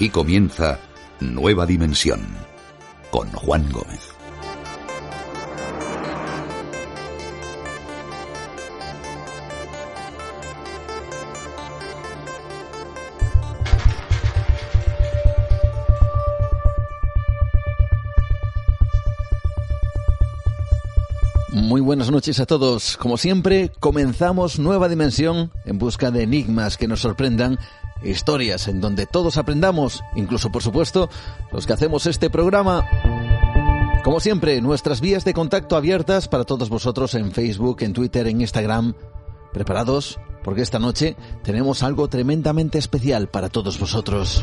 Aquí comienza Nueva Dimensión con Juan Gómez. Muy buenas noches a todos. Como siempre, comenzamos nueva dimensión en busca de enigmas que nos sorprendan, historias en donde todos aprendamos, incluso por supuesto los que hacemos este programa. Como siempre, nuestras vías de contacto abiertas para todos vosotros en Facebook, en Twitter, en Instagram. ¿Preparados? Porque esta noche tenemos algo tremendamente especial para todos vosotros.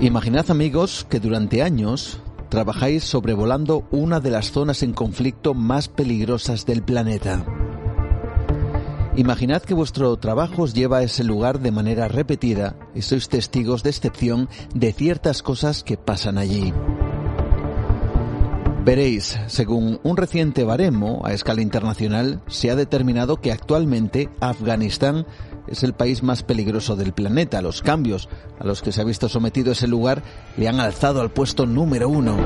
Imaginad amigos que durante años trabajáis sobrevolando una de las zonas en conflicto más peligrosas del planeta. Imaginad que vuestro trabajo os lleva a ese lugar de manera repetida y sois testigos de excepción de ciertas cosas que pasan allí. Veréis, según un reciente baremo a escala internacional, se ha determinado que actualmente Afganistán es el país más peligroso del planeta. Los cambios a los que se ha visto sometido ese lugar le han alzado al puesto número uno.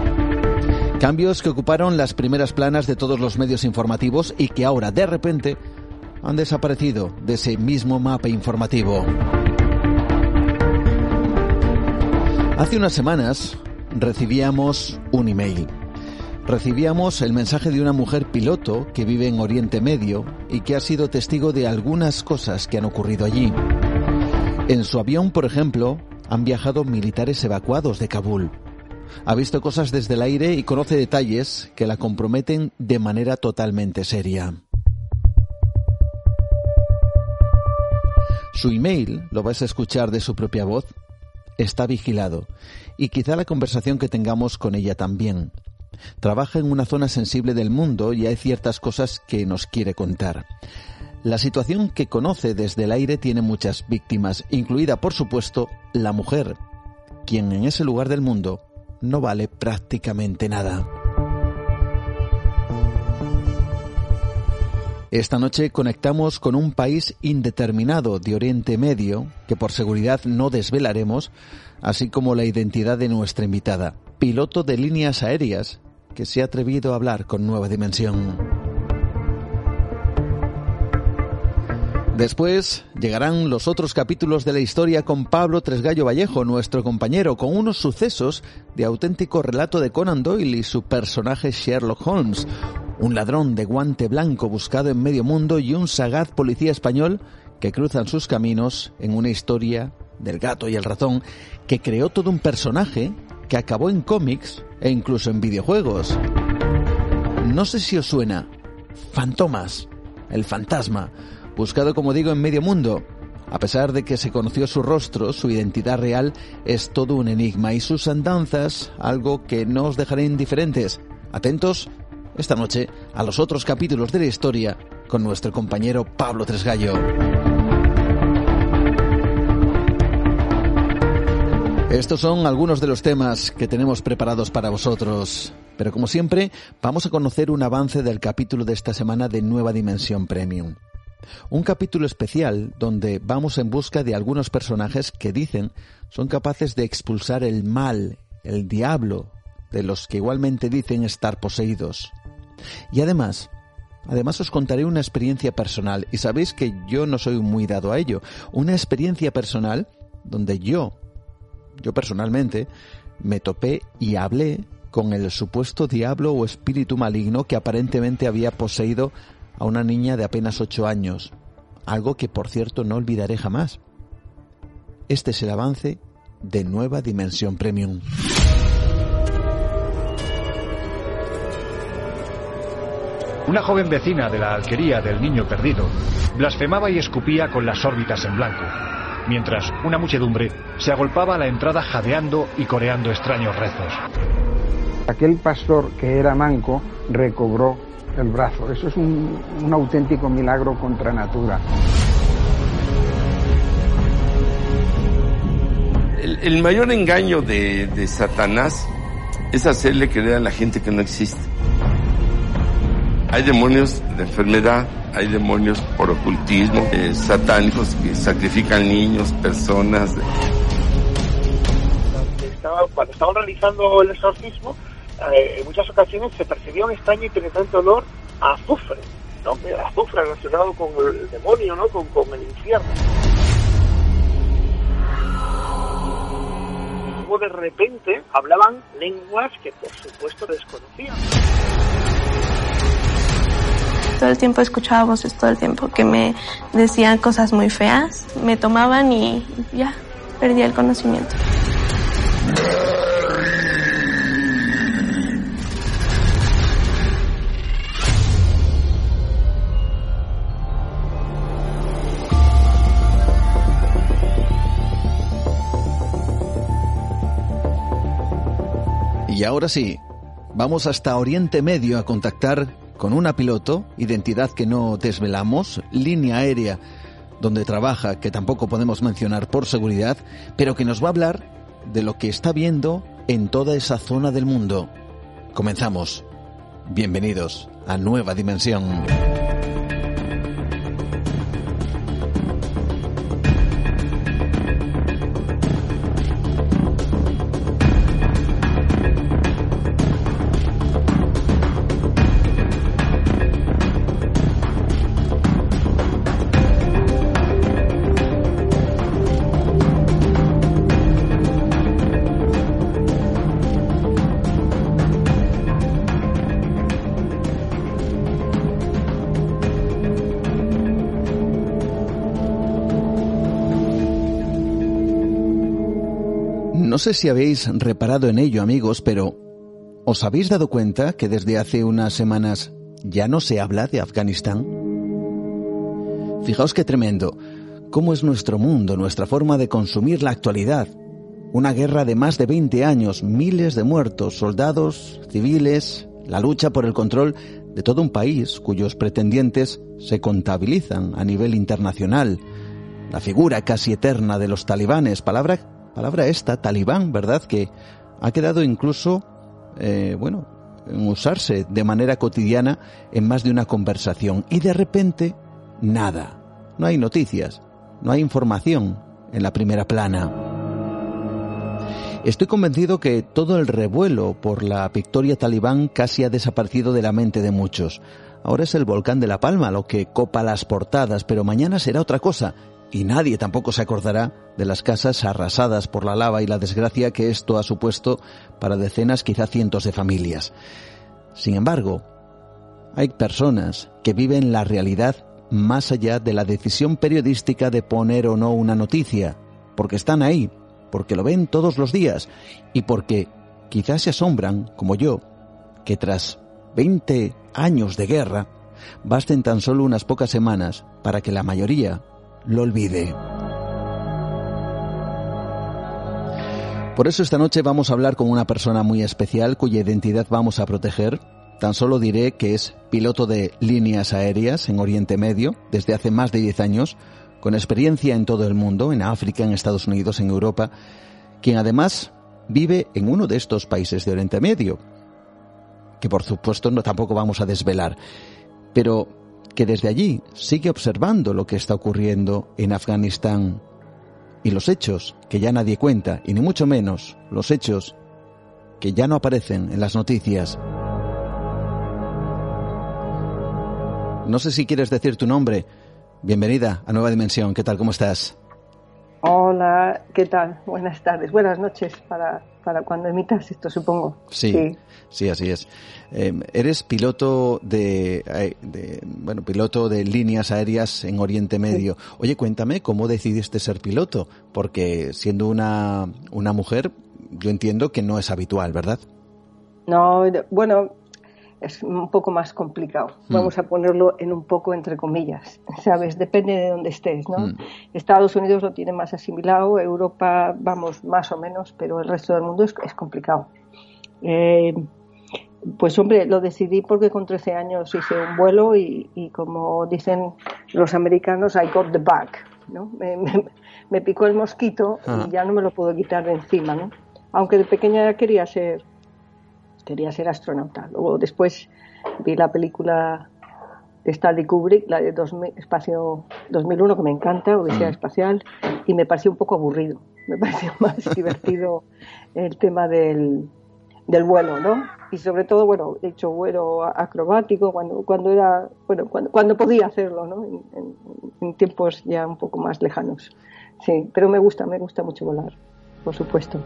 Cambios que ocuparon las primeras planas de todos los medios informativos y que ahora, de repente, han desaparecido de ese mismo mapa informativo. Hace unas semanas recibíamos un email recibíamos el mensaje de una mujer piloto que vive en Oriente Medio y que ha sido testigo de algunas cosas que han ocurrido allí. En su avión, por ejemplo, han viajado militares evacuados de Kabul. Ha visto cosas desde el aire y conoce detalles que la comprometen de manera totalmente seria. Su email, lo vais a escuchar de su propia voz, está vigilado y quizá la conversación que tengamos con ella también. Trabaja en una zona sensible del mundo y hay ciertas cosas que nos quiere contar. La situación que conoce desde el aire tiene muchas víctimas, incluida por supuesto la mujer, quien en ese lugar del mundo no vale prácticamente nada. Esta noche conectamos con un país indeterminado de Oriente Medio, que por seguridad no desvelaremos, así como la identidad de nuestra invitada, piloto de líneas aéreas, que se ha atrevido a hablar con Nueva Dimensión. Después llegarán los otros capítulos de la historia con Pablo Tresgallo Vallejo, nuestro compañero, con unos sucesos de auténtico relato de Conan Doyle y su personaje Sherlock Holmes, un ladrón de guante blanco buscado en medio mundo y un sagaz policía español que cruzan sus caminos en una historia del gato y el ratón que creó todo un personaje que acabó en cómics e incluso en videojuegos. No sé si os suena. Fantomas, el fantasma, buscado como digo en medio mundo. A pesar de que se conoció su rostro, su identidad real es todo un enigma y sus andanzas algo que no os dejaré indiferentes. Atentos esta noche a los otros capítulos de la historia con nuestro compañero Pablo Tresgallo. Estos son algunos de los temas que tenemos preparados para vosotros. Pero como siempre, vamos a conocer un avance del capítulo de esta semana de Nueva Dimensión Premium. Un capítulo especial donde vamos en busca de algunos personajes que dicen son capaces de expulsar el mal, el diablo, de los que igualmente dicen estar poseídos. Y además, Además os contaré una experiencia personal y sabéis que yo no soy muy dado a ello. Una experiencia personal donde yo yo personalmente, me topé y hablé con el supuesto diablo o espíritu maligno que aparentemente había poseído a una niña de apenas ocho años, algo que por cierto no olvidaré jamás. Este es el avance de Nueva Dimensión Premium. Una joven vecina de la alquería del niño perdido blasfemaba y escupía con las órbitas en blanco mientras una muchedumbre se agolpaba a la entrada jadeando y coreando extraños rezos. Aquel pastor que era manco recobró el brazo. Eso es un, auténtico milagro contra natura. El, mayor engaño de, de Satanás es hacerle creer a la gente que no existe. Hay demonios de enfermedad, hay demonios por ocultismo, eh, satánicos que sacrifican niños, personas. cuando estaban realizando el exorcismo, eh, en muchas ocasiones se percibía un extraño y penetrante olor a azufre, ¿no? azufre relacionado con el demonio, ¿no? con, con el infierno. Como de repente hablaban lenguas que por supuesto desconocían todo el tiempo escuchaba voces, todo el tiempo que me decían cosas muy feas, me tomaban y ya, perdía el conocimiento. Y ahora sí, vamos hasta Oriente Medio a contactar con una piloto, identidad que no desvelamos, línea aérea donde trabaja, que tampoco podemos mencionar por seguridad, pero que nos va a hablar de lo que está viendo en toda esa zona del mundo. Comenzamos. Bienvenidos a Nueva Dimensión. Sé si habéis reparado en ello, amigos, pero ¿os habéis dado cuenta que desde hace unas semanas ya no se habla de Afganistán? Fijaos qué tremendo. ¿Cómo es nuestro mundo, nuestra forma de consumir la actualidad? Una guerra de más de 20 años, miles de muertos, soldados, civiles, la lucha por el control de todo un país cuyos pretendientes se contabilizan a nivel internacional. La figura casi eterna de los talibanes, palabra palabra esta, talibán, ¿verdad? Que ha quedado incluso, eh, bueno, en usarse de manera cotidiana en más de una conversación. Y de repente, nada. No hay noticias, no hay información en la primera plana. Estoy convencido que todo el revuelo por la victoria talibán casi ha desaparecido de la mente de muchos. Ahora es el volcán de La Palma lo que copa las portadas, pero mañana será otra cosa y nadie tampoco se acordará de las casas arrasadas por la lava y la desgracia que esto ha supuesto para decenas, quizá cientos de familias. Sin embargo, hay personas que viven la realidad más allá de la decisión periodística de poner o no una noticia, porque están ahí, porque lo ven todos los días y porque quizás se asombran, como yo, que tras 20 años de guerra, basten tan solo unas pocas semanas para que la mayoría lo olvide. Por eso esta noche vamos a hablar con una persona muy especial cuya identidad vamos a proteger. Tan solo diré que es piloto de líneas aéreas en Oriente Medio desde hace más de 10 años, con experiencia en todo el mundo, en África, en Estados Unidos, en Europa, quien además vive en uno de estos países de Oriente Medio, que por supuesto no tampoco vamos a desvelar. Pero que desde allí sigue observando lo que está ocurriendo en Afganistán y los hechos que ya nadie cuenta, y ni mucho menos los hechos que ya no aparecen en las noticias. No sé si quieres decir tu nombre. Bienvenida a Nueva Dimensión. ¿Qué tal? ¿Cómo estás? Hola, ¿qué tal? Buenas tardes, buenas noches para, para cuando emitas esto, supongo. Sí, sí, así es. Em, eres piloto de, eh, de, bueno, piloto de líneas aéreas en Oriente Medio. Oye, cuéntame cómo decidiste ser piloto, porque siendo una, una mujer, yo entiendo que no es habitual, ¿verdad? No, bueno, es un poco más complicado. Mm. Vamos a ponerlo en un poco entre comillas, ¿sabes? Depende de dónde estés, ¿no? Mm. Estados Unidos lo tiene más asimilado, Europa, vamos, más o menos, pero el resto del mundo es, complicado. Eh, pues hombre, lo decidí porque con 13 años hice un vuelo y, como dicen los americanos, I got the bug, ¿no? Me, picó el mosquito y ah. ya no me lo puedo quitar de encima, ¿no? Aunque de pequeña ya quería ser quería ser astronauta. Luego después vi la película de Stanley Kubrick, la de 2000, Espacio 2001, que me encanta, Odisea mm. Espacial, y me pareció un poco aburrido. Me pareció más divertido el tema del, del vuelo, ¿no? Y sobre todo, bueno, he hecho vuelo acrobático cuando, cuando era, bueno, cuando, cuando podía hacerlo, ¿no? en tiempos ya un poco más lejanos. Sí, pero me gusta, me gusta mucho volar, por supuesto.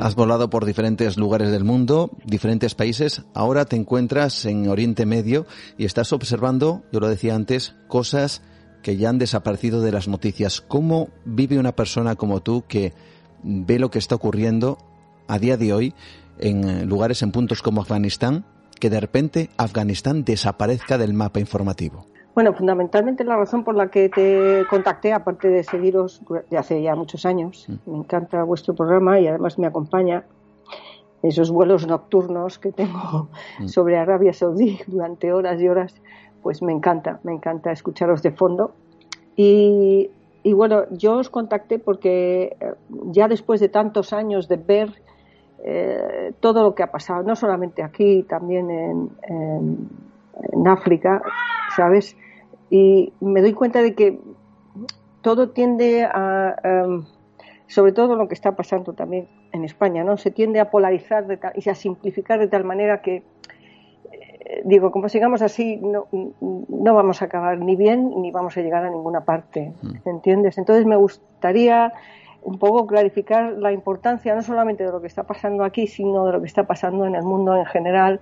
Has volado por diferentes lugares del mundo, diferentes países. Ahora te encuentras en Oriente Medio y estás observando, yo lo decía antes, cosas que ya han desaparecido de las noticias. ¿Cómo vive una persona como tú que ve lo que está ocurriendo a día de hoy en lugares, en puntos como Afganistán, que de repente Afganistán desaparezca del mapa informativo? Bueno, fundamentalmente la razón por la que te contacté, aparte de seguiros de hace ya muchos años, mm. me encanta vuestro programa y además me acompaña esos vuelos nocturnos que tengo mm. sobre Arabia Saudí durante horas y horas, pues me encanta, me encanta escucharos de fondo. Y, bueno, yo os contacté porque eh, ya después de tantos años de ver eh, todo lo que ha pasado, no solamente aquí, también en, en África, ¿sabes? y me doy cuenta de que todo tiende a, em, sobre todo lo que está pasando también en España, ¿no? Se tiende a polarizar y a simplificar de tal manera que, eh, digo, como sigamos así, no, no vamos a acabar ni bien ni vamos a llegar a ninguna parte, mm. ¿entiendes? Entonces me gustaría un poco clarificar la importancia no solamente de lo que está pasando aquí, sino de lo que está pasando en el mundo en general,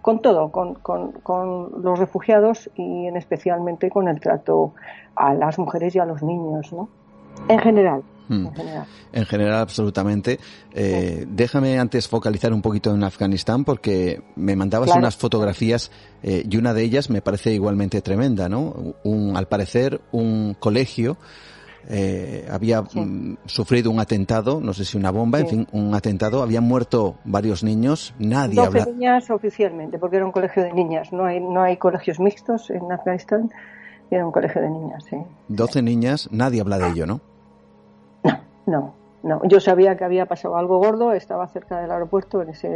con todo, con, con, los refugiados y en especialmente con el trato a las mujeres y a los niños, ¿no? En general. Hmm. En general. absolutamente. Eh, déjame antes focalizar un poquito en Afganistán porque me mandabas unas fotografías eh, y una de ellas me parece igualmente tremenda, ¿no? Un, al parecer un colegio eh, había mm, sufrido un atentado, no sé si una bomba, en fin, un atentado, habían muerto varios niños, nadie 12 habla... niñas oficialmente, porque era un colegio de niñas, no hay, no hay colegios mixtos en Afganistán, era un colegio de niñas, sí. 12 niñas, nadie habla de ello, ¿no? No, no, no. Yo sabía que había pasado algo gordo, estaba cerca del aeropuerto, en ese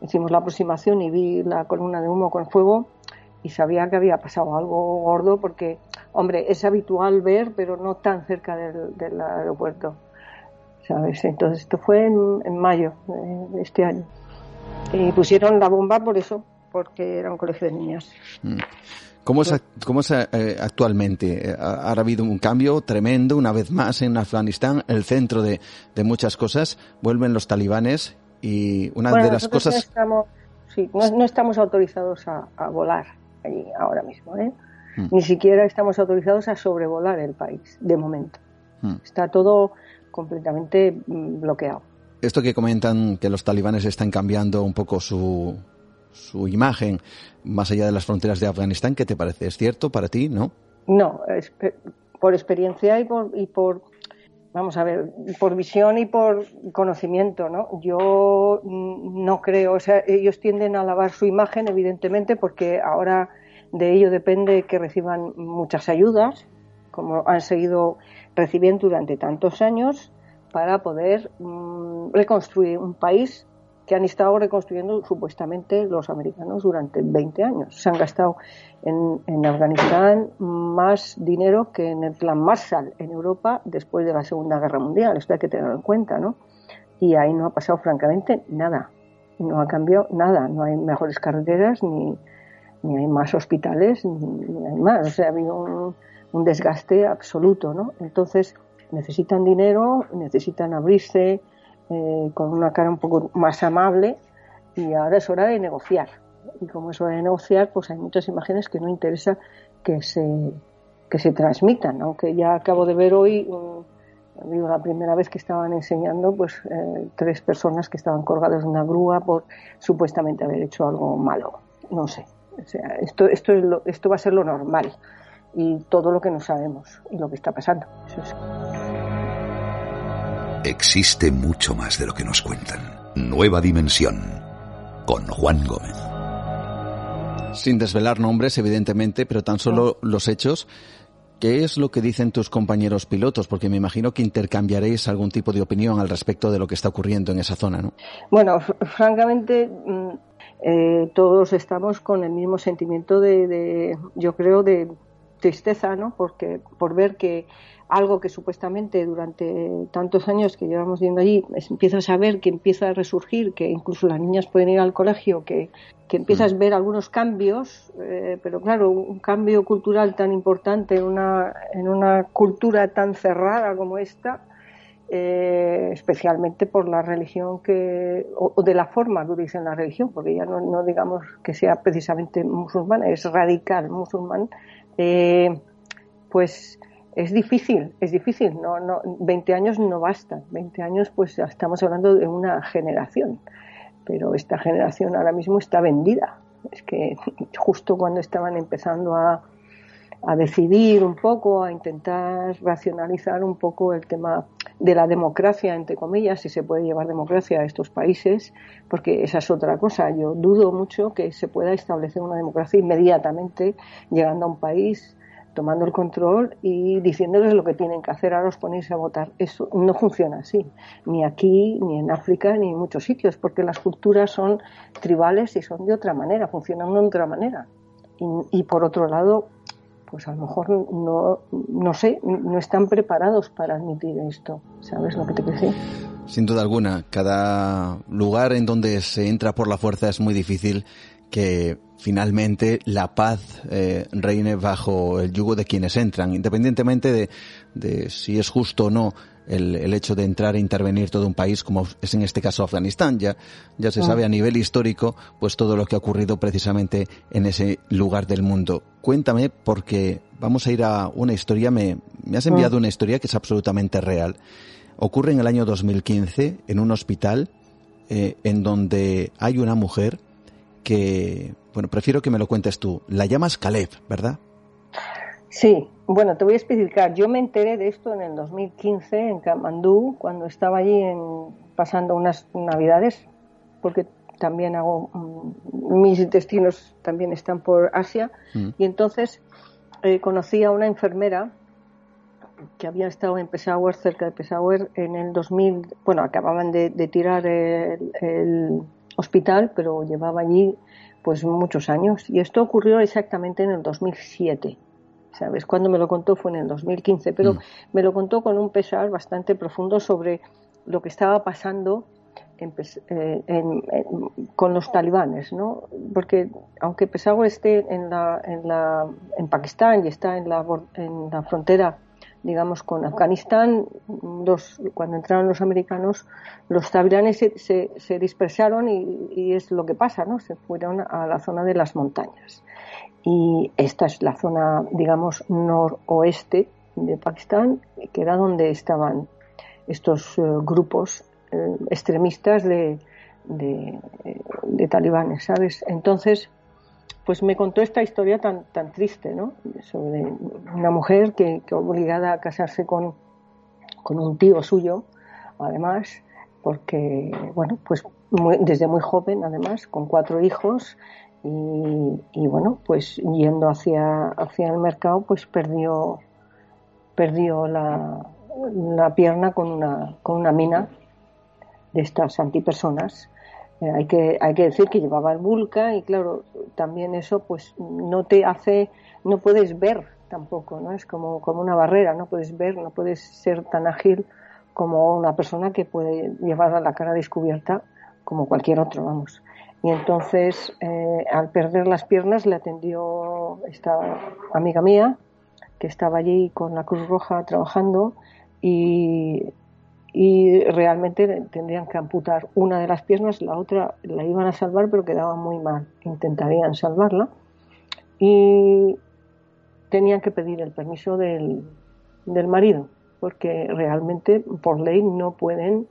hicimos la aproximación y vi la columna de humo con fuego y sabía que había pasado algo gordo porque hombre, es habitual ver, pero no tan cerca del, aeropuerto, ¿sabes? Entonces esto fue en, mayo de este año. Y pusieron la bomba por eso, porque era un colegio de niñas. Mm. ¿Cómo es, cómo es eh, actualmente? Ha, habido un cambio tremendo, una vez más, en Afganistán, el centro de, muchas cosas. Vuelven los talibanes y una de las cosas... No estamos, sí, no, estamos autorizados a, a volar allí ahora mismo, ¿eh? Mm. Ni siquiera estamos autorizados a sobrevolar el país, de momento. Mm. Está todo completamente mm, bloqueado. Esto que comentan que los talibanes están cambiando un poco su, su imagen más allá de las fronteras de Afganistán, ¿qué te parece? ¿Es cierto para ti, no? No, por experiencia y por, y por vamos a ver, por visión y por conocimiento, ¿no? Yo no creo, o sea, ellos tienden a lavar su imagen, evidentemente, porque ahora de ello depende que reciban muchas ayudas, como han seguido recibiendo durante tantos años, para poder mm, reconstruir un país que han estado reconstruyendo supuestamente los americanos durante 20 años. Se han gastado en, en, Afganistán más dinero que en el plan Marshall en Europa después de la Segunda Guerra Mundial. Esto hay que tenerlo en cuenta, ¿no? Y ahí no ha pasado francamente nada. No ha cambiado nada. No hay mejores carreteras ni, ni hay más hospitales, ni, hay más. O sea, ha habido un, desgaste absoluto, ¿no? Entonces, necesitan dinero, necesitan abrirse eh, con una cara un poco más amable y ahora es hora de negociar. Y como es hora de negociar, pues hay muchas imágenes que no interesa que se, que se transmitan, aunque ya acabo de ver hoy, digo, la primera vez que estaban enseñando, pues eh, tres personas que estaban colgadas en una grúa por supuestamente haber hecho algo malo. No sé, o sea, esto, esto, es lo, esto va a ser lo normal y todo lo que no sabemos y lo que está pasando. Existe mucho más de lo que nos cuentan. Nueva dimensión con Juan Gómez. Sin desvelar nombres, evidentemente, pero tan solo los hechos. ¿Qué es lo que dicen tus compañeros pilotos? Porque me imagino que intercambiaréis algún tipo de opinión al respecto de lo que está ocurriendo en esa zona, ¿no? Bueno, francamente, mm, eh, todos estamos con el mismo sentimiento de, de, yo creo, de tristeza, ¿no? Porque por ver que algo que supuestamente durante tantos años que llevamos viendo allí empiezas a ver que empieza a resurgir, que incluso las niñas pueden ir al colegio, que, que empiezas a mm. ver algunos cambios, eh, pero claro, un cambio cultural tan importante en una, en una cultura tan cerrada como esta, eh, especialmente por la religión que, o, de la forma que dicen la religión, porque ya no, no digamos que sea precisamente musulmana, es radical musulmán, eh, pues es difícil, es difícil, no, no, 20 años no bastan, 20 años pues estamos hablando de una generación, pero esta generación ahora mismo está vendida. Es que justo cuando estaban empezando a, a decidir un poco, a intentar racionalizar un poco el tema de la democracia, entre comillas, si se puede llevar democracia a estos países, porque esa es otra cosa. Yo dudo mucho que se pueda establecer una democracia inmediatamente llegando a un país tomando el control y diciéndoles lo que tienen que hacer, a los ponerse a votar. Eso no funciona así, ni aquí, ni en África, ni en muchos sitios, porque las culturas son tribales y son de otra manera, funcionan de otra manera. Y, por otro lado, pues a lo mejor no, no sé, no están preparados para admitir esto. ¿Sabes lo que te quiero? Sin duda alguna, cada lugar en donde se entra por la fuerza es muy difícil que finalmente la paz eh, reine bajo el yugo de quienes entran, independientemente de, de si es justo o no el, el, hecho de entrar e intervenir todo un país, como es en este caso Afganistán. Ya, ya se ah. sabe a nivel histórico, pues todo lo que ha ocurrido precisamente en ese lugar del mundo. Cuéntame, porque vamos a ir a una historia, me, me has enviado ah. una historia que es absolutamente real. Ocurre en el año 2015 en un hospital eh, en donde hay una mujer que, bueno, prefiero que me lo cuentes tú. La llamas Caleb, ¿verdad? Sí, bueno, te voy a explicar. Yo me enteré de esto en el 2015 en Kamandú, cuando estaba allí en, pasando unas navidades, porque también hago, mm, mis destinos también están por Asia, mm. y entonces eh, conocí a una enfermera que había estado en Peshawar, cerca de Peshawar, en el 2000, bueno, acababan de, tirar el hospital, pero llevaba allí pues muchos años. Y esto ocurrió exactamente en el 2007. ¿Sabes? Cuando me lo contó fue en el 2015, pero mm. me lo contó con un pesar bastante profundo sobre lo que estaba pasando eh, con los talibanes, ¿no? Porque aunque Peshawar esté en la, en la en Pakistán y está en la, en la frontera digamos, con Afganistán, cuando entraron los americanos, los talibanes se, se, dispersaron y, es lo que pasa, ¿no? Se fueron a la zona de las montañas. Y esta es la zona, digamos, noroeste de Pakistán, que era donde estaban estos eh, grupos eh, extremistas de, de, de, talibanes, ¿sabes? Entonces, pues me contó esta historia tan, tan triste, ¿no? Sobre una mujer que, que obligada a casarse con, con un tío suyo, además, porque, bueno, pues desde muy joven, además, con cuatro hijos, y, y, bueno, pues yendo hacia, hacia el mercado, pues perdió, perdió la, la pierna con una, con una mina de estas antipersonas eh, hay, que, hay que decir que llevaba el vulca y claro, también eso pues no te hace, no puedes ver tampoco, ¿no? Es como, como una barrera, no puedes ver, no puedes ser tan ágil como una persona que puede llevar la cara descubierta como cualquier otro, vamos. Y entonces, eh, al perder las piernas, le atendió esta amiga mía, que estaba allí con la Cruz Roja trabajando, y realmente tendrían que amputar una de las piernas, la otra la iban a salvar pero quedaba muy mal, intentarían salvarla. Y tenían que pedir el permiso del marido porque realmente por ley no pueden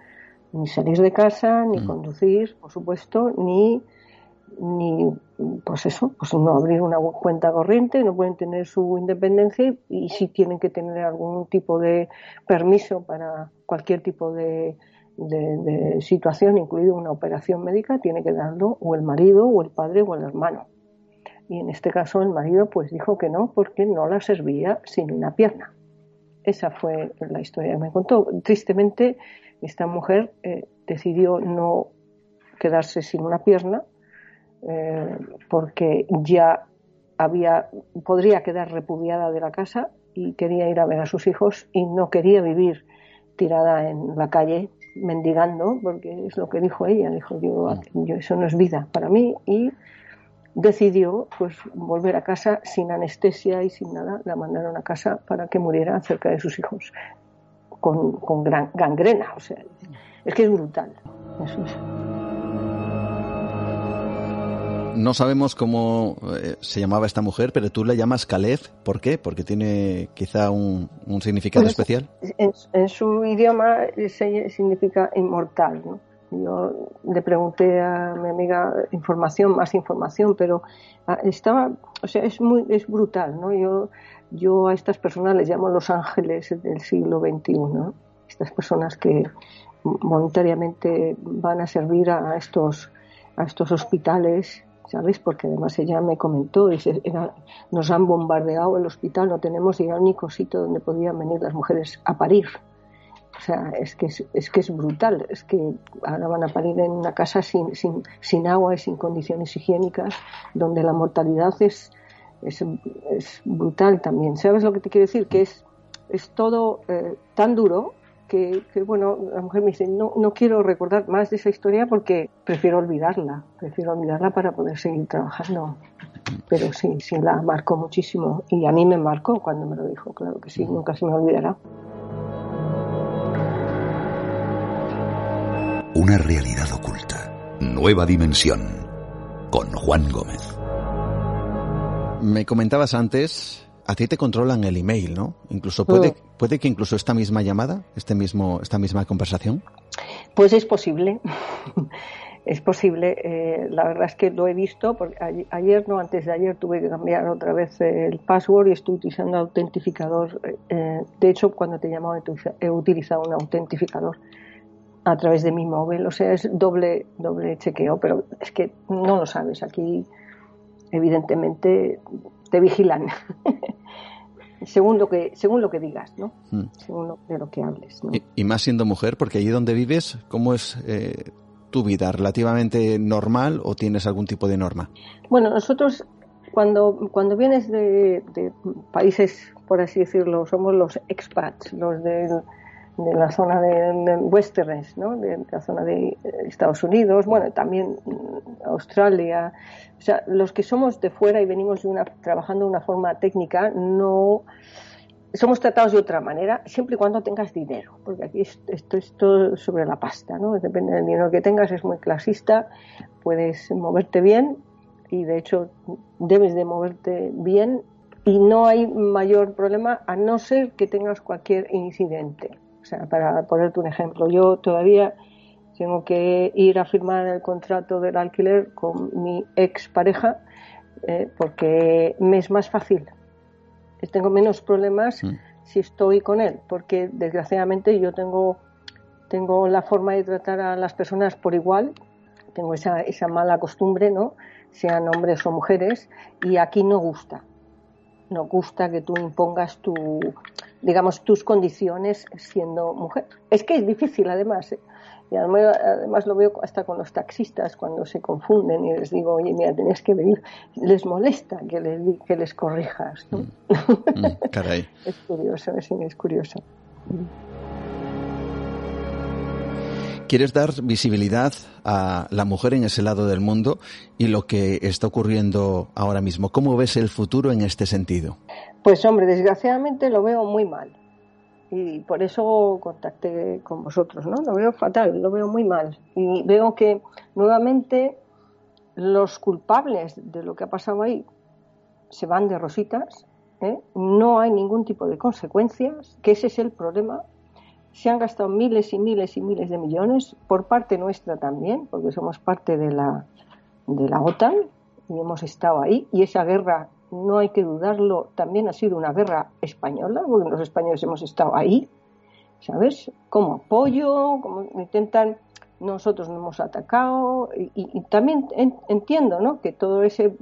ni salir de casa, ni mm. conducir, por supuesto, ni ni pues eso, pues no abrir una cuenta corriente, no pueden tener su independencia y, si tienen que tener algún tipo de permiso para cualquier tipo de, de, situación, incluido una operación médica, tiene que darlo o el marido o el padre o el hermano. Y en este caso el marido pues dijo que no porque no la servía sin una pierna. Esa fue la historia que me contó. Tristemente, esta mujer eh, decidió no quedarse sin una pierna eh, porque ya había podría quedar repudiada de la casa y quería ir a ver a sus hijos y no quería vivir tirada en la calle mendigando porque es lo que dijo ella dijo yo, yo eso no es vida para mí y decidió pues volver a casa sin anestesia y sin nada la mandaron a casa para que muriera cerca de sus hijos con, con gran gangrena o sea es que es brutal eso es. No sabemos cómo eh, se llamaba esta mujer, pero tú la llamas Caleb. ¿Por qué? Porque tiene quizá un, un significado Pues, especial. En, en su idioma se- significa inmortal. ¿no? Yo le pregunté a mi amiga información, más información, pero ah, estaba, o sea, es muy, es brutal, ¿no? Yo, yo a estas personas les llamo los ángeles del siglo XXI, ¿no? Estas personas que voluntariamente van a servir a estos, a estos hospitales, ¿sabes? Porque además ella me comentó, nos han bombardeado el hospital, no tenemos ni el único sitio donde podían venir las mujeres a parir. O sea, es que es, es que es brutal, es que ahora van a parir en una casa sin, sin, sin agua y sin condiciones higiénicas, donde la mortalidad es, es, brutal también. ¿Sabes lo que te quiero decir? Que es, es todo eh, tan duro que, que, bueno, la mujer me dice, no, no quiero recordar más de esa historia porque prefiero olvidarla, prefiero olvidarla para poder seguir trabajando. Pero sí, sí, la marcó muchísimo. Y a mí me marcó cuando me lo dijo, claro que sí, nunca se me olvidará. Una realidad oculta. Nueva dimensión. Con Juan Gómez. Me comentabas antes, a ti te controlan el email, ¿no? Incluso puede, Mm. puede que incluso esta misma llamada, este mismo, esta misma conversación. Pues es posible, es posible. Eh, la verdad es que lo he visto, porque ayer, no, antes de ayer tuve que cambiar otra vez el password y estoy utilizando autentificador. eh, de hecho, cuando te he llamado he utilizado un autentificador a través de mi móvil. O sea, es doble, doble chequeo, pero es que no lo sabes. Aquí, evidentemente, te vigilan. según lo que según lo que digas, ¿no? Mm. Según lo, de lo que hables. ¿no? Y, y más siendo mujer, porque allí donde vives, ¿cómo es eh, tu vida? ¿Relativamente normal o tienes algún tipo de norma? Bueno, nosotros cuando, cuando vienes de, de países, por así decirlo, somos los expats, los del- de, la zona de, de ¿no? de, la zona de Estados Unidos, bueno, también mm, Australia. O sea, los que somos de fuera y venimos de una, trabajando de una forma técnica, no somos tratados de otra manera, siempre y cuando tengas dinero, porque aquí es- esto es todo sobre la pasta, ¿no? Depende del dinero que tengas, es muy clasista, puedes moverte bien y de hecho debes de moverte bien y no hay mayor problema a no ser que tengas cualquier incidente. O sea, para ponerte un ejemplo, yo todavía tengo que ir a firmar el contrato del alquiler con mi ex pareja eh, porque me es más fácil. Tengo menos problemas Mm. si estoy con él, porque desgraciadamente yo tengo, tengo la forma de tratar a las personas por igual, tengo esa, esa mala costumbre, ¿no? Sean hombres o mujeres, y aquí no gusta. No gusta que tú impongas tu, digamos, tus condiciones siendo mujer. Es que es difícil, además. ¿eh? Y además, además lo veo hasta con los taxistas cuando se confunden y les digo, oye, mira, tienes que venir. Les molesta que les, que les corrijas. ¿no? Mm, caray. Es curioso, es, es curioso. Quieres dar visibilidad a la mujer en ese lado del mundo y lo que está ocurriendo ahora mismo. ¿Cómo ves el futuro en este sentido? Pues hombre, desgraciadamente lo veo muy mal. Y por eso contacté con vosotros, ¿no? Lo veo fatal, lo veo muy mal. Y veo que nuevamente los culpables de lo que ha pasado ahí se van de rositas, ¿eh? no hay ningún tipo de consecuencias, que ese es el problema. Se han gastado miles y miles y miles de millones, por parte nuestra también, porque somos parte de la, de la OTAN y hemos estado ahí. Y esa guerra, no hay que dudarlo, también ha sido una guerra española, porque los españoles hemos estado ahí, ¿sabes? Como apoyo, como intentan, nosotros no hemos atacado. Y, y- también en- entiendo, ¿no? Que todo ese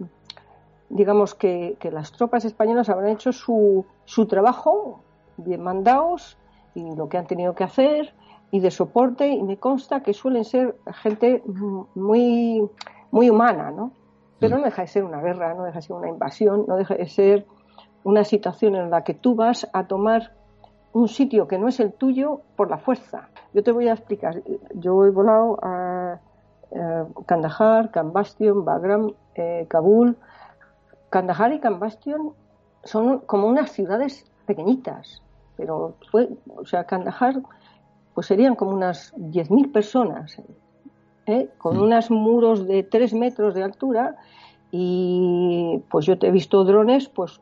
digamos que, las tropas españolas habrán hecho su, su trabajo bien mandados y lo que han tenido que hacer y de soporte y me consta que suelen ser gente muy muy humana, ¿no? Pero no deja de ser una guerra, no deja de ser una invasión, no deja de ser una situación en la que tú vas a tomar un sitio que no es el tuyo por la fuerza. Yo te voy a explicar. Yo he volado a eh, Kandahar, Kambastion, Bagram, eh, Kabul. Kandahar y Kambastion son como unas ciudades pequeñitas, pero fue, o sea, Kandahar pues serían como unas 10.000 personas, ¿eh? con mm. unos muros de 3 metros de altura y pues yo te he visto drones, pues,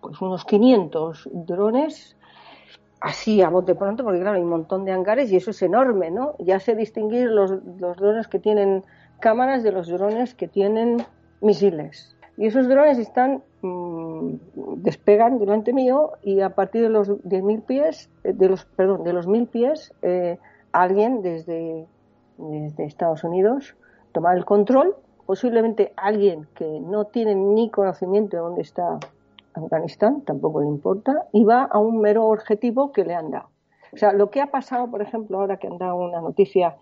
pues unos 500 drones así a bote pronto, porque claro, hay un montón de hangares y eso es enorme, ¿no? Ya sé distinguir los, los drones que tienen cámaras de los drones que tienen misiles. Y esos drones están mm, despegan delante mío y a partir de los 10.000 pies, eh, de los perdón, de los 1.000 pies, eh, alguien desde, desde Estados Unidos toma el control, posiblemente alguien que no tiene ni conocimiento de dónde está Afganistán, tampoco le importa, y va a un mero objetivo que le han dado. O sea, lo que ha pasado, por ejemplo, ahora que han dado una noticia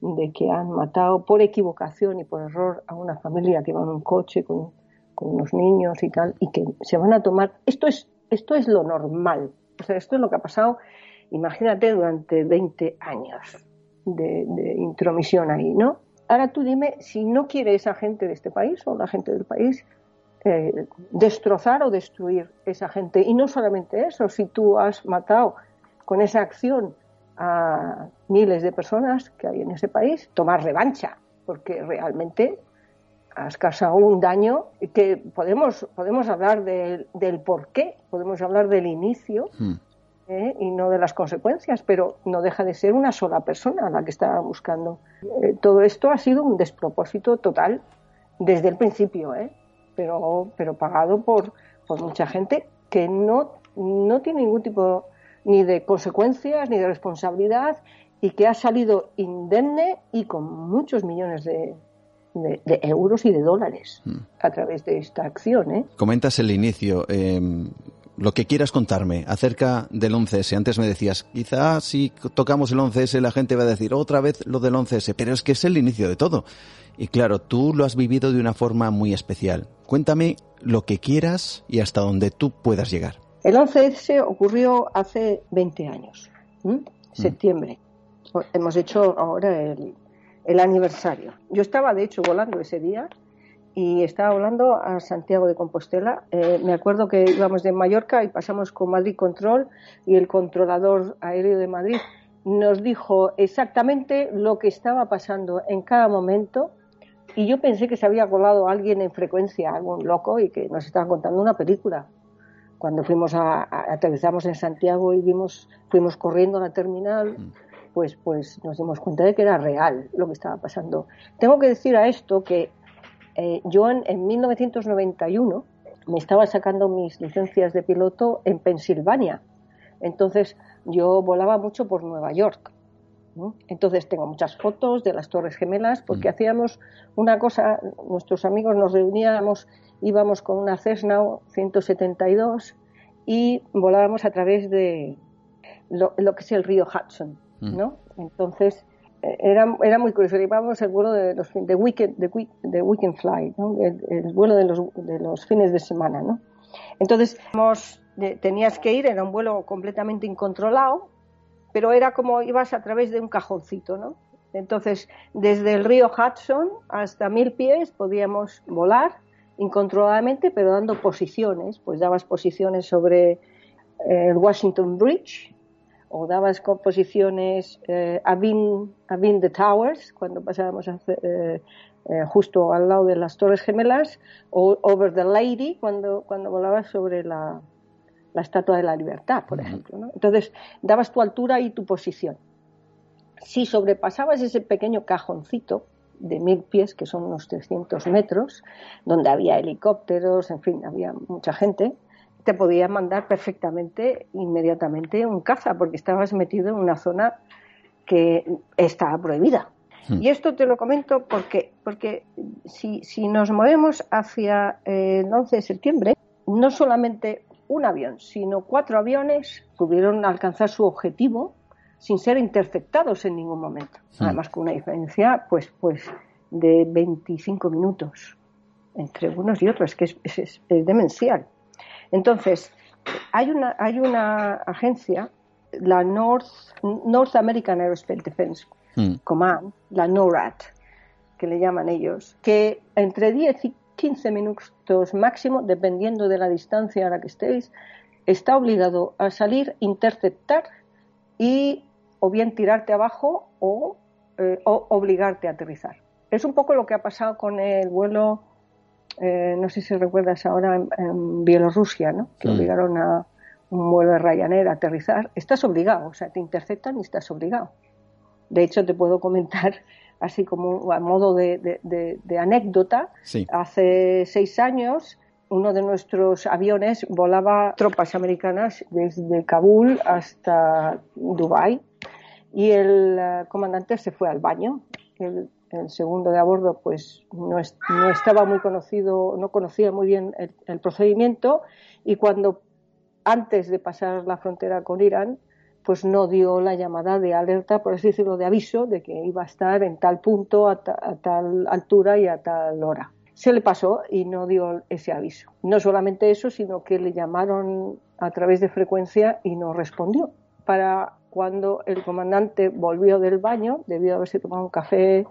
de que han matado por equivocación y por error a una familia que va en un coche con, unos niños y tal, y que se van a tomar. Esto es, esto es lo normal. O sea, esto es lo que ha pasado, imagínate, durante 20 años de, de intromisión ahí, ¿no? Ahora tú dime si no quiere esa gente de este país o la gente del país eh, destrozar o destruir esa gente. Y no solamente eso, si tú has matado con esa acción a miles de personas que hay en ese país, tomar revancha, porque realmente has causado un daño que podemos, podemos hablar del por qué, podemos hablar del inicio hmm. ¿eh? y no de las consecuencias, pero no deja de ser una sola persona la que está buscando. Eh, todo esto ha sido un despropósito total desde el principio, ¿eh? pero, pero pagado por, por mucha gente que no, no tiene ningún tipo ni de consecuencias ni de responsabilidad y que ha salido indemne y con muchos millones de, de, euros y de dólares mm. a través de esta acción. ¿eh? Comentas el inicio. Em, lo que quieras contarme acerca del 11S. Antes me decías, quizá si tocamos el 11S la gente va a decir otra vez lo del 11S, pero es que es el inicio de todo. Y claro, tú lo has vivido de una forma muy especial. Cuéntame lo que quieras y hasta donde tú puedas llegar. El 11S ocurrió hace 20 años, mm. septiembre. Hemos hecho ahora el, el aniversario. Yo estaba, de hecho, volando ese día y estaba volando a Santiago de Compostela. Eh, me acuerdo que íbamos de Mallorca y pasamos con Madrid Control y el controlador aéreo de Madrid nos dijo exactamente lo que estaba pasando en cada momento y yo pensé que se había colado alguien en frecuencia, algún loco, y que nos estaba contando una película. Cuando fuimos a, aterrizamos en Santiago y vimos, fuimos corriendo a la terminal, mm. Pues, pues nos dimos cuenta de que era real lo que estaba pasando. Tengo que decir a esto que eh, yo en, en 1991 me estaba sacando mis licencias de piloto en Pensilvania. Entonces yo volaba mucho por Nueva York entonces tengo muchas fotos de las Torres Gemelas porque mm. hacíamos una cosa, nuestros amigos nos reuníamos, íbamos con una Cessna 172 y volábamos a través de lo, que es el río Hudson. ¿No? Entonces eh, era, era muy curioso, llevábamos el vuelo de los de weekend, de, weekend fly, el, vuelo de los, de los fines de semana, ¿no? Entonces tenías que ir, era un vuelo completamente incontrolado pero era como ibas a través de un cajoncito, ¿no? Entonces, desde el río Hudson hasta mil pies podíamos volar incontroladamente, pero dando posiciones, pues dabas posiciones sobre eh, el Washington Bridge o dabas posiciones eh, a the Towers, cuando pasábamos eh, eh, justo al lado de las Torres Gemelas, o Over the Lady, cuando, cuando volabas sobre la, la Estatua de la Libertad, por ejemplo. ¿no? Entonces, dabas tu altura y tu posición. Si sobrepasabas ese pequeño cajoncito de mil pies, que son unos 300 metros, donde había helicópteros, en fin, había mucha gente, te podía mandar perfectamente, inmediatamente, un caza, porque estabas metido en una zona que estaba prohibida. Hmm. Y esto te lo comento porque, porque si, si nos movemos hacia el 11 de septiembre, no solamente un avión, sino cuatro aviones pudieron alcanzar su objetivo sin ser interceptados en ningún momento. Hmm. Además, con una diferencia pues, pues de 25 minutos entre unos y otros, que es, es, demencial. Entonces, hay una, hay una agencia, la North, North American Aerospace Defense hmm. Command, la NORAD, que le llaman ellos, que entre 10 y 15 minutos máximo, dependiendo de la distancia a la que estéis, está obligado a salir, interceptar y o bien tirarte abajo o, eh, o obligarte a aterrizar. Es un poco lo que ha pasado con el vuelo eh, no sé si recuerdas ahora en, Bielorrusia, ¿no? que obligaron a un vuelo de Ryanair a aterrizar, estás obligado, o sea, te interceptan y estás obligado. De hecho, te puedo comentar, así como a modo de, anécdota, hace seis años uno de nuestros aviones volaba tropas americanas desde Kabul hasta Dubái y el eh, comandante se fue al baño. El, el segundo de a bordo pues no, estaba muy conocido, no conocía muy bien el, procedimiento y cuando antes de pasar la frontera con Irán pues no dio la llamada de alerta, por así decirlo, de aviso de que iba a estar en tal punto, a, tal altura y a tal hora. Se le pasó y no dio ese aviso. No solamente eso, sino que le llamaron a través de frecuencia y no respondió. Para cuando el comandante volvió del baño, debió haberse tomado un café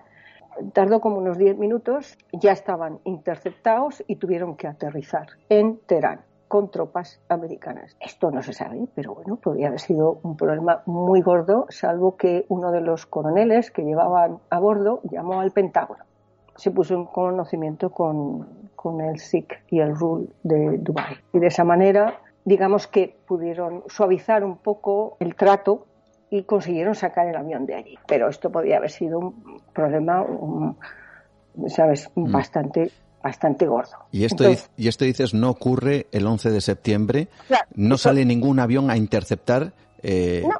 tardó como unos 10 minutos, ya estaban interceptados y tuvieron que aterrizar en Teherán con tropas americanas. Esto no se sabe, pero bueno, podría haber sido un problema muy gordo, salvo que uno de los coroneles que llevaban a bordo llamó al Pentágono. Se puso en conocimiento con, con el SIC y el RUL de Dubái. Y de esa manera, digamos que pudieron suavizar un poco el trato y consiguieron sacar el avión de allí. Pero esto podría haber sido un problema, ¿sabes?, mm. bastante bastante gordo. Y esto, y esto dices, no ocurre el 11 de septiembre, no sale ningún avión a interceptar. Eh, no,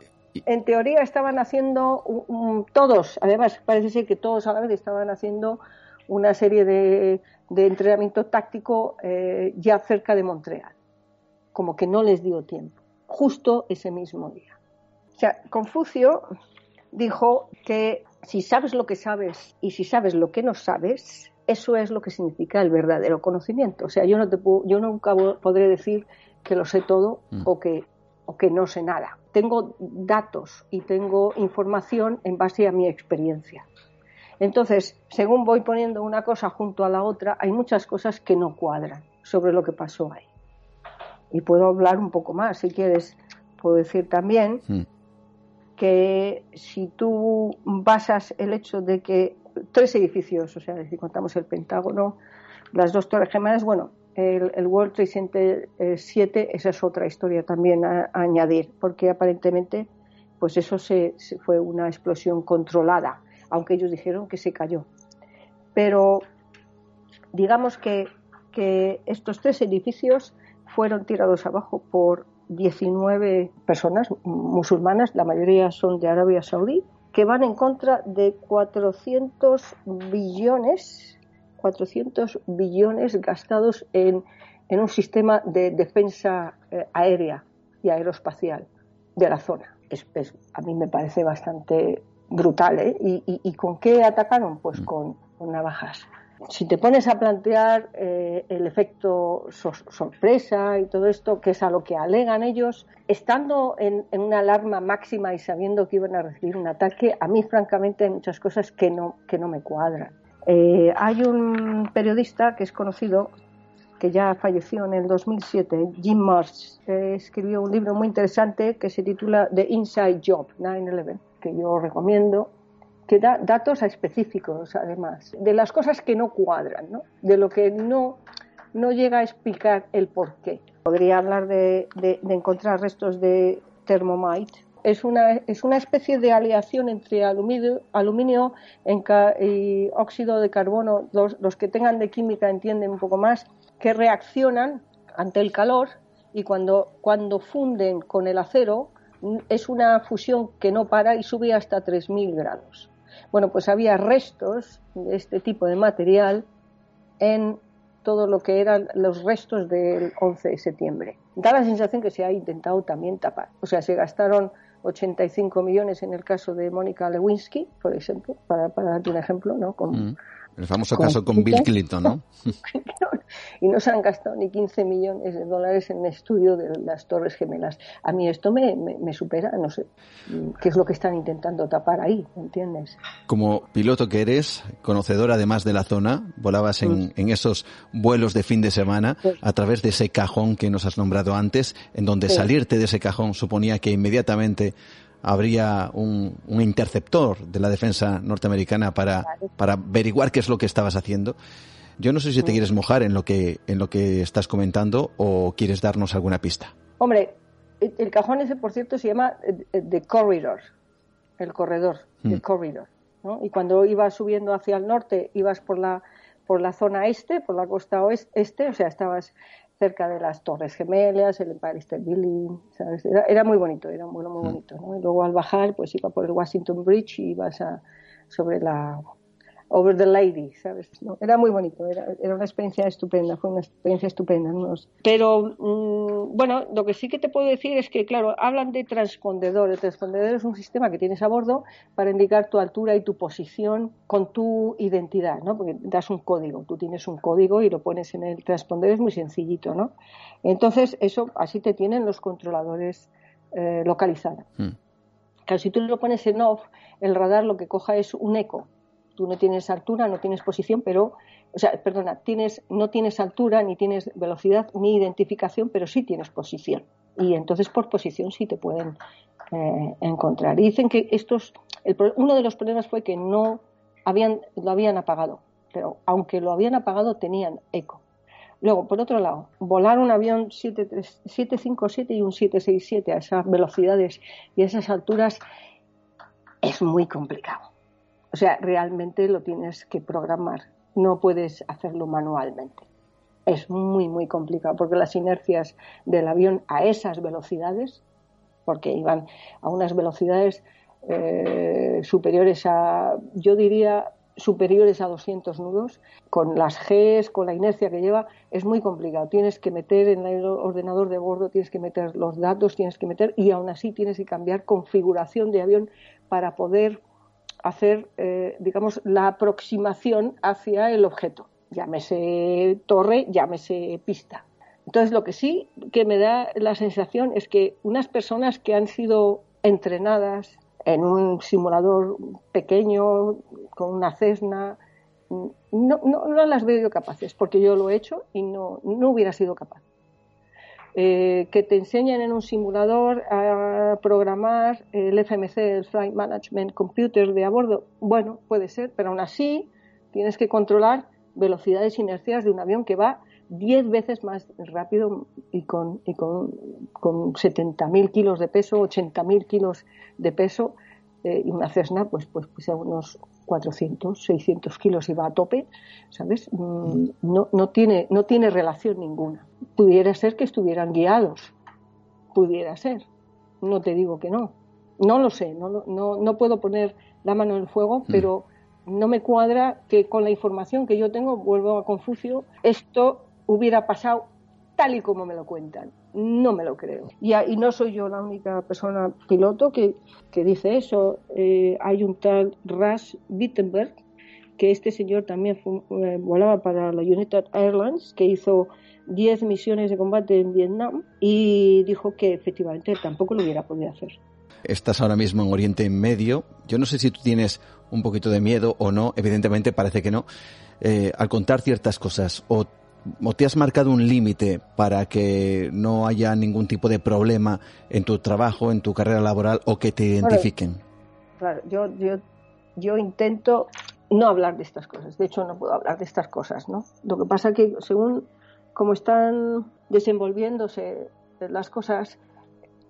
en teoría estaban haciendo, todos, además parece ser que todos a la vez estaban haciendo una serie de, de entrenamiento táctico eh, ya cerca de Montreal, como que no les dio tiempo, justo ese mismo día sea, Confucio dijo que si sabes lo que sabes y si sabes lo que no sabes, eso es lo que significa el verdadero conocimiento. O sea, yo no te yo nunca podré decir que lo sé todo mm. o que o que no sé nada. Tengo datos y tengo información en base a mi experiencia. Entonces, según voy poniendo una cosa junto a la otra, hay muchas cosas que no cuadran sobre lo que pasó ahí. Y puedo hablar un poco más, si quieres, puedo decir también mm que si tú basas el hecho de que tres edificios, o sea, si contamos el Pentágono, las dos torres gemelas, bueno, el, World Trade Center 7, eh, esa es otra historia también a, añadir, porque aparentemente, pues eso se, fue una explosión controlada, aunque ellos dijeron que se cayó. Pero digamos que, que estos tres edificios fueron tirados abajo por 19 personas musulmanas, la mayoría son de Arabia Saudí, que van en contra de 400 billones, 400 billones gastados en, un sistema de defensa eh, aérea y aeroespacial de la zona. a mí me parece bastante brutal. ¿eh? ¿Y, con qué atacaron? Pues con navajas si te pones a plantear eh, el efecto sorpresa y todo esto, que es a lo que alegan ellos, estando en, una alarma máxima y sabiendo que iban a recibir un ataque, a mí francamente hay muchas cosas que no, que no me cuadran. Eh, hay un periodista que es conocido, que ya falleció en el 2007, Jim Marsh, que escribió un libro muy interesante que se titula The Inside Job 9-11, que yo recomiendo que da datos específicos, además, de las cosas que no cuadran, ¿no? de lo que no, no llega a explicar el por qué. Podría hablar de, encontrar restos de termomite. Es una, es una especie de aleación entre aluminio, aluminio y óxido de carbono. Los, los que tengan de química entienden un poco más, que reaccionan ante el calor y cuando, cuando funden con el acero es una fusión que no para y sube hasta 3.000 grados. Bueno, pues había restos de este tipo de material en todo lo que eran los restos del 11 de septiembre. Da la sensación que se ha intentado también tapar. O sea, se gastaron 85 millones en el caso de Mónica Lewinsky, por ejemplo, para, para darte un ejemplo, ¿no? Con, mm. El famoso caso con Bill Clinton, ¿no? y no se han gastado ni 15 millones de dólares en el estudio de las Torres Gemelas. A mí esto me, me, supera, no sé qué es lo que están intentando tapar ahí, ¿entiendes? Como piloto que eres, conocedor además de la zona, volabas en, en esos vuelos de fin de semana a través de ese cajón que nos has nombrado antes, en donde salirte de ese cajón suponía que inmediatamente habría un, interceptor de la defensa norteamericana para, para averiguar qué es lo que estabas haciendo. Yo no sé si te quieres mojar en lo que en lo que estás comentando o quieres darnos alguna pista. Hombre, el cajón ese, por cierto, se llama eh, eh, The Corridor, el corredor, el mm. corridor. Y cuando ibas subiendo hacia el norte, ibas por la por la zona este, por la costa oeste, o sea, estabas cerca de las Torres Gemelas, el Empire State Building, ¿sabes? Era, muy bonito, era un vuelo muy mm. bonito, ¿no? Y luego al bajar, pues iba por el Washington Bridge y ibas a, sobre la, Over the Lady, ¿sabes? era muy bonito, era, una experiencia estupenda, fue una experiencia estupenda. Pero, mm, bueno, lo que sí que te puedo decir es que, claro, hablan de transpondedor. El transpondedor es un sistema que tienes a bordo para indicar tu altura y tu posición con tu identidad, ¿no? Porque das un código, tú tienes un código y lo pones en el transpondedor, es muy sencillito, ¿no? Entonces, eso así te tienen los controladores eh, localizados. Hmm. Claro, si tú lo pones en off, el radar lo que coja es un eco Tú no tienes altura, no tienes posición, pero, o sea, perdona, tienes, no tienes altura, ni tienes velocidad, ni identificación, pero sí tienes posición. Y entonces por posición sí te pueden eh, encontrar. Y dicen que estos, uno de los problemas fue que no habían, lo habían apagado, pero aunque lo habían apagado tenían eco. Luego, por otro lado, volar un avión 757 y un 767 a esas velocidades y a esas alturas es muy complicado. O sea, realmente lo tienes que programar, no puedes hacerlo manualmente. Es muy, muy complicado porque las inercias del avión a esas velocidades, porque iban a unas velocidades eh, superiores a, yo diría, superiores a 200 nudos, con las Gs, con la inercia que lleva, es muy complicado. Tienes que meter en el ordenador de bordo, tienes que meter los datos, tienes que meter, y aún así tienes que cambiar configuración de avión para poder hacer, eh, digamos, la aproximación hacia el objeto, llámese torre, llámese pista. Entonces, lo que sí que me da la sensación es que unas personas que han sido entrenadas en un simulador pequeño, con una Cessna, no, no, no las veo capaces, porque yo lo he hecho y no, no hubiera sido capaz. Eh, que te enseñen en un simulador a programar el FMC, el Flight Management Computer de a bordo. Bueno, puede ser, pero aún así tienes que controlar velocidades inercias de un avión que va 10 veces más rápido y con, y con, con 70.000 kilos de peso, 80.000 kilos de peso, eh, y una Cessna, pues, pues, pues a unos 400, 600 kilos y va a tope, ¿sabes? Mm, no, no, tiene, no tiene relación ninguna. Pudiera ser que estuvieran guiados, pudiera ser. No te digo que no. No lo sé, no, no, no puedo poner la mano en el fuego, mm. pero no me cuadra que con la información que yo tengo, vuelvo a Confucio, esto hubiera pasado tal y como me lo cuentan. No me lo creo. Y, y no soy yo la única persona piloto que, que dice eso. Eh, hay un tal Russ Wittenberg, que este señor también eh, volaba para la United Airlines, que hizo 10 misiones de combate en Vietnam y dijo que efectivamente tampoco lo hubiera podido hacer. Estás ahora mismo en Oriente Medio. Yo no sé si tú tienes un poquito de miedo o no, evidentemente parece que no, eh, al contar ciertas cosas o o te has marcado un límite para que no haya ningún tipo de problema en tu trabajo, en tu carrera laboral o que te identifiquen? claro, yo, yo, yo intento no hablar de estas cosas. De hecho, no puedo hablar de estas cosas, ¿no? Lo que pasa que según cómo están desenvolviéndose las cosas,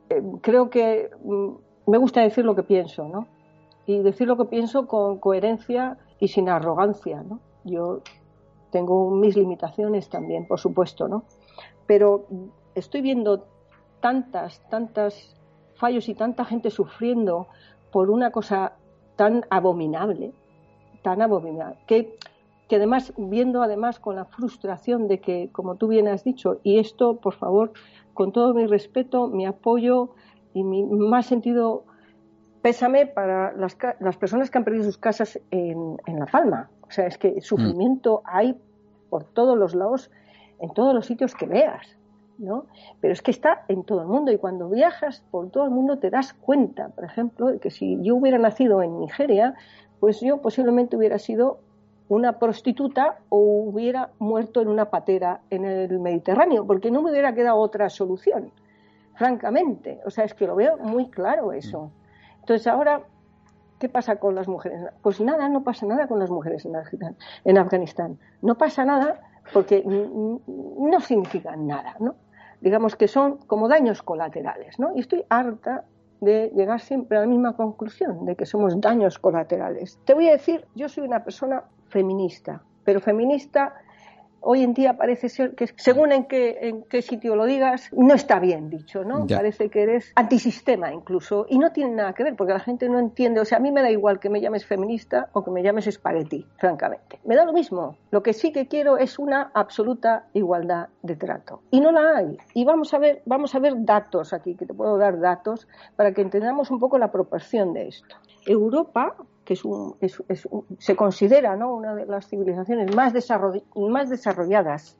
eh, creo que mm, me gusta decir lo que pienso, ¿no? Y decir lo que pienso con coherencia y sin arrogancia, ¿no? Yo tengo mis limitaciones también, por supuesto, ¿no? Pero estoy viendo tantas, tantas fallos y tanta gente sufriendo por una cosa tan abominable, tan abominable, que, que además, viendo además con la frustración de que, como tú bien has dicho, y esto, por favor, con todo mi respeto, mi apoyo y mi más sentido pésame para las, las personas que han perdido sus casas en, en La Palma. O sea, es que sufrimiento hay por todos los lados, en todos los sitios que veas. ¿no? Pero es que está en todo el mundo y cuando viajas por todo el mundo te das cuenta, por ejemplo, de que si yo hubiera nacido en Nigeria, pues yo posiblemente hubiera sido una prostituta o hubiera muerto en una patera en el Mediterráneo, porque no me hubiera quedado otra solución, francamente. O sea, es que lo veo muy claro eso. Entonces ahora, ¿qué pasa con las mujeres? Pues nada, no pasa nada con las mujeres en Afganistán. No pasa nada porque no significan nada, ¿no? digamos que son como daños colaterales, ¿no? Y estoy harta de llegar siempre a la misma conclusión, de que somos daños colaterales. Te voy a decir, yo soy una persona feminista, pero feminista hoy en día parece ser que según en qué, en qué sitio lo digas, no está bien dicho, ¿no? Parece que eres antisistema incluso y no tiene nada que ver porque la gente no entiende, o sea, a mí me da igual que me llames feminista o que me llames espagueti, francamente. Me da lo mismo. Lo que sí que quiero es una absoluta igualdad de trato y no la hay. Y vamos a ver, vamos a ver datos aquí, que te puedo dar datos para que entendamos un poco la proporción de esto. Europa se considera ¿no? una de las civilizaciones más, más desarrolladas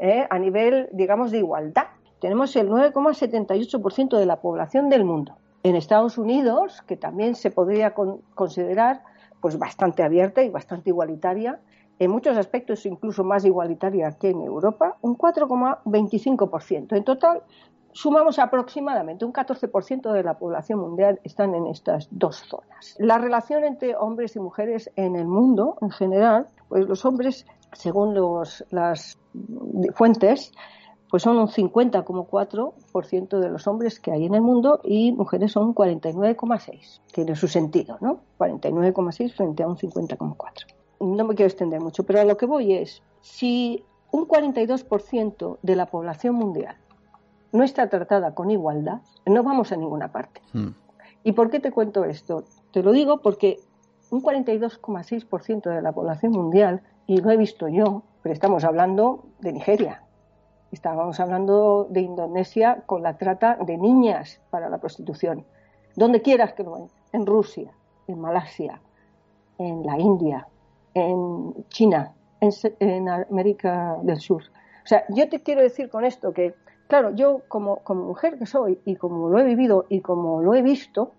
¿eh? a nivel, digamos, de igualdad. Tenemos el 9,78% de la población del mundo. En Estados Unidos, que también se podría considerar pues bastante abierta y bastante igualitaria, en muchos aspectos incluso más igualitaria que en Europa, un 4,25%. En total, sumamos aproximadamente un 14% de la población mundial están en estas dos zonas. La relación entre hombres y mujeres en el mundo en general, pues los hombres, según las fuentes, pues son un 50,4% de los hombres que hay en el mundo y mujeres son un 49,6. Tiene su sentido, ¿no? 49,6 frente a un 50,4. No me quiero extender mucho, pero a lo que voy es, si un 42% de la población mundial no está tratada con igualdad, no vamos a ninguna parte. Hmm. ¿Y por qué te cuento esto? Te lo digo porque un 42,6% de la población mundial, y lo he visto yo, pero estamos hablando de Nigeria, estábamos hablando de Indonesia con la trata de niñas para la prostitución, donde quieras que lo vean, en Rusia, en Malasia, en la India, en China, en, en América del Sur. O sea, yo te quiero decir con esto que Claro, yo como, como mujer que soy y como lo he vivido y como lo he visto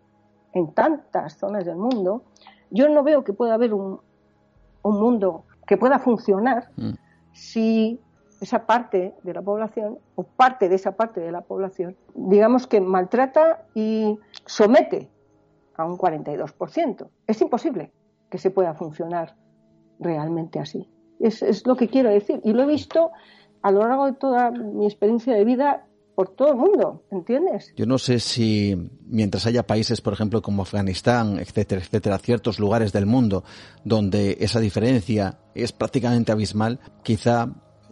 en tantas zonas del mundo, yo no veo que pueda haber un, un mundo que pueda funcionar mm. si esa parte de la población o parte de esa parte de la población, digamos que maltrata y somete a un 42%. Es imposible que se pueda funcionar realmente así. Es, es lo que quiero decir. Y lo he visto a lo largo de toda mi experiencia de vida por todo el mundo, ¿entiendes? Yo no sé si mientras haya países, por ejemplo, como Afganistán, etcétera, etcétera, ciertos lugares del mundo donde esa diferencia es prácticamente abismal, quizá,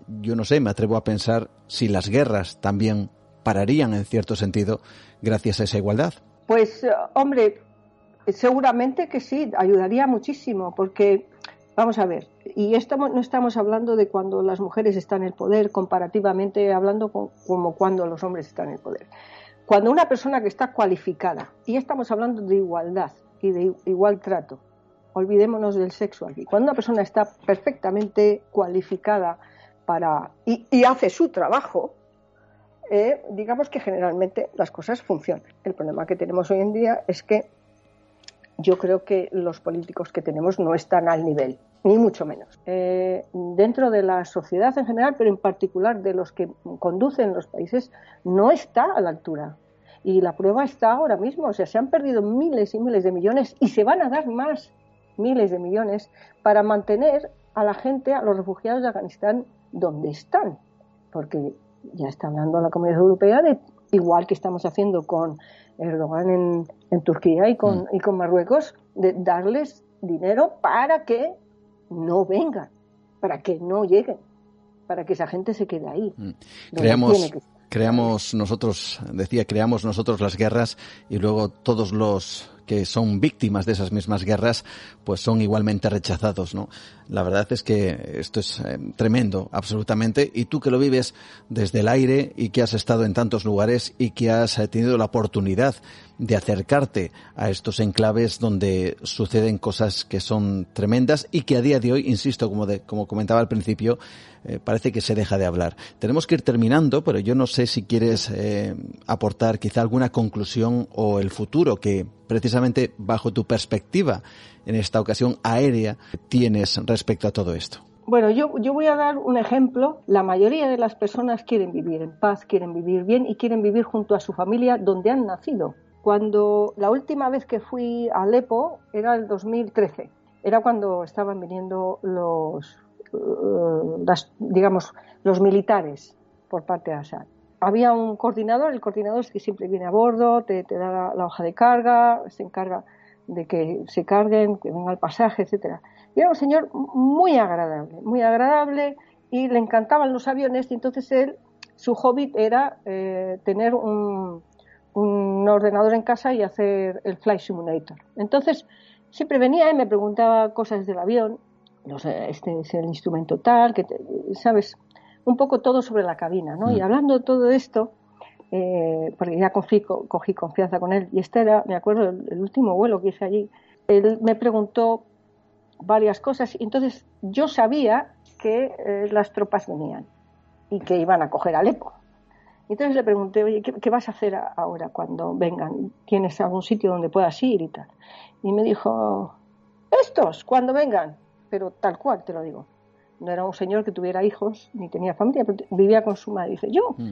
yo no sé, me atrevo a pensar si las guerras también pararían en cierto sentido gracias a esa igualdad. Pues, eh, hombre, seguramente que sí, ayudaría muchísimo, porque Vamos a ver, y estamos, no estamos hablando de cuando las mujeres están en el poder, comparativamente hablando como cuando los hombres están en el poder. Cuando una persona que está cualificada, y estamos hablando de igualdad y de igual trato, olvidémonos del sexo aquí, cuando una persona está perfectamente cualificada para y, hace su trabajo, eh, digamos que generalmente las cosas funcionan. El problema que tenemos hoy en día es que yo creo que los políticos que tenemos no están al nivel, ni mucho menos. Eh, dentro de la sociedad en general, pero en particular de los que conducen los países, no está a la altura. Y la prueba está ahora mismo. O sea, se han perdido miles y miles de millones y se van a dar más miles de millones para mantener a la gente, a los refugiados de Afganistán, donde están. Porque ya está hablando la Comunidad Europea de igual que estamos haciendo con Erdogan en, en Turquía y con, mm. y con Marruecos, de darles dinero para que no vengan, para que no lleguen, para que esa gente se quede ahí. Mm. Creamos, creamos nosotros, decía, creamos nosotros las guerras y luego todos los que son víctimas de esas mismas guerras, pues son igualmente rechazados, ¿no? La verdad es que esto es eh, tremendo, absolutamente, y tú que lo vives desde el aire y que has estado en tantos lugares y que has eh, tenido la oportunidad de acercarte a estos enclaves donde suceden cosas que son tremendas y que a día de hoy, insisto, como, de, como comentaba al principio, eh, parece que se deja de hablar. Tenemos que ir terminando, pero yo no sé si quieres eh, aportar quizá alguna conclusión o el futuro que precisamente bajo tu perspectiva en esta ocasión aérea tienes respecto a todo esto. Bueno, yo, yo voy a dar un ejemplo. La mayoría de las personas quieren vivir en paz, quieren vivir bien y quieren vivir junto a su familia donde han nacido. Cuando la última vez que fui a Alepo era el 2013, era cuando estaban viniendo los, eh, digamos, los militares por parte de Assad. Había un coordinador, el coordinador es que siempre viene a bordo, te, da la, hoja de carga, se encarga de que se carguen, que venga el pasaje, etcétera. Y era un señor muy agradable, muy agradable y le encantaban los aviones y entonces él, su hobby era eh, tener un, un ordenador en casa y hacer el Flight Simulator. Entonces, siempre venía y me preguntaba cosas del avión, no sé, este es el instrumento tal, que sabes, un poco todo sobre la cabina, ¿no? Y mm. hablando de todo esto, eh, porque ya cogí, cogí, confianza con él, y este era, me acuerdo, el, último vuelo que hice allí, él me preguntó varias cosas, y entonces yo sabía que eh, las tropas venían y que iban a coger Alepo. Entonces le pregunté, oye, ¿qué, vas a hacer ahora cuando vengan? ¿Tienes algún sitio donde puedas ir y tal? Y me dijo, estos, cuando vengan, pero tal cual te lo digo. No era un señor que tuviera hijos ni tenía familia, pero vivía con su madre. Dice, yo mm.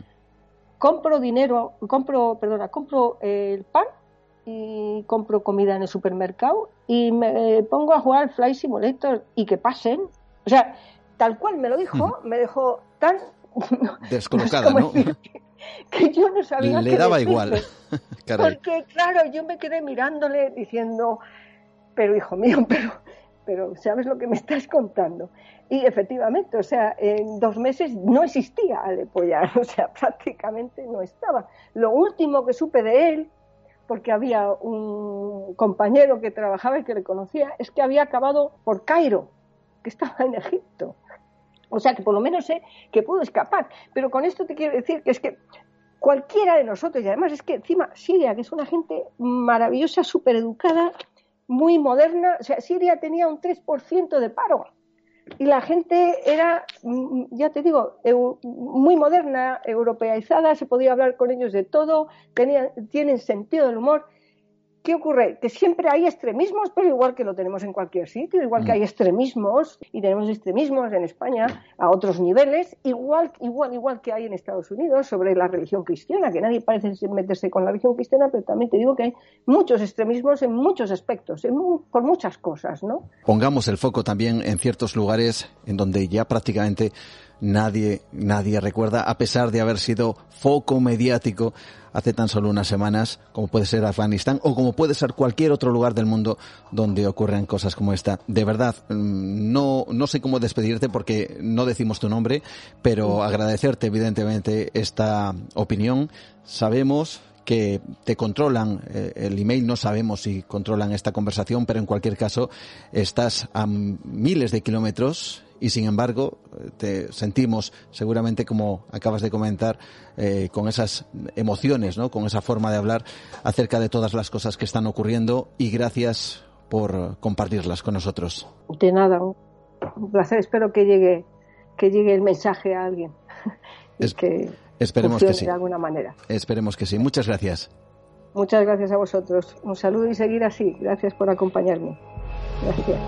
compro dinero, compro, perdona, compro el pan y compro comida en el supermercado y me pongo a jugar Fly Simulator y que pasen. O sea, tal cual me lo dijo, me dejó tan descolocada, ¿no? que yo no sabía Le daba igual. Porque, claro, yo me quedé mirándole diciendo, pero hijo mío, pero, pero ¿sabes lo que me estás contando? Y efectivamente, o sea, en dos meses no existía ya, o sea, prácticamente no estaba. Lo último que supe de él, porque había un compañero que trabajaba y que le conocía, es que había acabado por Cairo, que estaba en Egipto. O sea que por lo menos sé que puedo escapar. Pero con esto te quiero decir que es que cualquiera de nosotros, y además es que encima Siria, que es una gente maravillosa, súper educada, muy moderna, o sea, Siria tenía un 3% de paro. Y la gente era, mm, ya te digo, muy moderna, europeizada, se podía hablar con ellos de todo, tenían, tienen sentido del humor. ¿Qué ocurre? Que siempre hay extremismos, pero igual que lo tenemos en cualquier sitio, igual que mm. hay extremismos, y tenemos extremismos en España a otros niveles, igual, igual, igual que hay en Estados Unidos sobre la religión cristiana, que nadie parece meterse con la religión cristiana, pero también te digo que hay muchos extremismos en muchos aspectos, por muchas cosas, ¿no? Pongamos el foco también en ciertos lugares en donde ya prácticamente nadie, nadie recuerda, a pesar de haber sido foco mediático hace tan solo unas semanas, como puede ser Afganistán o como puede ser cualquier otro lugar del mundo donde ocurren cosas como esta. De verdad, mm, no, no sé cómo despedirte porque no decimos tu nombre, pero agradecerte evidentemente esta opinión. Sabemos que te controlan eh, el email, no sabemos si controlan esta conversación, pero en cualquier caso estás a miles de kilómetros y sin embargo te sentimos seguramente como acabas de comentar eh, con esas emociones, ¿no? con esa forma de hablar acerca de todas las cosas que están ocurriendo y gracias por compartirlas con nosotros. De nada, un placer. Espero que llegue que llegue el mensaje a alguien es, que esperemos que sí. de alguna manera. Esperemos que sí. Muchas gracias. Muchas gracias a vosotros. Un saludo y seguir así. Gracias por acompañarme. Gracias.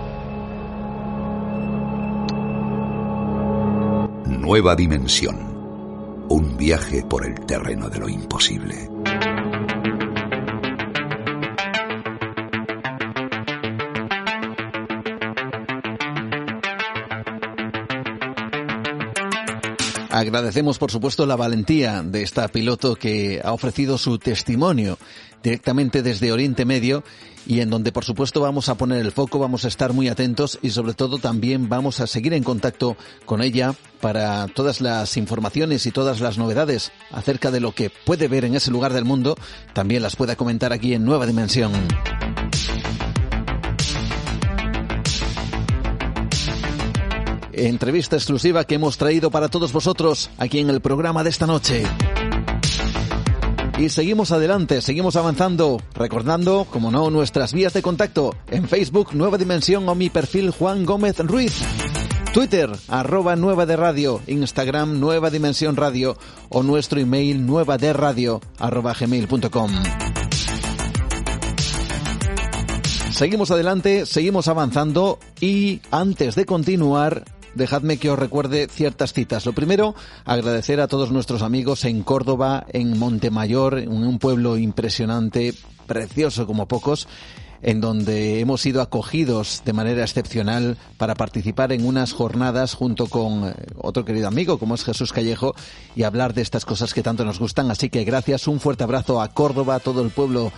Nueva dimensión. Un viaje por el terreno de lo imposible. Agradecemos, por supuesto, la valentía de esta piloto que ha ofrecido su testimonio directamente desde Oriente Medio y en donde, por supuesto, vamos a poner el foco, vamos a estar muy atentos y, sobre todo, también vamos a seguir en contacto con ella para todas las informaciones y todas las novedades acerca de lo que puede ver en ese lugar del mundo, también las pueda comentar aquí en Nueva Dimensión. Entrevista exclusiva que hemos traído para todos vosotros aquí en el programa de esta noche. Y seguimos adelante, seguimos avanzando, recordando, como no, nuestras vías de contacto en Facebook Nueva Dimensión o mi perfil Juan Gómez Ruiz. Twitter, arroba Nueva de Radio, Instagram Nueva Dimensión Radio o nuestro email nueva de radio arroba gmail.com. Seguimos adelante, seguimos avanzando y antes de continuar dejadme que os recuerde ciertas citas. Lo primero, agradecer a todos nuestros amigos en Córdoba, en Montemayor, en un pueblo impresionante, precioso como pocos, en donde hemos sido acogidos de manera excepcional para participar en unas jornadas junto con eh, otro querido amigo como es Jesús Callejo y hablar de estas cosas que tanto nos gustan. Así que gracias, un fuerte abrazo a Córdoba, a todo el pueblo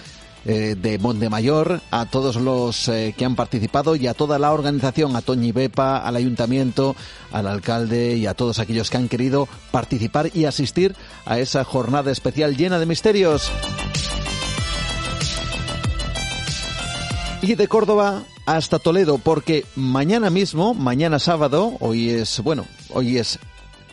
eh, de Montemayor, a todos los eh, que han participado y a toda la organización, a Toñi Bepa, al ayuntamiento, al alcalde y a todos aquellos que han querido participar y asistir a esa jornada especial llena de misterios. Y de Córdoba hasta Toledo, porque mañana mismo, mañana sábado, hoy es, bueno, hoy es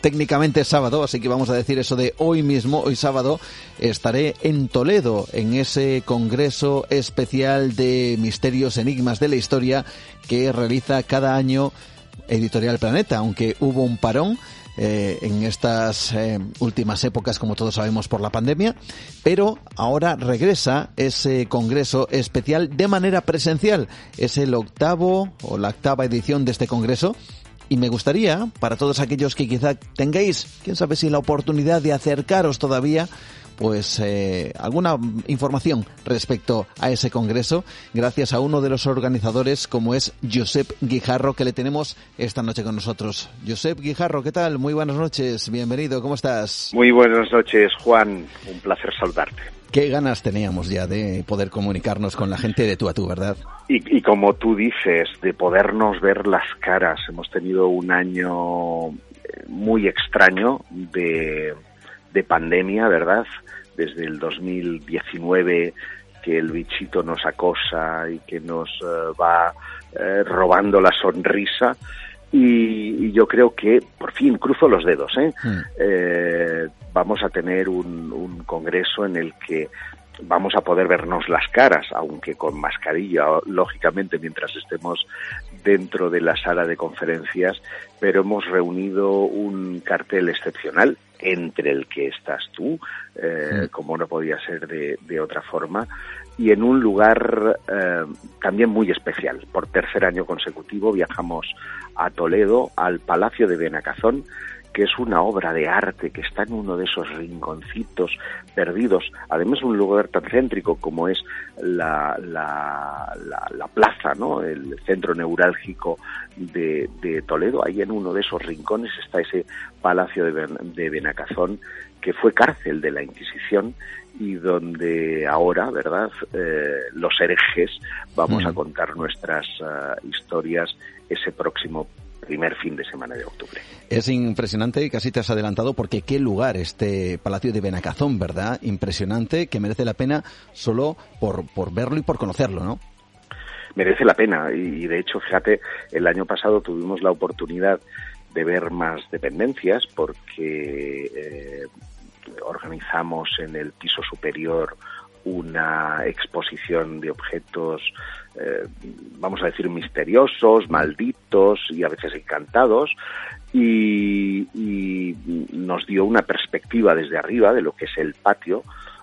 técnicamente sábado, así que vamos a decir eso de hoy mismo, hoy sábado, estaré en Toledo, en ese congreso especial de misterios, enigmas de la historia que realiza cada año Editorial Planeta, aunque hubo un parón. Eh, en estas eh, últimas épocas, como todos sabemos, por la pandemia, pero ahora regresa ese congreso especial de manera presencial. Es el octavo o la octava edición de este congreso y me gustaría, para todos aquellos que quizá tengáis, quién sabe si la oportunidad de acercaros todavía, pues eh, alguna información respecto a ese congreso, gracias a uno de los organizadores como es Josep Guijarro, que le tenemos esta noche con nosotros. Josep Guijarro, ¿qué tal? Muy buenas noches, bienvenido, ¿cómo estás? Muy buenas noches, Juan, un placer saludarte. Qué ganas teníamos ya de poder comunicarnos con la gente de tú a tú, ¿verdad? Y, como tú dices, de podernos ver las caras. Hemos tenido un año eh, muy extraño de, pandemia, ¿verdad? Desde el 2019 que el bichito nos acosa y que nos eh, va eh, robando la sonrisa. Y, yo creo que, por fin, cruzo los dedos, ¿eh? Mm. vamos a tener un, un, congreso en el que vamos a poder vernos las caras, aunque con mascarilla, lógicamente, mientras estemos dentro de la sala de conferencias, pero hemos reunido un cartel excepcional entre el que estás tú, eh, como no podía ser de, de, otra forma, y en un lugar eh, también muy especial. Por tercer año consecutivo viajamos a Toledo, al Palacio de Benacazón, que es una obra de arte que está en uno de esos rinconcitos perdidos, además un lugar tan céntrico como es la, la, la, plaza, ¿no? el centro neurálgico de, de, Toledo, ahí en uno de esos rincones está ese palacio de, de Benacazón, que fue cárcel de la Inquisición y donde ahora, ¿verdad?, eh, los herejes vamos a contar nuestras uh, historias ese próximo primer fin de semana de octubre. Es impresionante y casi te has adelantado porque qué lugar este Palacio de Benacazón, ¿verdad? Impresionante que merece la pena solo por, por verlo y por conocerlo, ¿no? Merece la pena y de hecho, fíjate, el año pasado tuvimos la oportunidad de ver más dependencias porque eh, organizamos en el piso superior una exposición de objetos, eh, vamos a decir, misteriosos, malditos y a veces encantados, y, nos dio una perspectiva desde arriba de lo que es el patio,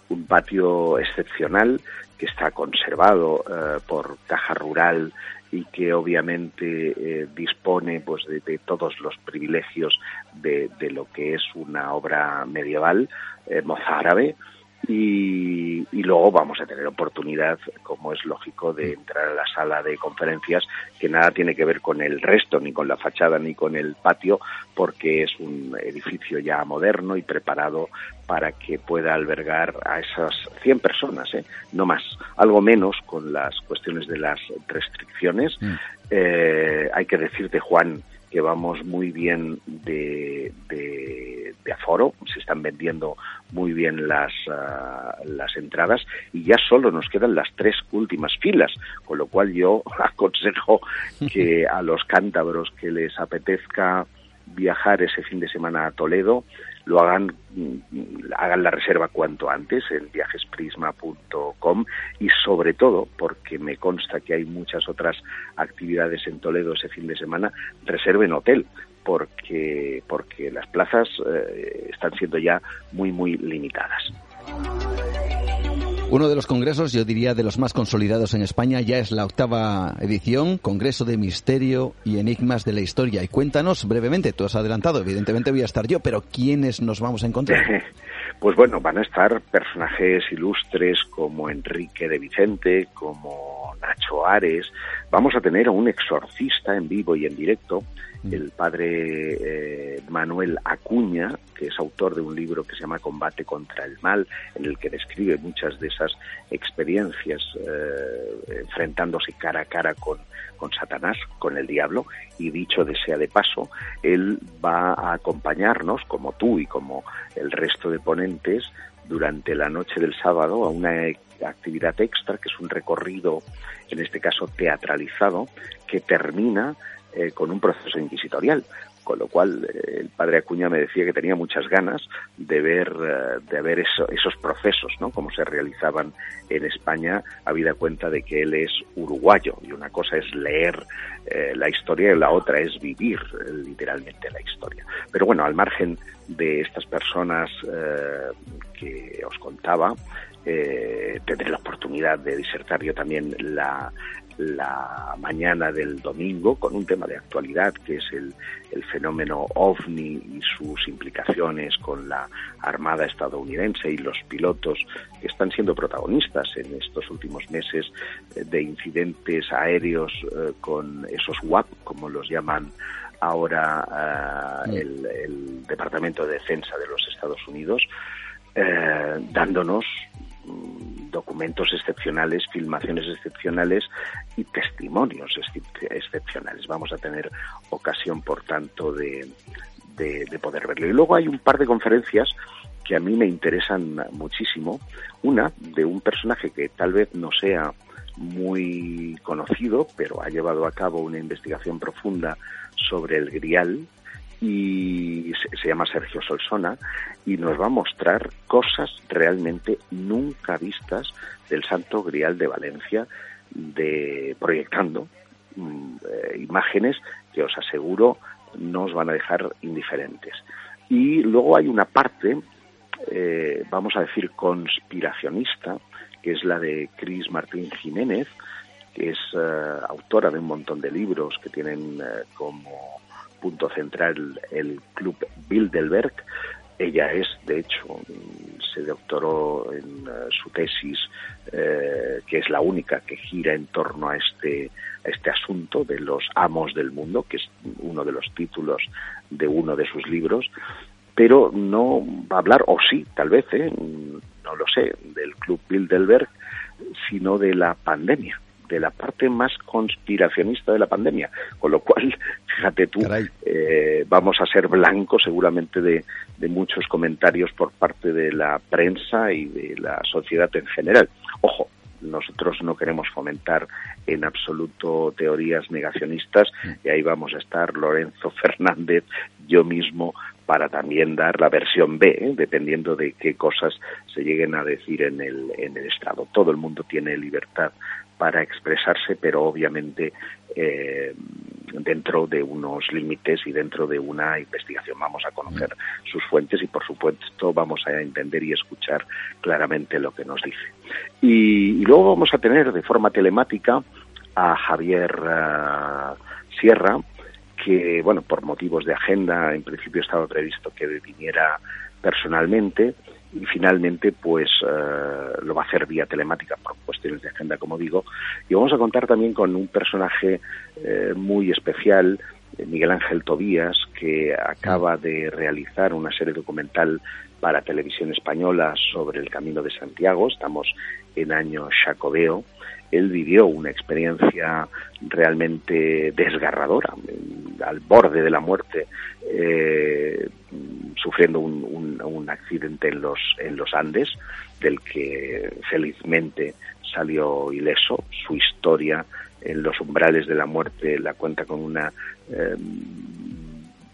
un patio excepcional que está conservado eh, por Caja Rural y que obviamente eh, dispone pues de, todos los privilegios de, de, lo que es una obra medieval mozárabe y, luego vamos a tener oportunidad, como es lógico, de entrar a la sala de conferencias, que nada tiene que ver con el resto, ni con la fachada, ni con el patio, porque es un edificio ya moderno y preparado para que pueda albergar a esas 100 personas, ¿eh? no más, algo menos con las cuestiones de las restricciones. Mm. Eh, hay que decirte, Juan, que vamos muy bien de, aforo, se están vendiendo muy bien las, ah, las entradas y ya solo nos quedan las tres últimas filas, con lo cual yo aconsejo que a los cántabros que les apetezca viajar ese fin de semana a Toledo, lo hagan, mm, hagan la reserva cuanto antes en viajesprisma.com y sobre todo, porque me consta que hay muchas otras actividades en Toledo ese fin de semana, reserven hotel, porque, porque las plazas eh, están siendo ya muy, muy limitadas. Uno de los congresos, yo diría de los más consolidados en España, ya es la octava edición, Congreso de Misterio y Enigmas de la Historia. Y cuéntanos brevemente, tú has adelantado, evidentemente voy a estar yo, pero ¿quiénes nos vamos a encontrar? Pues bueno, van a estar personajes ilustres como Enrique de Vicente, como Nacho Ares. Vamos a tener a un exorcista en vivo y en directo Mm. el padre eh, Manuel Acuña, que es autor de un libro que se llama Combate contra el Mal, en el que describe muchas de esas experiencias eh, enfrentándose cara a cara con, con Satanás, con el diablo, y dicho de sea de paso, él va a acompañarnos, como tú y como el resto de ponentes, durante la noche del sábado a una actividad extra, que es un recorrido, en este caso teatralizado, que termina eh, con un proceso inquisitorial. Con lo cual, eh, el padre Acuña me decía que tenía muchas ganas de ver, eh, de ver esos procesos, ¿no? Cómo se realizaban en España, habida cuenta de que él es uruguayo. Y una cosa es leer la historia y la otra es vivir literalmente la historia. Pero bueno, al margen de estas personas que os contaba, tendré la oportunidad de disertar yo también la, la mañana del domingo con un tema de actualidad que es el, el, fenómeno ovni y sus implicaciones con la Armada estadounidense y los pilotos que están siendo protagonistas en estos últimos meses eh, de incidentes aéreos eh, con esos WAP, como los llaman ahora eh, el, el, Departamento de Defensa de los Estados Unidos, dándonos documentos excepcionales, filmaciones excepcionales y testimonios excepcionales. Vamos a tener ocasión, por tanto, de, de, poder verlo. Y luego hay un par de conferencias que a mí me interesan muchísimo. Una de un personaje que tal vez no sea muy conocido, pero ha llevado a cabo una investigación profunda sobre el grial, y se, llama Sergio Solsona y nos va a mostrar cosas realmente nunca vistas del Santo Grial de Valencia, de proyectando mm, eh, imágenes que os aseguro no os van a dejar indiferentes. Y luego hay una parte, eh, vamos a decir, conspiracionista, que es la de Cris Martín Jiménez, que es eh, autora de un montón de libros que tienen como punto central el Club Bilderberg. Ella es, de hecho, se doctoró en eh, su tesis, eh, que es la única que gira en torno a este, a este asunto de los amos del mundo, que es uno de los títulos de uno de sus libros, pero no va a hablar, o sí, tal vez, ¿eh? no lo sé, del Club Bilderberg, sino de la pandemia de la parte más conspiracionista de la pandemia, con lo cual, fíjate tú, eh, vamos a ser blancos seguramente de, de muchos comentarios por parte de la prensa y de la sociedad en general. Ojo, nosotros no queremos fomentar en absoluto teorías negacionistas y ahí vamos a estar Lorenzo Fernández, yo mismo, para también dar la versión B, ¿eh? dependiendo de qué cosas se lleguen a decir en el, en el Estado. Todo el mundo tiene libertad para expresarse, pero obviamente eh, dentro de unos límites y dentro de una investigación. Vamos a conocer sus fuentes y, por supuesto, vamos a entender y escuchar claramente lo que nos dice. Y, luego vamos a tener de forma telemática a Javier uh, Sierra, que, bueno, por motivos de agenda, en principio estaba previsto que viniera personalmente, y finalmente pues eh, lo va a hacer vía telemática por cuestiones de agenda como digo. Y vamos a contar también con un personaje eh, muy especial eh, Miguel Ángel Tobías que acaba de realizar una serie documental para televisión española sobre el Camino de Santiago. Estamos en año Jacobeo él vivió una experiencia realmente desgarradora, al borde de la muerte, eh, sufriendo un, accidente en los, en los Andes, del que felizmente salió ileso. Su historia en los umbrales de la muerte la cuenta con una eh,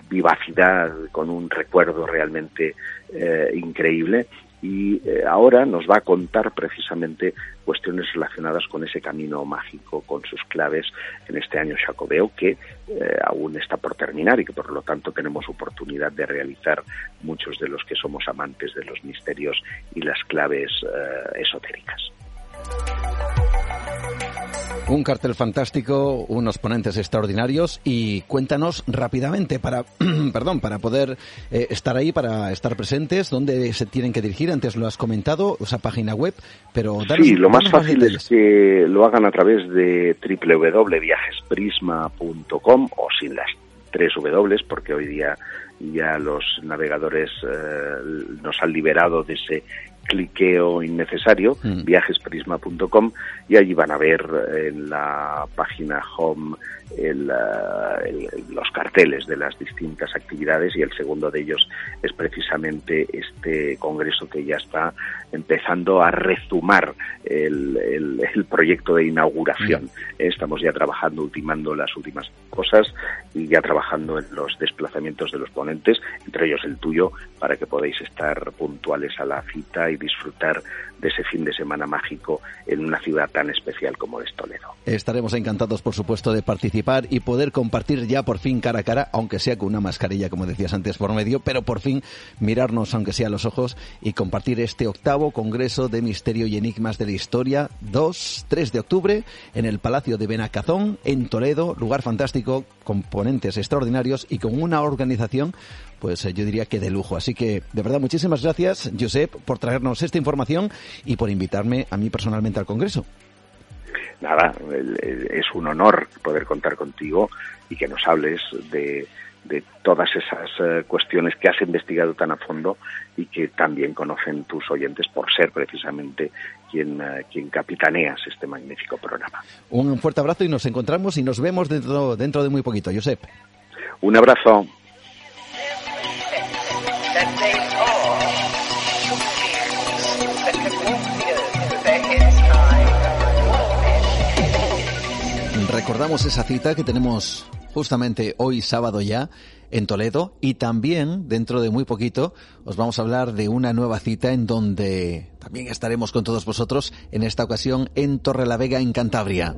vivacidad, con un recuerdo realmente eh, increíble y eh, ahora nos va a contar precisamente cuestiones relacionadas con ese camino mágico, con sus claves en este año jacobeo que aún está por terminar y que por lo tanto tenemos oportunidad de realizar muchos de los que somos amantes de los misterios y las claves esotéricas. Un cartel fantástico, unos ponentes extraordinarios y cuéntanos rápidamente para, perdón, para poder eh, estar ahí, para estar presentes, dónde se tienen que dirigir. Antes lo has comentado, esa página web, pero sí, lo más fácil es que lo hagan a través de www.viajesprisma.com o sin las tres W, porque hoy día ya los navegadores eh, nos han liberado de ese cliqueo innecesario, mm. viajesprisma.com, y allí van a ver en la página home los carteles de las distintas actividades y el segundo de ellos es precisamente este congreso que ya está empezando a rezumar el, proyecto de inauguración. Mm. Estamos ya trabajando, ultimando las últimas cosas y ya trabajando en los desplazamientos de los ponentes, entre ellos el tuyo, para que podáis estar puntuales a la cita y disfrutar de ese fin de semana mágico en una ciudad tan especial como es Toledo. Estaremos encantados, por supuesto, de participar y poder compartir ya por fin cara a cara, aunque sea con una mascarilla, como decías antes, por medio, pero por fin mirarnos, aunque sea a los ojos, y compartir este octavo Congreso de Misterio y Enigmas de la Historia, 2, 3 de octubre, en el Palacio de Benacazón, en Toledo, lugar fantástico, componentes extraordinarios y con una organización pues eh, yo diría que de lujo. Así que, de verdad, muchísimas gracias, Josep, por traernos esta información y por invitarme a mí personalmente al Congreso. Nada, es un honor poder contar contigo y que nos hables de, todas esas eh, cuestiones que has investigado tan a fondo y que también conocen tus oyentes por ser precisamente quien, eh, quien capitaneas este magnífico programa. Un fuerte abrazo y nos encontramos y nos vemos dentro, dentro de muy poquito, Josep. Un abrazo. Recordamos esa cita que tenemos justamente hoy sábado ya en Toledo y también dentro de muy poquito os vamos a hablar de una nueva cita en donde también estaremos con todos vosotros en esta ocasión en Torrelavega en Cantabria.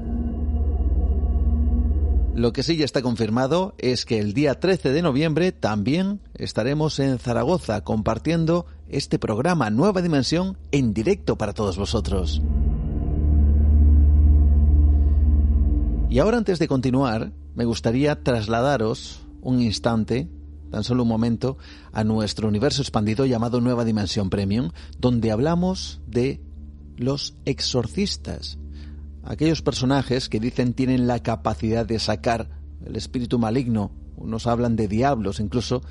Lo que sí ya está confirmado es que el día 13 de noviembre también estaremos en Zaragoza compartiendo este programa Nueva Dimensión en directo para todos vosotros. Y ahora antes de continuar, me gustaría trasladaros un instante, tan solo un momento, a nuestro universo expandido llamado Nueva Dimensión Premium, donde hablamos de los exorcistas aquellos personajes que dicen tienen la capacidad de sacar el espíritu maligno, unos hablan de diablos, incluso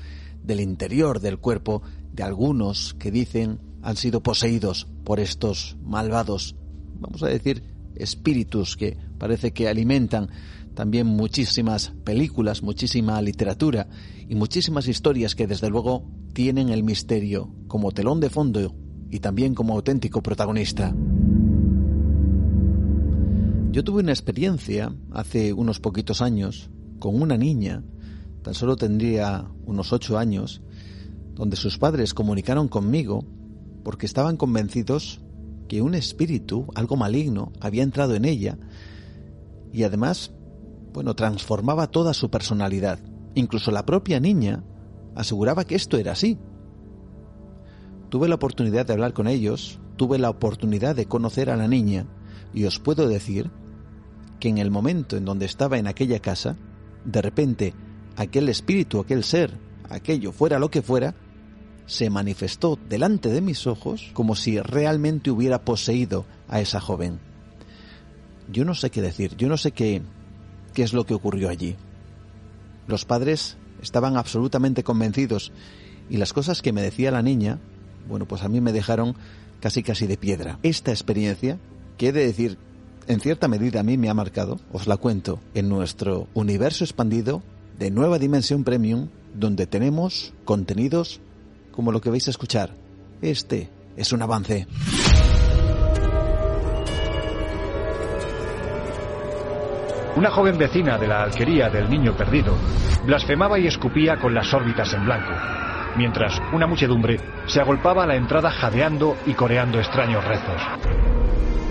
del interior del cuerpo de algunos que dicen han sido poseídos por estos malvados, vamos a decir, espíritus que parece que alimentan también muchísimas películas, muchísima literatura y muchísimas historias que desde luego tienen el misterio como telón de fondo y también como auténtico protagonista. Yo tuve una experiencia hace unos poquitos años con una niña, tan solo tendría unos ocho años, donde sus padres comunicaron conmigo porque estaban convencidos que un espíritu, algo maligno, había entrado en ella y además, bueno, transformaba toda su personalidad. Incluso la propia niña aseguraba que esto era así. Tuve la oportunidad de hablar con ellos, tuve la oportunidad de conocer a la niña y os puedo decir que en el momento en donde estaba en aquella casa, de repente aquel espíritu, aquel ser, aquello fuera lo que fuera, se manifestó delante de mis ojos como si realmente hubiera poseído a esa joven. Yo no sé qué decir, yo no sé qué, qué es lo que ocurrió allí. Los padres estaban absolutamente convencidos y las cosas que me decía la niña, bueno, pues a mí me dejaron casi casi de piedra. Esta experiencia, que he de decir en cierta medida a mí me ha marcado, os la cuento, en nuestro universo expandido de Nueva Dimensión Premium, donde tenemos contenidos como lo que vais a escuchar. Este es un avance. Una joven vecina de la alquería del niño perdido blasfemaba y escupía con las órbitas en blanco, mientras una muchedumbre se agolpaba a la entrada jadeando y coreando extraños rezos.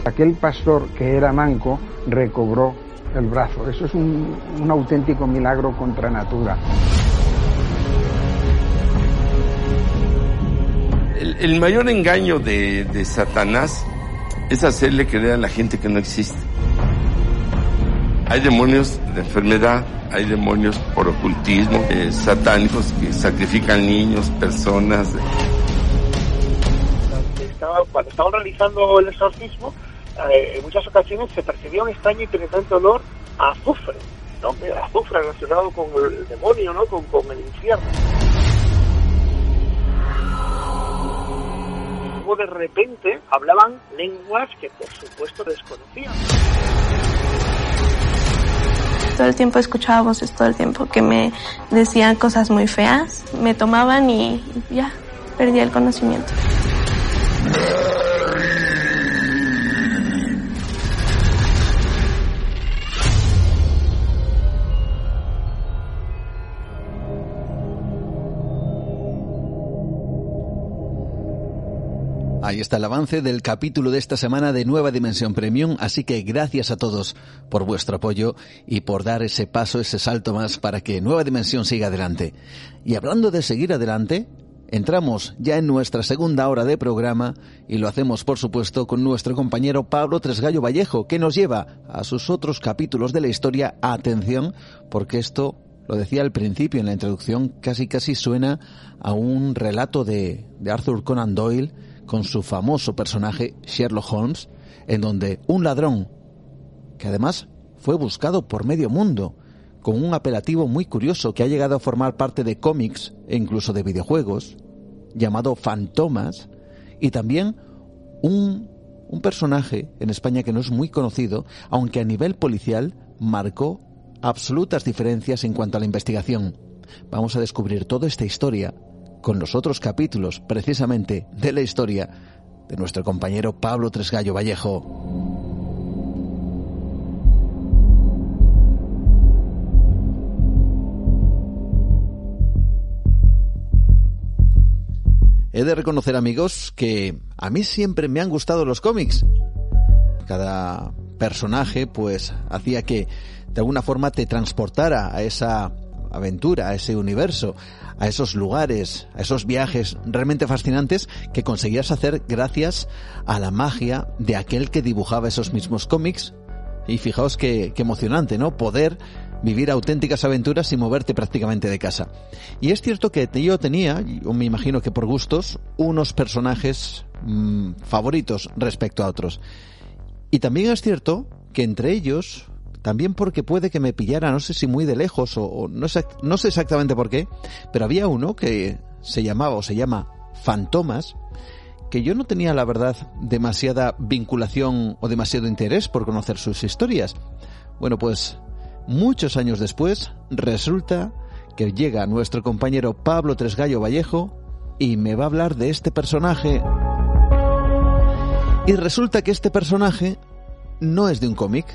Aquel pastor que era manco recobró el brazo. Eso es un, un auténtico milagro contra natura. El, el mayor engaño de, de Satanás es hacerle creer a la gente que no existe. Hay demonios de enfermedad, hay demonios por ocultismo, eh, satánicos que sacrifican niños, personas. Estaba, cuando estaban realizando el exorcismo, en muchas ocasiones se percibía un extraño y penetrante olor a azufre, ¿no? El azufre relacionado con el demonio, ¿no? Con, con el infierno. Luego de repente hablaban lenguas que por supuesto desconocían. Todo el tiempo escuchaba voces, todo el tiempo que me decían cosas muy feas, me tomaban y ya, perdía el conocimiento. Ahí está el avance del capítulo de esta semana de Nueva Dimensión Premium, así que gracias a todos por vuestro apoyo y por dar ese paso, ese salto más para que Nueva Dimensión siga adelante. Y hablando de seguir adelante, entramos ya en nuestra segunda hora de programa y lo hacemos por supuesto con nuestro compañero Pablo Tresgallo Vallejo, que nos lleva a sus otros capítulos de la historia. Atención, porque esto lo decía al principio en la introducción, casi casi suena a un relato de, de Arthur Conan Doyle con su famoso personaje Sherlock Holmes, en donde un ladrón, que además fue buscado por medio mundo, con un apelativo muy curioso que ha llegado a formar parte de cómics e incluso de videojuegos, llamado Fantomas, y también un, un personaje en España que no es muy conocido, aunque a nivel policial marcó absolutas diferencias en cuanto a la investigación. Vamos a descubrir toda esta historia con los otros capítulos precisamente de la historia de nuestro compañero Pablo Tresgallo Vallejo. He de reconocer amigos que a mí siempre me han gustado los cómics. Cada personaje pues hacía que de alguna forma te transportara a esa aventura, a ese universo, a esos lugares, a esos viajes realmente fascinantes que conseguías hacer gracias a la magia de aquel que dibujaba esos mismos cómics. Y fijaos qué, qué emocionante, ¿no? Poder vivir auténticas aventuras sin moverte prácticamente de casa. Y es cierto que yo tenía, yo me imagino que por gustos, unos personajes mmm, favoritos respecto a otros. Y también es cierto que entre ellos también porque puede que me pillara, no sé si muy de lejos o, no, sé, no sé exactamente por qué, pero había uno que se llamaba o se llama Fantomas, que yo no tenía la verdad demasiada vinculación o demasiado interés por conocer sus historias. Bueno, pues muchos años después resulta que llega nuestro compañero Pablo Tresgallo Vallejo y me va a hablar de este personaje. Y resulta que este personaje no es de un cómic,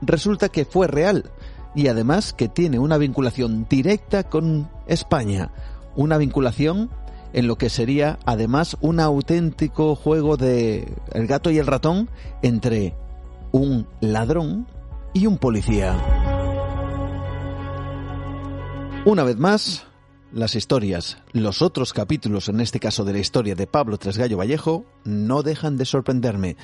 resulta que fue real y además que tiene una vinculación directa con España, una vinculación en lo que sería además un auténtico juego de el gato y el ratón entre un ladrón y un policía. Una vez más, las historias, los otros capítulos, en este caso de la historia de Pablo Tresgallo Vallejo, no dejan de sorprenderme.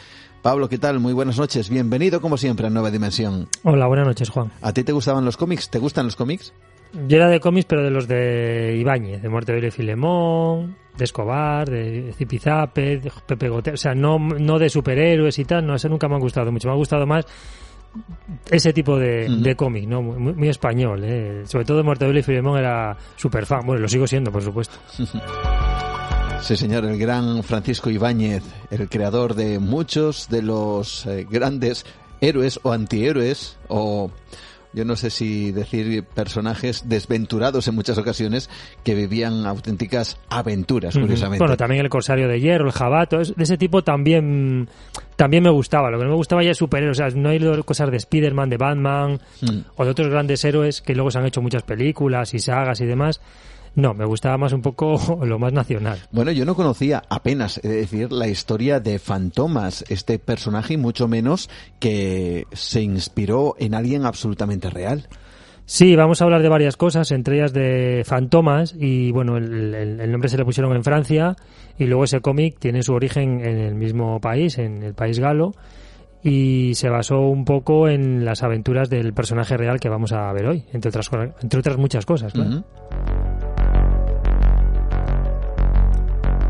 Pablo, ¿qué tal? Muy buenas noches. Bienvenido, como siempre, a Nueva Dimensión. Hola, buenas noches, Juan. ¿A ti te gustaban los cómics? ¿Te gustan los cómics? Yo era de cómics, pero de los de Ibáñez, de Muerte de Filemón, de Escobar, de Zipizape, de Pepe Gote, o sea, no, no de superhéroes y tal, no, eso nunca me ha gustado mucho. Me ha gustado más ese tipo de, uh -huh. de cómic, ¿no? Muy, muy español, ¿eh? Sobre todo Mortadelo y Filemón era súper fan. Bueno, lo sigo siendo, por supuesto. Sí, señor, el gran Francisco Ibáñez, el creador de muchos de los eh, grandes héroes o antihéroes o yo no sé si decir personajes desventurados en muchas ocasiones que vivían auténticas aventuras, curiosamente. Bueno, también el Corsario de Hierro, el Jabato, de ese tipo también también me gustaba. Lo que no me gustaba ya es superhéroes, o sea, no hay cosas de Spider-Man, de Batman mm. o de otros grandes héroes que luego se han hecho muchas películas y sagas y demás. No, me gustaba más un poco lo más nacional. Bueno, yo no conocía apenas, es decir, la historia de Fantomas, este personaje, y mucho menos que se inspiró en alguien absolutamente real. Sí, vamos a hablar de varias cosas, entre ellas de Fantomas, y bueno, el, nombre se le pusieron en Francia, y luego ese cómic tiene su origen en el mismo país, en el país galo, y se basó un poco en las aventuras del personaje real que vamos a ver hoy, entre otras, entre otras muchas cosas. Claro.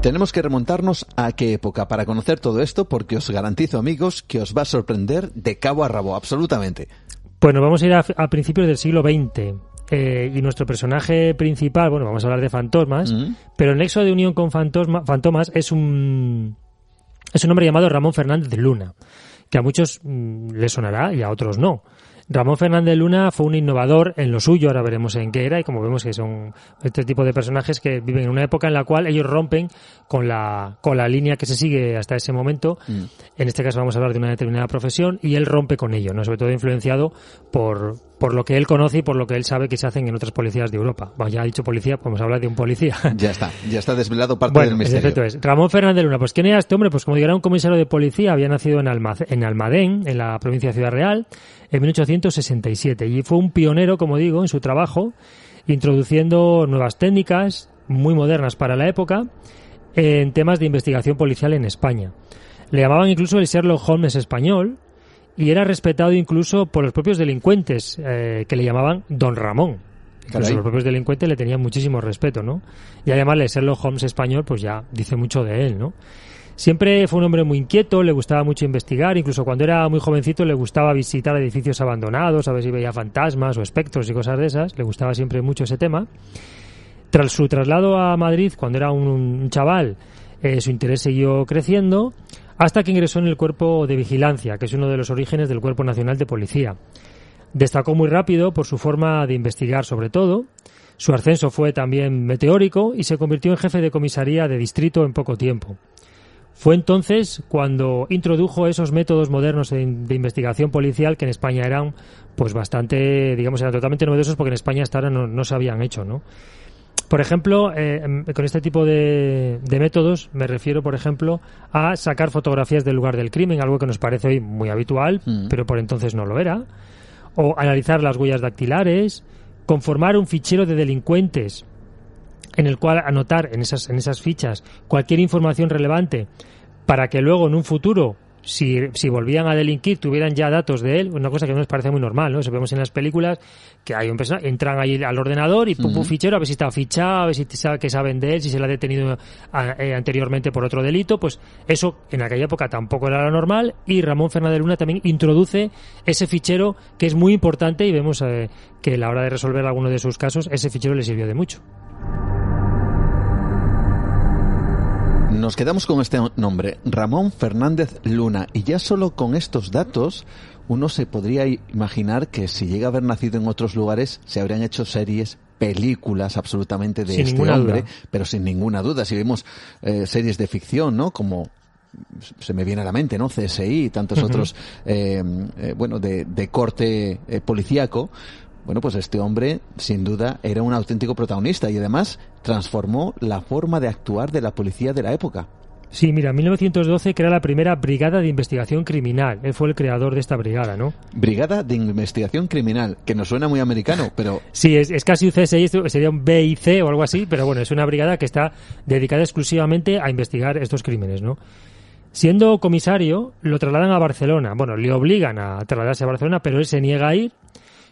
Tenemos que remontarnos a qué época para conocer todo esto, porque os garantizo, amigos, que os va a sorprender de cabo a rabo, absolutamente. Bueno, vamos a ir a, principios del siglo XX. Eh, y nuestro personaje principal, bueno, vamos a hablar de fantasmas, pero el nexo de unión con fantomas es un, es un hombre llamado Ramón Fernández de Luna, que a muchos mm, les sonará y a otros no. Ramón Fernández Luna fue un innovador en lo suyo, ahora veremos en qué era, y como vemos que son este tipo de personajes que viven en una época en la cual ellos rompen con la, con la línea que se sigue hasta ese momento. Mm. En este caso vamos a hablar de una determinada profesión, y él rompe con ello, ¿no? sobre todo influenciado por, por lo que él conoce y por lo que él sabe que se hacen en otras policías de Europa. Bueno, ya ha dicho policía, podemos hablar de un policía. Ya está, ya está desvelado parte del misterio. es. Ramón Fernández Luna, pues ¿quién era este hombre? Pues como digo, era un comisario de policía, había nacido en, en Almadén, en la provincia de Ciudad Real, en 1867 y fue un pionero, como digo, en su trabajo, introduciendo nuevas técnicas muy modernas para la época en temas de investigación policial en España. Le llamaban incluso el Sherlock Holmes español y era respetado incluso por los propios delincuentes eh, que le llamaban Don Ramón. Incluso los propios delincuentes le tenían muchísimo respeto, ¿no? Y además el Sherlock Holmes español pues ya dice mucho de él, ¿no? Siempre fue un hombre muy inquieto, le gustaba mucho investigar, incluso cuando era muy jovencito le gustaba visitar edificios abandonados, a ver si veía fantasmas o espectros y cosas de esas, le gustaba siempre mucho ese tema. Tras su traslado a Madrid, cuando era un, chaval, eh, su interés siguió creciendo hasta que ingresó en el cuerpo de vigilancia, que es uno de los orígenes del Cuerpo Nacional de Policía. Destacó muy rápido por su forma de investigar sobre todo, su ascenso fue también meteórico y se convirtió en jefe de comisaría de distrito en poco tiempo. Fue entonces cuando introdujo esos métodos modernos de, investigación policial que en España eran pues bastante, digamos, eran totalmente novedosos porque en España hasta ahora no, se habían hecho, ¿no? Por ejemplo, eh, con este tipo de, métodos me refiero, por ejemplo, a sacar fotografías del lugar del crimen, algo que nos parece hoy muy habitual, mm. pero por entonces no lo era, o analizar las huellas dactilares, conformar un fichero de delincuentes en el cual anotar en esas, en esas fichas cualquier información relevante para que luego en un futuro si, si volvían a delinquir tuvieran ya datos de él, una cosa que no nos parece muy normal, ¿no? Vemos en las películas que hay un persona, entran ahí al ordenador y pum, fichero, a ver si está fichado, a ver si sabe que saben de él, si se le ha detenido eh, anteriormente por otro delito, pues eso en aquella época tampoco era lo normal y Ramón Fernández Luna también introduce ese fichero que es muy importante y vemos eh, que a la hora de resolver alguno de sus casos ese fichero le sirvió de mucho. Nos quedamos con este nombre, Ramón Fernández Luna, y ya solo con estos datos uno se podría imaginar que si llega a haber nacido en otros lugares se habrían hecho series, películas absolutamente de este hombre, pero sin ninguna duda. Si vemos eh, series de ficción, ¿no? Como se me viene a la mente, ¿no? CSI y tantos otros, eh, eh, bueno, de, de corte policíaco, bueno, pues este hombre, sin duda, era un auténtico protagonista y además transformó la forma de actuar de la policía de la época. Sí, mira, en 1912 crea la primera Brigada de Investigación Criminal. Él fue el creador de esta brigada, ¿no? Brigada de Investigación Criminal, que nos suena muy americano, pero... sí, es, casi un CSI, sería un BIC o algo así, pero bueno, es una brigada que está dedicada exclusivamente a investigar estos crímenes, ¿no? Siendo comisario, lo trasladan a Barcelona. Bueno, le obligan a trasladarse a Barcelona, pero él se niega a ir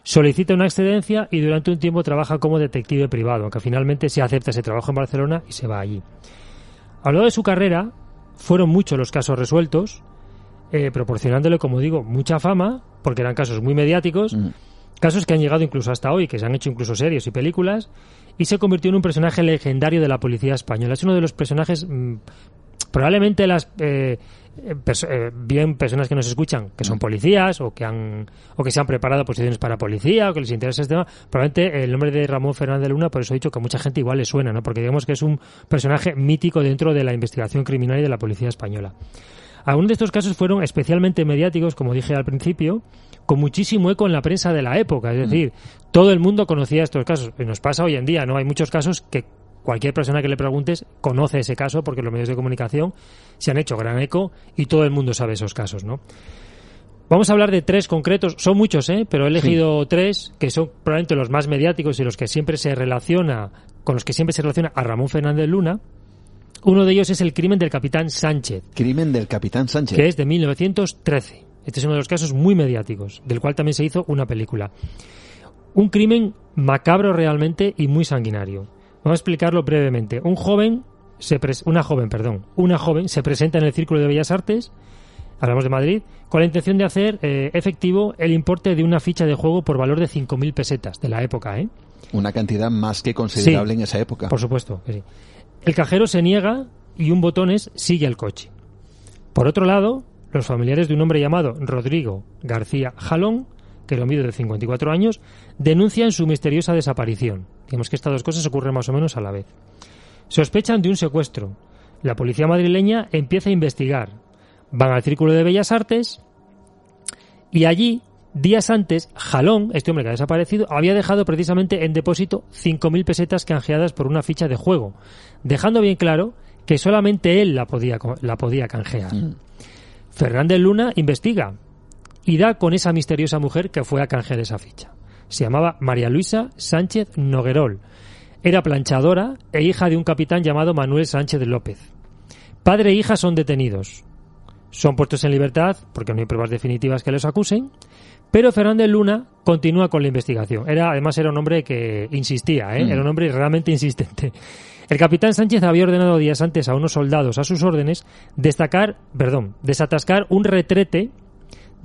solicita una excedencia y durante un tiempo trabaja como detective privado, aunque finalmente se acepta ese trabajo en Barcelona y se va allí. A lo largo de su carrera, fueron muchos los casos resueltos, eh, proporcionándole, como digo, mucha fama, porque eran casos muy mediáticos, mm. casos que han llegado incluso hasta hoy, que se han hecho incluso series y películas, y se convirtió en un personaje legendario de la policía española. Es uno de los personajes mm, Probablemente las eh, eh, bien personas que nos escuchan, que son policías o que han o que se han preparado posiciones para policía o que les interesa este tema, probablemente el nombre de Ramón Fernández Luna, por eso he dicho que a mucha gente igual le suena, ¿no? Porque digamos que es un personaje mítico dentro de la investigación criminal y de la policía española. Algunos de estos casos fueron especialmente mediáticos, como dije al principio, con muchísimo eco en la prensa de la época. Es decir, todo el mundo conocía estos casos. Y nos pasa hoy en día, ¿no? Hay muchos casos que cualquier persona que le preguntes conoce ese caso porque los medios de comunicación se han hecho gran eco y todo el mundo sabe esos casos, ¿no? Vamos a hablar de tres concretos, son muchos, ¿eh? pero he elegido tres que son probablemente los más mediáticos y los que siempre se relaciona, con los que siempre se relaciona a Ramón Fernández Luna. Uno de ellos es el crimen del capitán Sánchez. Crimen del capitán Sánchez. Que es de 1913. Este es uno de los casos muy mediáticos, del cual también se hizo una película. Un crimen macabro realmente y muy sanguinario. Vamos a explicarlo brevemente. Un joven, se una joven, perdón, una joven se presenta en el Círculo de Bellas Artes, hablamos de Madrid, con la intención de hacer eh, efectivo el importe de una ficha de juego por valor de 5.000 pesetas de la época, ¿eh? Una cantidad más que considerable en esa época. Por supuesto, sí. El cajero se niega y un botones sigue el coche. Por otro lado, los familiares de un hombre llamado Rodrigo García Jalón que lo mide de 54 años, denuncian su misteriosa desaparición. Digamos que estas dos cosas ocurren más o menos a la vez. Sospechan de un secuestro. La policía madrileña empieza a investigar. Van al Círculo de Bellas Artes y allí, días antes, Jalón, este hombre que ha desaparecido, había dejado precisamente en depósito 5.000 pesetas canjeadas por una ficha de juego, dejando bien claro que solamente él la podía, la podía canjear. Mm. Fernández Luna investiga, y da con esa misteriosa mujer que fue a canjear esa ficha. Se llamaba María Luisa Sánchez Noguerol. Era planchadora e hija de un capitán llamado Manuel Sánchez López. Padre e hija son detenidos. Son puestos en libertad porque no hay pruebas definitivas que los acusen, pero Fernández Luna continúa con la investigación. Era, además era un hombre que insistía, ¿eh? mm. era un hombre realmente insistente. El capitán Sánchez había ordenado días antes a unos soldados a sus órdenes destacar, perdón, desatascar un retrete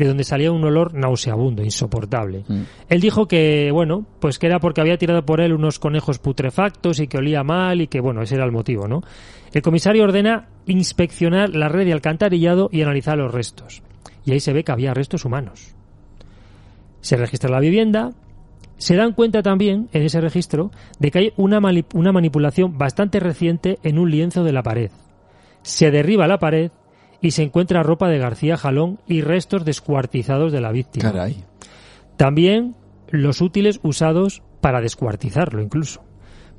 de donde salía un olor nauseabundo, insoportable. Mm. Él dijo que, bueno, pues que era porque había tirado por él unos conejos putrefactos y que olía mal y que, bueno, ese era el motivo, ¿no? El comisario ordena inspeccionar la red de alcantarillado y analizar los restos. Y ahí se ve que había restos humanos. Se registra la vivienda. Se dan cuenta también, en ese registro, de que hay una, una manipulación bastante reciente en un lienzo de la pared. Se derriba la pared y se encuentra ropa de García Jalón y restos descuartizados de la víctima. Caray. También los útiles usados para descuartizarlo incluso.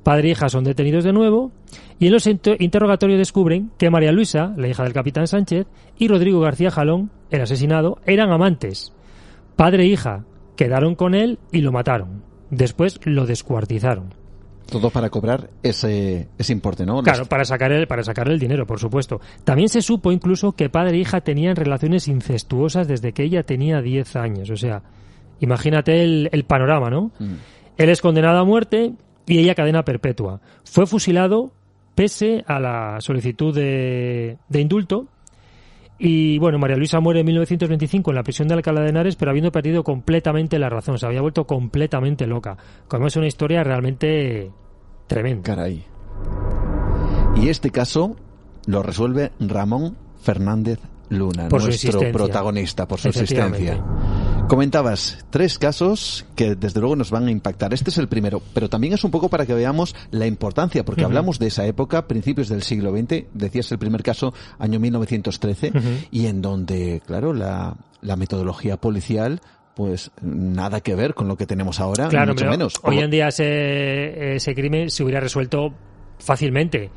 Padre e hija son detenidos de nuevo y en los interrogatorios descubren que María Luisa, la hija del capitán Sánchez, y Rodrigo García Jalón, el asesinado, eran amantes. Padre e hija quedaron con él y lo mataron. Después lo descuartizaron. Todo para cobrar ese, ese importe, ¿no? Claro, para sacar, el, para sacar el dinero, por supuesto. También se supo incluso que padre e hija tenían relaciones incestuosas desde que ella tenía 10 años. O sea, imagínate el, el panorama, ¿no? Mm. Él es condenado a muerte y ella cadena perpetua. Fue fusilado pese a la solicitud de, de indulto y bueno, María Luisa muere en 1925 en la prisión de Alcalá de Henares, pero habiendo perdido completamente la razón, se había vuelto completamente loca. Como es una historia realmente Tremendo. Caray. Y este caso lo resuelve Ramón Fernández Luna, nuestro protagonista, por su existencia. Comentabas tres casos que desde luego nos van a impactar. Este es el primero, pero también es un poco para que veamos la importancia, porque hablamos de esa época, principios del siglo XX, decías el primer caso, año 1913, y en donde, claro, la, la metodología policial pues nada que ver con lo que tenemos ahora, claro, mucho menos. Hoy en día ese, ese crimen se hubiera resuelto fácilmente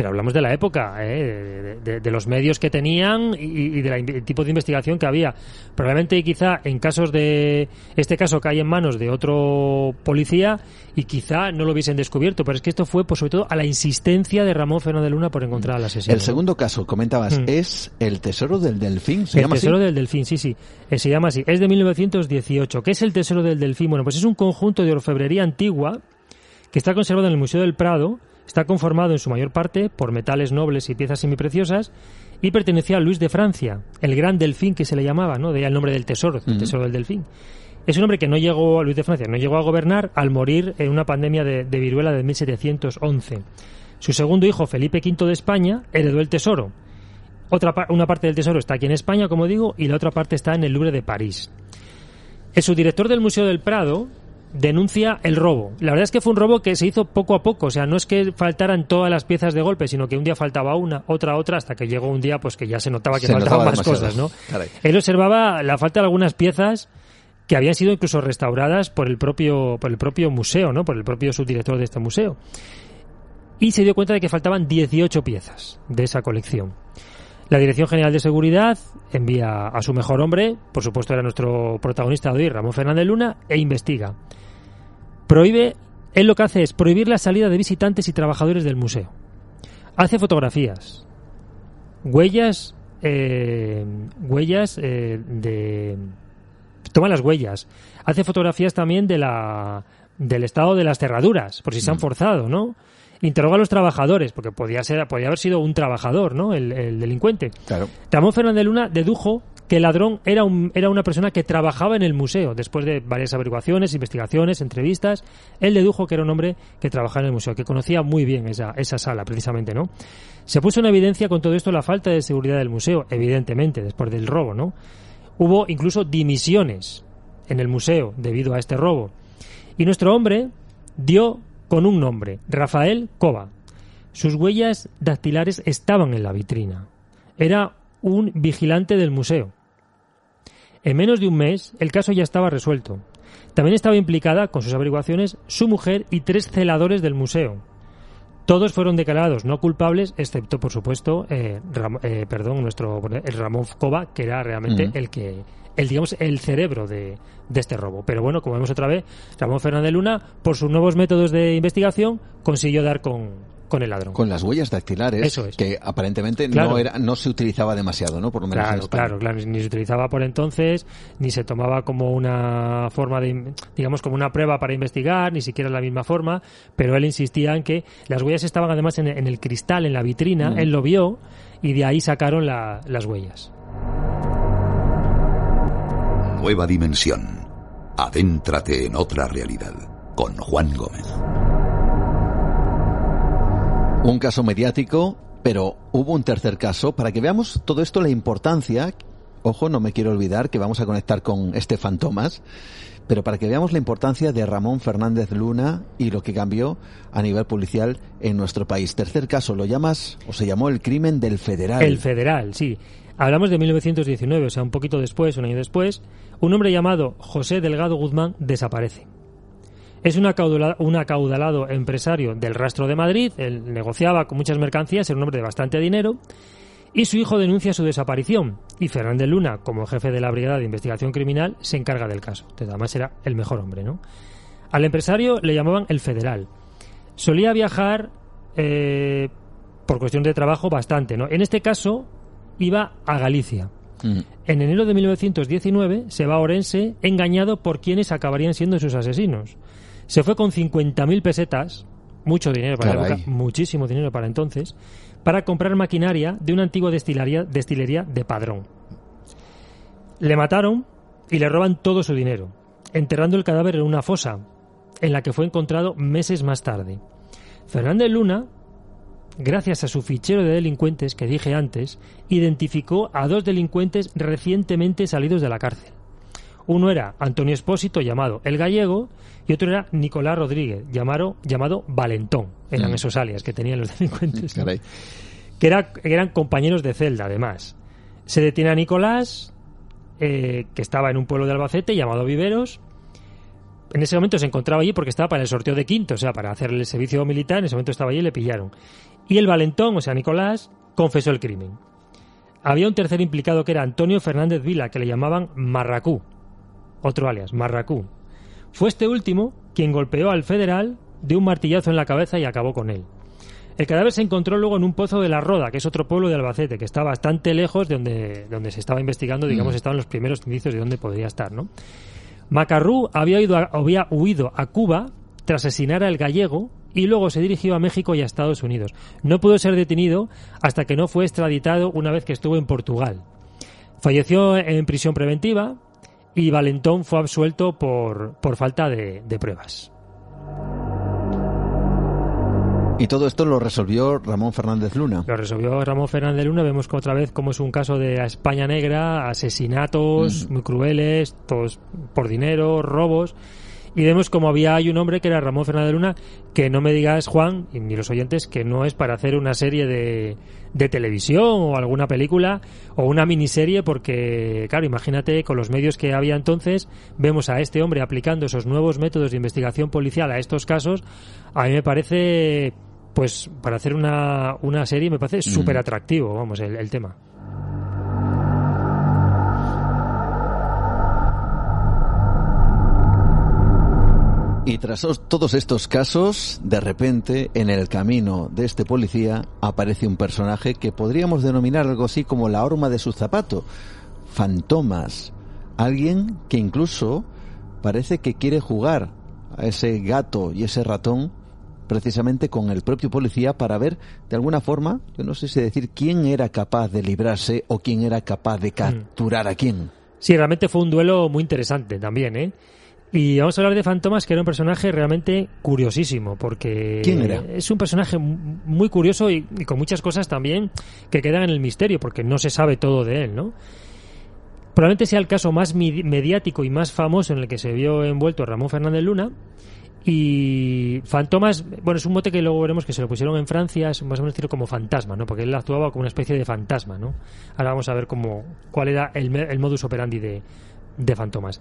pero hablamos de la época, ¿eh? de, los medios que tenían y, del tipo de investigación que había. Probablemente quizá en casos de este caso cae en manos de otro policía y quizá no lo hubiesen descubierto, pero es que esto fue por sobre todo a la insistencia de Ramón Fernández Luna por encontrar al asesino. El segundo caso, comentabas, mm. es el tesoro del delfín. ¿Se el tesoro del delfín, sí, sí, eh, se llama así. Es de 1918. ¿Qué es el tesoro del delfín? Bueno, pues es un conjunto de orfebrería antigua que está conservado en el Museo del Prado Está conformado en su mayor parte por metales nobles y piezas semipreciosas y pertenecía a Luis de Francia, el gran delfín que se le llamaba, ¿no? De ahí el nombre del tesoro, el tesoro del delfín. Es un hombre que no llegó, a Luis de Francia, no llegó a gobernar al morir en una pandemia de, de viruela de 1711. Su segundo hijo, Felipe V de España, heredó el tesoro Otra, una parte del tesoro está aquí en España, como digo, y la otra parte está en el Louvre de París. El subdirector del Museo del Prado denuncia el robo. La verdad es que fue un robo que se hizo poco a poco, o sea, no es que faltaran todas las piezas de golpe, sino que un día faltaba una, otra, otra, hasta que llegó un día pues que ya se notaba que faltaban más cosas, ¿no? Él observaba la falta de algunas piezas que habían sido incluso restauradas por el propio por el propio museo, ¿no? Por el propio subdirector de este museo. Y se dio cuenta de que faltaban 18 piezas de esa colección. La Dirección General de Seguridad envía a su mejor hombre, por supuesto era nuestro protagonista de hoy, Ramón Fernández Luna, e investiga prohíbe, él lo que hace es prohibir la salida de visitantes y trabajadores del museo. Hace fotografías, huellas, eh, huellas eh, de, toma las huellas, hace fotografías también de la del estado de las cerraduras, por si se han mm. forzado, ¿no? interroga a los trabajadores, porque podía ser, podía haber sido un trabajador, ¿no? El, delincuente. Claro. Ramón Fernández Luna dedujo que el ladrón era, un, era una persona que trabajaba en el museo. Después de varias averiguaciones, investigaciones, entrevistas, él dedujo que era un hombre que trabajaba en el museo, que conocía muy bien esa, esa sala, precisamente, ¿no? Se puso en evidencia con todo esto la falta de seguridad del museo, evidentemente, después del robo, ¿no? Hubo incluso dimisiones en el museo debido a este robo. Y nuestro hombre dio con un nombre, Rafael Cova. Sus huellas dactilares estaban en la vitrina. Era un vigilante del museo. En menos de un mes, el caso ya estaba resuelto. También estaba implicada, con sus averiguaciones, su mujer y tres celadores del museo. Todos fueron declarados no culpables, excepto, por supuesto, eh, eh, perdón, nuestro el Ramón Cova, que era realmente el que el digamos el cerebro de, de, este robo. Pero bueno, como vemos otra vez, Ramón Fernández Luna, por sus nuevos métodos de investigación, consiguió dar con, con el ladrón. Con las huellas dactilares, que aparentemente no era, no se utilizaba demasiado, ¿no? Por lo menos claro, claro, claro, ni se utilizaba por entonces, ni se tomaba como una forma de, digamos, como una prueba para investigar, ni siquiera la misma forma, pero él insistía en que las huellas estaban además en, el cristal, en la vitrina, mm. él lo vio y de ahí sacaron las huellas. Nueva dimensión. Adéntrate en otra realidad. Con Juan Gómez. Un caso mediático, pero hubo un tercer caso. Para que veamos todo esto, la importancia. Ojo, no me quiero olvidar que vamos a conectar con Estefan Tomás. Pero para que veamos la importancia de Ramón Fernández Luna y lo que cambió a nivel policial en nuestro país. Tercer caso, lo llamas o se llamó el crimen del federal. El federal, sí. Hablamos de 1919, o sea, un poquito después, un año después, un hombre llamado José Delgado Guzmán desaparece. Es un, acaudalado empresario del rastro de Madrid, él negociaba con muchas mercancías, era un hombre de bastante dinero, y su hijo denuncia su desaparición. Y Fernández Luna, como jefe de la Brigada de Investigación Criminal, se encarga del caso. además era el mejor hombre, ¿no? Al empresario le llamaban el federal. Solía viajar eh, por cuestión de trabajo bastante, ¿no? En este caso iba a Galicia. Mm. En enero de 1919 se va a Orense engañado por quienes acabarían siendo sus asesinos. Se fue con 50.000 pesetas, mucho dinero para la época, muchísimo dinero para entonces, para comprar maquinaria de una antigua destilería, destilería de Padrón. Le mataron y le roban todo su dinero, enterrando el cadáver en una fosa, en la que fue encontrado meses más tarde. Fernández Luna, gracias a su fichero de delincuentes que dije antes, identificó a dos delincuentes recientemente salidos de la cárcel. Uno era Antonio Espósito, llamado El Gallego, y otro era Nicolás Rodríguez, llamado, llamado Valentón. Eran mm. esos alias que tenían los delincuentes. Que, era, eran compañeros de celda, además. Se detiene a Nicolás, eh, que estaba en un pueblo de Albacete llamado Viveros. En ese momento se encontraba allí porque estaba para el sorteo de quinto, o sea, para hacerle el servicio militar. En ese momento estaba allí y le pillaron. Y el Valentón, o sea, Nicolás, confesó el crimen. Había un tercer implicado que era Antonio Fernández Vila, que le llamaban Marracú, otro alias, Marracú. Fue este último quien golpeó al federal de un martillazo en la cabeza y acabó con él. El cadáver se encontró luego en un pozo de la Roda, que es otro pueblo de Albacete, que está bastante lejos de donde, donde se estaba investigando, digamos, mm. estaban los primeros indicios de dónde podría estar, ¿no? Macarrú había, había huido a Cuba tras asesinar al gallego y luego se dirigió a México y a Estados Unidos. No pudo ser detenido hasta que no fue extraditado una vez que estuvo en Portugal. Falleció en prisión preventiva, y Valentón fue absuelto por, por falta de, de pruebas. Y todo esto lo resolvió Ramón Fernández Luna. Lo resolvió Ramón Fernández Luna. Vemos que otra vez como es un caso de España negra, asesinatos muy crueles, todos por dinero, robos y vemos como había hay un hombre que era Ramón Fernández Luna, que no me digas, Juan, y ni los oyentes, que no es para hacer una serie de, de televisión o alguna película o una miniserie, porque, claro, imagínate, con los medios que había entonces, vemos a este hombre aplicando esos nuevos métodos de investigación policial a estos casos, a mí me parece, pues, para hacer una, una serie, me parece súper atractivo, vamos, el, el tema. Y tras todos estos casos, de repente, en el camino de este policía aparece un personaje que podríamos denominar algo así como la horma de su zapato, Fantomas, alguien que incluso parece que quiere jugar a ese gato y ese ratón precisamente con el propio policía para ver de alguna forma, yo no sé si decir quién era capaz de librarse o quién era capaz de capturar a quién. Sí, realmente fue un duelo muy interesante también, ¿eh? Y vamos a hablar de Fantomas, que era un personaje realmente curiosísimo, porque ¿Quién era? es un personaje muy curioso y, con muchas cosas también que quedan en el misterio, porque no se sabe todo de él, ¿no? Probablemente sea el caso más mediático y más famoso en el que se vio envuelto Ramón Fernández Luna. Y Fantomas, bueno, es un mote que luego veremos que se lo pusieron en Francia, es más o menos decirlo como fantasma, ¿no? Porque él actuaba como una especie de fantasma, ¿no? Ahora vamos a ver cómo, cuál era el, el modus operandi de, de Fantomas.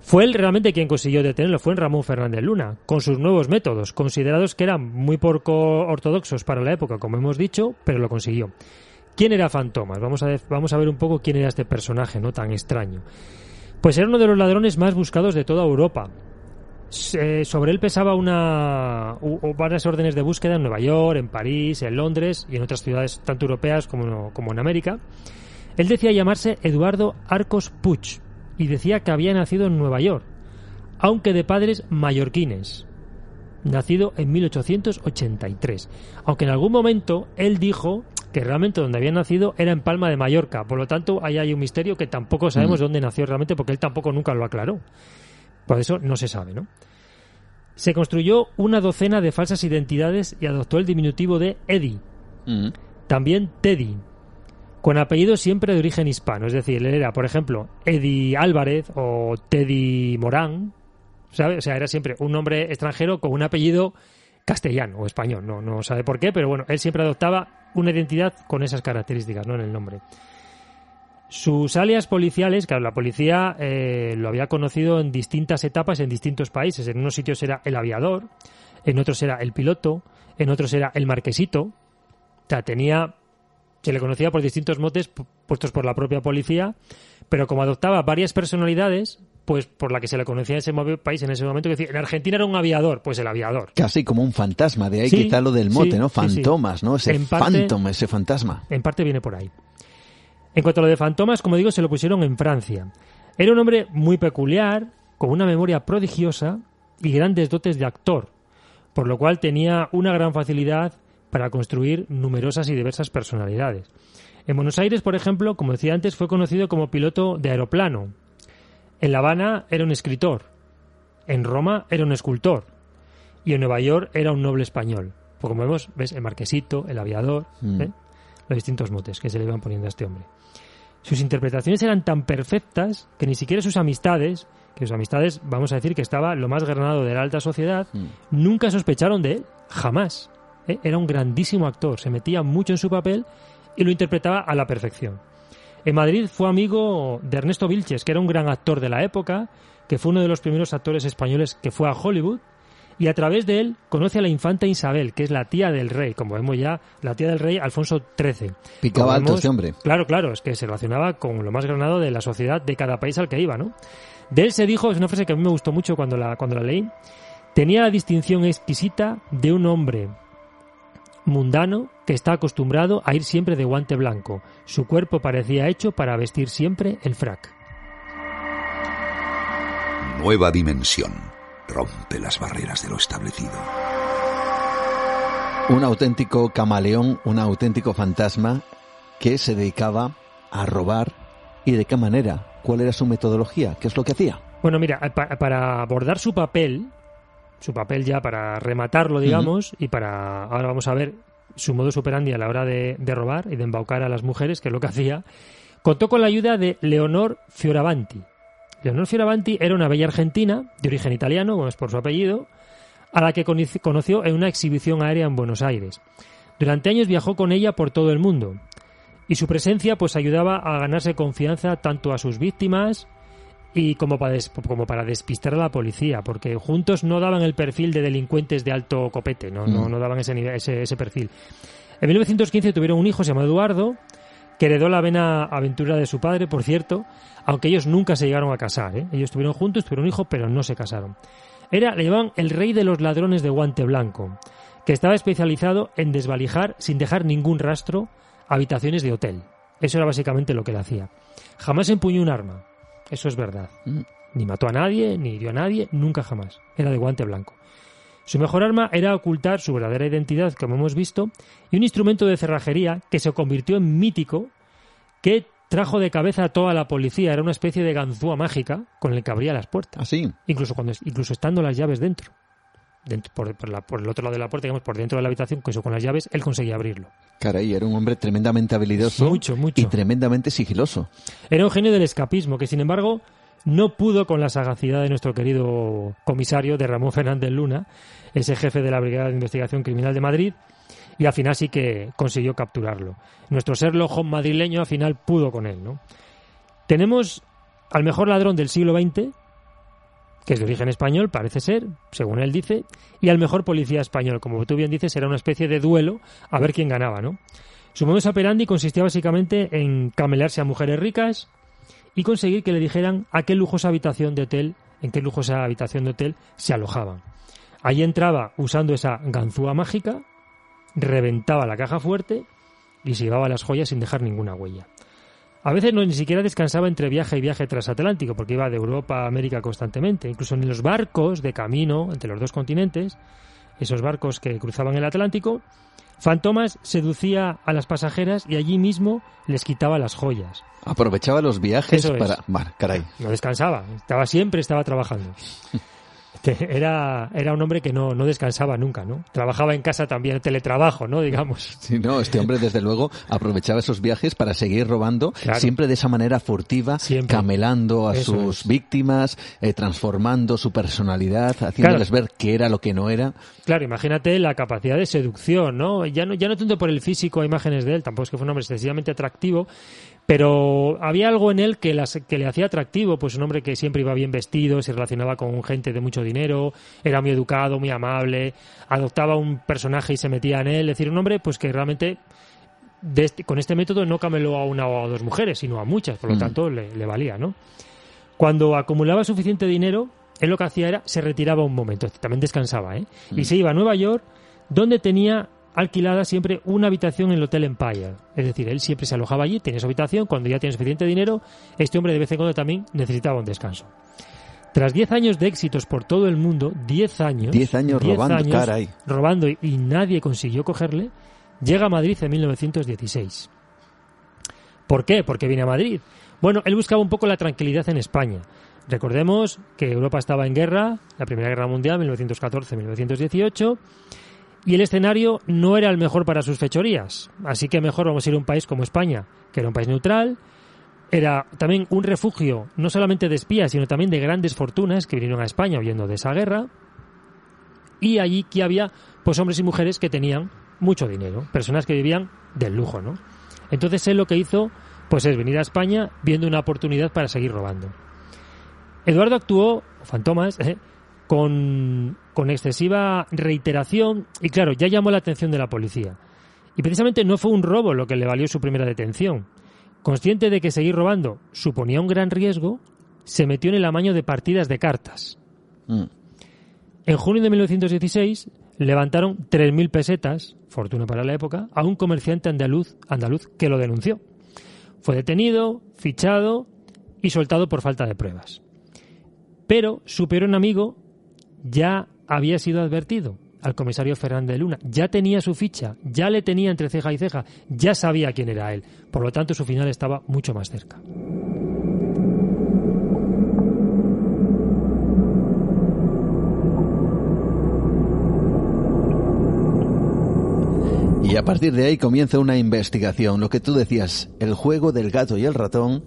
Fue él realmente quien consiguió detenerlo, fue en Ramón Fernández Luna, con sus nuevos métodos, considerados que eran muy poco ortodoxos para la época, como hemos dicho, pero lo consiguió. ¿Quién era Fantomas? Vamos a, vamos a ver un poco quién era este personaje, ¿no? Tan extraño. Pues era uno de los ladrones más buscados de toda Europa. sobre él pesaba una, varias órdenes de búsqueda en Nueva York, en París, en Londres y en otras ciudades tanto europeas como, como en América. Él decía llamarse Eduardo Arcos Puig y decía que había nacido en Nueva York, aunque de padres mallorquines, nacido en 1883. Aunque en algún momento él dijo que realmente donde había nacido era en Palma de Mallorca, por lo tanto ahí hay un misterio que tampoco sabemos dónde nació realmente porque él tampoco nunca lo aclaró. Por eso no se sabe, ¿no? Se construyó una docena de falsas identidades y adoptó el diminutivo de Eddie. También Teddy, con apellidos siempre de origen hispano. Es decir, él era, por ejemplo, Eddie Álvarez o Teddy Morán. ¿sabe? O sea, era siempre un nombre extranjero con un apellido castellano o español. No, no sabe por qué, pero bueno, él siempre adoptaba una identidad con esas características, ¿no? En el nombre. Sus alias policiales, claro, la policía eh, lo había conocido en distintas etapas en distintos países. En unos sitios era el aviador, en otros era el piloto, en otros era el marquesito. O sea, tenía se le conocía por distintos motes puestos por la propia policía, pero como adoptaba varias personalidades, pues por la que se le conocía en ese país en ese momento, que en Argentina era un aviador, pues el aviador. Casi como un fantasma, de ahí quizá lo del mote, ¿no? Fantomas, ¿no? Ese phantom, ese fantasma. En parte viene por ahí. En cuanto a lo de fantomas, como digo, se lo pusieron en Francia. Era un hombre muy peculiar, con una memoria prodigiosa y grandes dotes de actor, por lo cual tenía una gran facilidad para construir numerosas y diversas personalidades. En Buenos Aires, por ejemplo, como decía antes, fue conocido como piloto de aeroplano. En La Habana era un escritor. En Roma era un escultor. Y en Nueva York era un noble español. Pues como vemos, ves el marquesito, el aviador, mm. ¿eh? los distintos motes que se le iban poniendo a este hombre. Sus interpretaciones eran tan perfectas que ni siquiera sus amistades, que sus amistades, vamos a decir que estaba lo más granado de la alta sociedad, mm. nunca sospecharon de él, jamás. ¿Eh? era un grandísimo actor, se metía mucho en su papel y lo interpretaba a la perfección. En Madrid fue amigo de Ernesto Vilches, que era un gran actor de la época, que fue uno de los primeros actores españoles que fue a Hollywood, y a través de él conoce a la infanta Isabel, que es la tía del rey, como vemos ya, la tía del rey Alfonso XIII. Picaba alto este hombre. Claro, claro, es que se relacionaba con lo más granado de la sociedad de cada país al que iba, ¿no? De él se dijo, es una frase que a mí me gustó mucho cuando la, cuando la leí, tenía la distinción exquisita de un hombre mundano que está acostumbrado a ir siempre de guante blanco. Su cuerpo parecía hecho para vestir siempre el frac. Nueva dimensión. Rompe las barreras de lo establecido. Un auténtico camaleón, un auténtico fantasma que se dedicaba a robar y de qué manera, cuál era su metodología, qué es lo que hacía. Bueno, mira, para abordar su papel, su papel ya para rematarlo, digamos, y para ahora vamos a ver su modo superandi a la hora de, de, robar y de embaucar a las mujeres, que es lo que hacía, contó con la ayuda de Leonor Fioravanti. Leonor Fioravanti era una bella argentina, de origen italiano, bueno, es por su apellido, a la que conoció en una exhibición aérea en Buenos Aires. Durante años viajó con ella por todo el mundo y su presencia pues ayudaba a ganarse confianza tanto a sus víctimas y como para, como para despistar a la policía, porque juntos no daban el perfil de delincuentes de alto copete, no, no, no daban ese, ese, ese perfil. En 1915 tuvieron un hijo, se llama Eduardo, que heredó la vena aventura de su padre, por cierto, aunque ellos nunca se llegaron a casar. ¿eh? Ellos estuvieron juntos, tuvieron un hijo, pero no se casaron. Era, le llamaban el rey de los ladrones de guante blanco, que estaba especializado en desvalijar, sin dejar ningún rastro, habitaciones de hotel. Eso era básicamente lo que él hacía. Jamás empuñó un arma, eso es verdad. Mm. Ni mató a nadie, ni hirió a nadie, nunca jamás. Era de guante blanco. Su mejor arma era ocultar su verdadera identidad, como hemos visto, y un instrumento de cerrajería que se convirtió en mítico, que trajo de cabeza a toda la policía. Era una especie de ganzúa mágica con el que abría las puertas. Así. ¿Ah, incluso, cuando, incluso estando las llaves dentro. Dentro por, por, el otro lado de la puerta, digamos, por dentro de la habitación, que eso con las llaves, él conseguía abrirlo. Caray, era un hombre tremendamente habilidoso mucho, mucho. y tremendamente sigiloso. Era un genio del escapismo, que sin embargo no pudo con la sagacidad de nuestro querido comisario de Ramón Fernández Luna, ese jefe de la Brigada de Investigación Criminal de Madrid, y al final sí que consiguió capturarlo. Nuestro Sherlock madrileño al final pudo con él, ¿no? Tenemos al mejor ladrón del siglo XX, que es de origen español, parece ser, según él dice, y al mejor policía español. Como tú bien dices, era una especie de duelo a ver quién ganaba, ¿no? Su modus operandi consistía básicamente en camelarse a mujeres ricas y conseguir que le dijeran a qué lujosa habitación de hotel, en qué lujosa habitación de hotel se alojaban. Allí entraba usando esa ganzúa mágica, reventaba la caja fuerte y se llevaba las joyas sin dejar ninguna huella. A veces no ni siquiera descansaba entre viaje y viaje transatlántico, porque iba de Europa a América constantemente. Incluso en los barcos de camino entre los dos continentes, esos barcos que cruzaban el Atlántico, Fantomas seducía a las pasajeras y allí mismo les quitaba las joyas. Aprovechaba los viajes para... caray. No descansaba, estaba siempre, estaba trabajando. era, era un hombre que no, no descansaba nunca, ¿no? Trabajaba en casa también, teletrabajo, ¿no? Digamos. Sí, no, este hombre desde luego aprovechaba esos viajes para seguir robando, siempre de esa manera furtiva, camelando a sus víctimas, eh, transformando su personalidad, haciéndoles ver qué era lo que no era. Claro, imagínate la capacidad de seducción, ¿no? Ya no, ya no tanto por el físico, imágenes de él, tampoco es que fue un hombre excesivamente atractivo, pero había algo en él que, las, que le hacía atractivo, pues un hombre que siempre iba bien vestido, se relacionaba con gente de mucho dinero, era muy educado, muy amable, adoptaba un personaje y se metía en él, es decir, un hombre pues que realmente este, con este método no cameló a una o a dos mujeres, sino a muchas, por lo mm. tanto le, valía, ¿no? Cuando acumulaba suficiente dinero, él lo que hacía era se retiraba un momento, también descansaba, ¿eh? Y mm. se iba a Nueva York, donde tenía alquilada siempre una habitación en el Hotel Empire. Es decir, él siempre se alojaba allí, tenía su habitación, cuando ya tiene suficiente dinero, este hombre de vez en cuando también necesitaba un descanso. Tras 10 años de éxitos por todo el mundo, 10 años, 10 años robando, caray. robando y nadie consiguió cogerle, llega a Madrid en 1916. ¿Por qué? Porque viene a Madrid. Bueno, él buscaba un poco la tranquilidad en España. Recordemos que Europa estaba en guerra, la Primera Guerra Mundial, 1914-1918, y el escenario no era el mejor para sus fechorías. Así que mejor vamos a ir a un país como España, que era un país neutral, era también un refugio no solamente de espías, sino también de grandes fortunas que vinieron a España huyendo de esa guerra. Y allí que había pues hombres y mujeres que tenían mucho dinero, personas que vivían del lujo, ¿no? Entonces él lo que hizo pues es venir a España viendo una oportunidad para seguir robando. Eduardo actuó, Fantomas, eh, con, con excesiva reiteración y claro, ya llamó la atención de la policía. Y precisamente no fue un robo lo que le valió su primera detención. Consciente de que seguir robando suponía un gran riesgo, se metió en el amaño de partidas de cartas. Mm. En junio de 1916 levantaron 3.000 pesetas, fortuna para la época, a un comerciante andaluz, andaluz que lo denunció. Fue detenido, fichado y soltado por falta de pruebas. Pero su peor amigo ya había sido advertido al comisario Fernández Luna. Ya tenía su ficha, ya le tenía entre ceja y ceja, ya sabía quién era él. Por lo tanto, su final estaba mucho más cerca. Y a partir de ahí comienza una investigación, lo que tú decías, el juego del gato y el ratón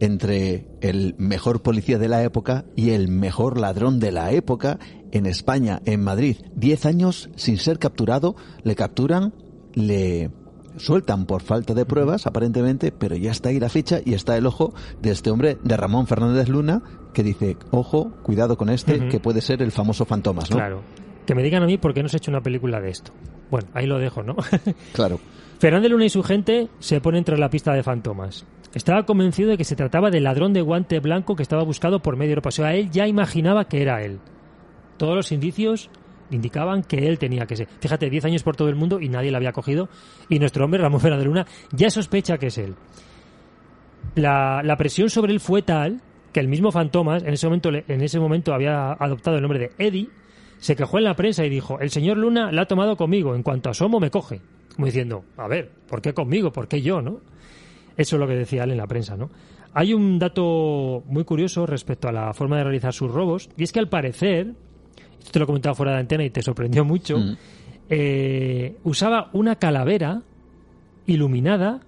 entre el mejor policía de la época y el mejor ladrón de la época en España, en Madrid. Diez años sin ser capturado, le capturan, le sueltan por falta de pruebas, aparentemente, pero ya está ahí la ficha y está el ojo de este hombre, de Ramón Fernández Luna, que dice, ojo, cuidado con este, que puede ser el famoso Fantomas, ¿no? Claro. Que me digan a mí por qué no se ha hecho una película de esto. Bueno, ahí lo dejo, ¿no? claro. Fernández Luna y su gente se ponen tras la pista de Fantomas. Estaba convencido de que se trataba del ladrón de guante blanco que estaba buscado por medio Europa. O sea, él ya imaginaba que era él. Todos los indicios indicaban que él tenía que ser. Fíjate, 10 años por todo el mundo y nadie le había cogido. Y nuestro hombre, Ramón Fernández Luna, ya sospecha que es él. La, la, presión sobre él fue tal que el mismo Fantomas, en ese, momento, en ese momento había adoptado el nombre de Eddie, se quejó en la prensa y dijo, el señor Luna la ha tomado conmigo, en cuanto asomo me coge. Como diciendo, a ver, ¿por qué conmigo? ¿Por qué yo? ¿no? Eso es lo que decía él en la prensa, ¿no? Hay un dato muy curioso respecto a la forma de realizar sus robos, y es que al parecer, te lo he comentado fuera de antena y te sorprendió mucho, mm. eh, usaba una calavera iluminada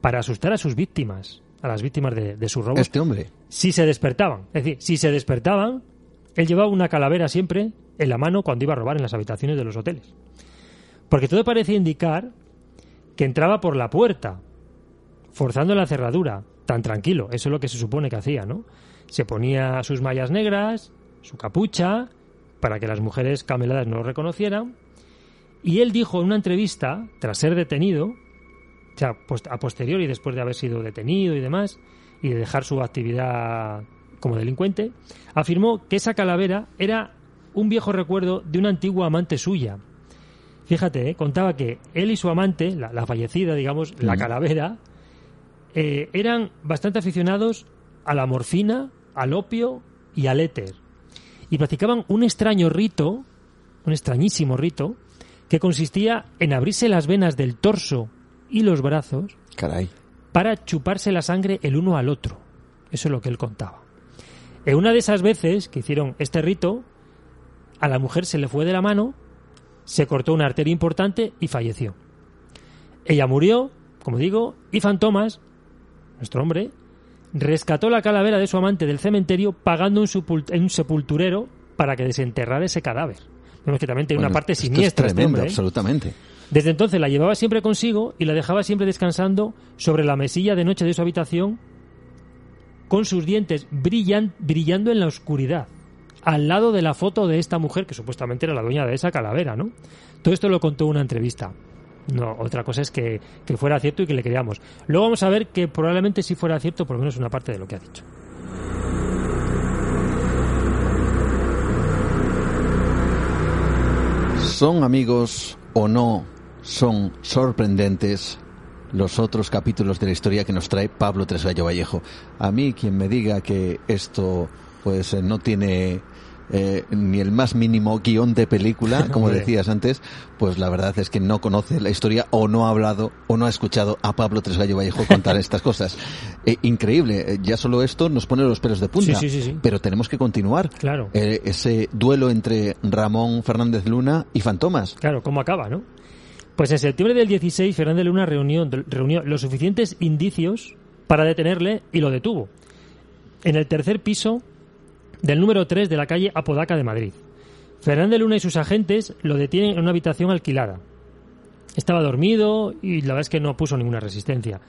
para asustar a sus víctimas, a las víctimas de, de sus robos. Este hombre. Si se despertaban. Es decir, si se despertaban, él llevaba una calavera siempre en la mano cuando iba a robar en las habitaciones de los hoteles. Porque todo parecía indicar que entraba por la puerta, forzando la cerradura, tan tranquilo. Eso es lo que se supone que hacía, ¿no? Se ponía sus mallas negras, su capucha, para que las mujeres cameladas no lo reconocieran. Y él dijo en una entrevista, tras ser detenido, o sea, a posteriori, después de haber sido detenido y demás, y de dejar su actividad como delincuente, afirmó que esa calavera era un viejo recuerdo de una antigua amante suya. Fíjate, ¿eh? contaba que él y su amante, la, fallecida, digamos, la calavera, eh, eran bastante aficionados a la morfina, al opio y al éter. Y practicaban un extraño rito, un extrañísimo rito, que consistía en abrirse las venas del torso y los brazos para chuparse la sangre el uno al otro. Eso es lo que él contaba. En una de esas veces que hicieron este rito, a la mujer se le fue de la mano, se cortó una arteria importante y falleció. Ella murió, como digo, y Fantomas nuestro hombre, rescató la calavera de su amante del cementerio pagando en un sepulturero para que desenterrara ese cadáver. Vemos que también tiene una parte siniestra. Es tremendo, ¿eh? absolutamente. Desde entonces la llevaba siempre consigo y la dejaba siempre descansando sobre la mesilla de noche de su habitación con sus dientes brillan, brillando en la oscuridad, al lado de la foto de esta mujer que supuestamente era la dueña de esa calavera, ¿no? Todo esto lo contó en una entrevista. No, otra cosa es que, fuera cierto y que le creamos. Luego vamos a ver que probablemente sí fuera cierto, por lo menos una parte de lo que ha dicho. ¿Son amigos o no son sorprendentes los otros capítulos de la historia que nos trae Pablo Tresgallo Vallejo? A mí quien me diga que esto pues no tiene eh, ni el más mínimo guion de película, como decías antes, pues la verdad es que no conoce la historia o no ha hablado o no ha escuchado a Pablo Tresgallo Vallejo contar estas cosas. Eh, increíble, eh, ya solo esto nos pone los pelos de punta, pero tenemos que continuar. Claro. ese duelo entre Ramón Fernández Luna y Fantomas. Claro, ¿cómo acaba, no? Pues en septiembre del 16 Fernández Luna reunió, reunió los suficientes indicios para detenerle y lo detuvo. En el tercer piso del número 3 de la calle Apodaca de Madrid. Fernández Luna y sus agentes lo detienen en una habitación alquilada. Estaba dormido y la verdad es que no puso ninguna resistencia.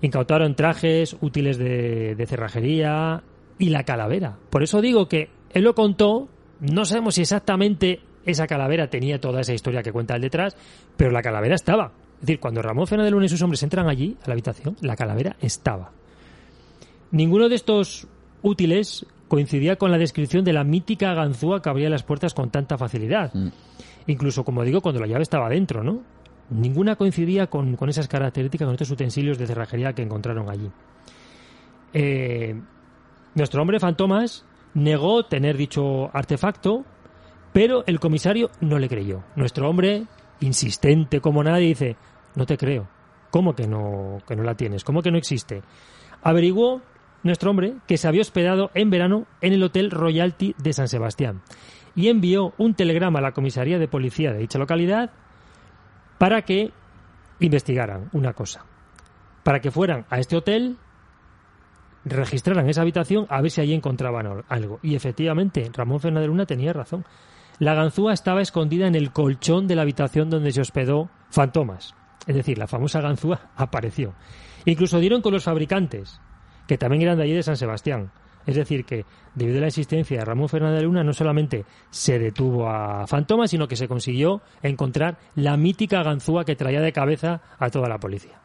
Incautaron trajes, útiles de, de cerrajería y la calavera. Por eso digo que él lo contó, no sabemos si exactamente esa calavera tenía toda esa historia que cuenta el detrás, pero la calavera estaba. Es decir, cuando Ramón Fernández Luna y sus hombres entran allí, a la habitación, la calavera estaba. Ninguno de estos útiles coincidía con la descripción de la mítica ganzúa que abría las puertas con tanta facilidad. Mm. Incluso, como digo, cuando la llave estaba dentro, ¿no? Ninguna coincidía con, esas características, con estos utensilios de cerrajería que encontraron allí. Eh, nuestro hombre Fantomas negó tener dicho artefacto, pero el comisario no le creyó. Nuestro hombre, insistente como nadie, dice, no te creo. ¿Cómo que no, que no la tienes? ¿Cómo que no existe? Averiguó nuestro hombre, que se había hospedado en verano en el Hotel Royalty de San Sebastián y envió un telegrama a la comisaría de policía de dicha localidad para que investigaran una cosa. Para que fueran a este hotel, registraran esa habitación a ver si allí encontraban algo. Y efectivamente, Ramón Fernández Luna tenía razón. La ganzúa estaba escondida en el colchón de la habitación donde se hospedó Fantomas. Es decir, la famosa ganzúa apareció. Incluso dieron con los fabricantes, que también eran de allí de San Sebastián. Es decir, que debido a la existencia de Ramón Fernández Luna, no solamente se detuvo a Fantomas, sino que se consiguió encontrar la mítica ganzúa que traía de cabeza a toda la policía.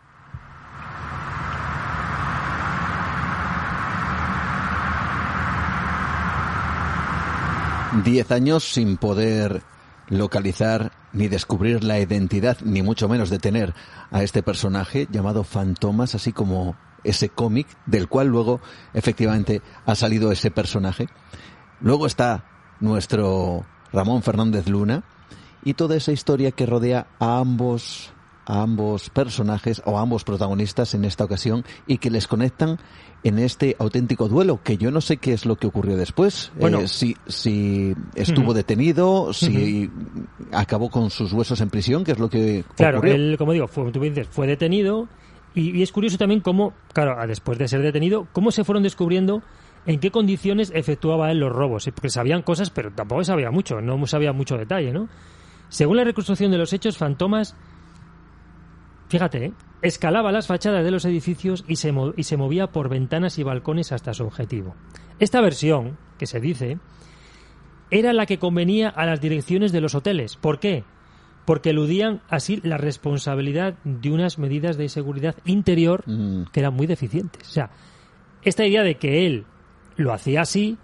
Diez años sin poder localizar ni descubrir la identidad, ni mucho menos detener a este personaje llamado Fantomas, así como ese cómic del cual luego efectivamente ha salido ese personaje. Luego está nuestro Ramón Fernández Luna y toda esa historia que rodea a ambos a ambos personajes o a ambos protagonistas en esta ocasión y que les conectan en este auténtico duelo, que yo no sé qué es lo que ocurrió después. Bueno, eh, si, si estuvo detenido, si acabó con sus huesos en prisión, que es lo que Claro, él, como digo, fue, tú dices, fue detenido y, es curioso también cómo, claro, después de ser detenido, cómo se fueron descubriendo en qué condiciones efectuaba él los robos, porque sabían cosas, pero tampoco sabía mucho, no sabía mucho detalle, ¿no? Según la reconstrucción de los hechos, Fantomas Fíjate, ¿eh? escalaba las fachadas de los edificios y se, y se movía por ventanas y balcones hasta su objetivo. Esta versión, que se dice, era la que convenía a las direcciones de los hoteles. ¿Por qué? Porque eludían así la responsabilidad de unas medidas de seguridad interior mm. que eran muy deficientes. O sea, esta idea de que él lo hacía así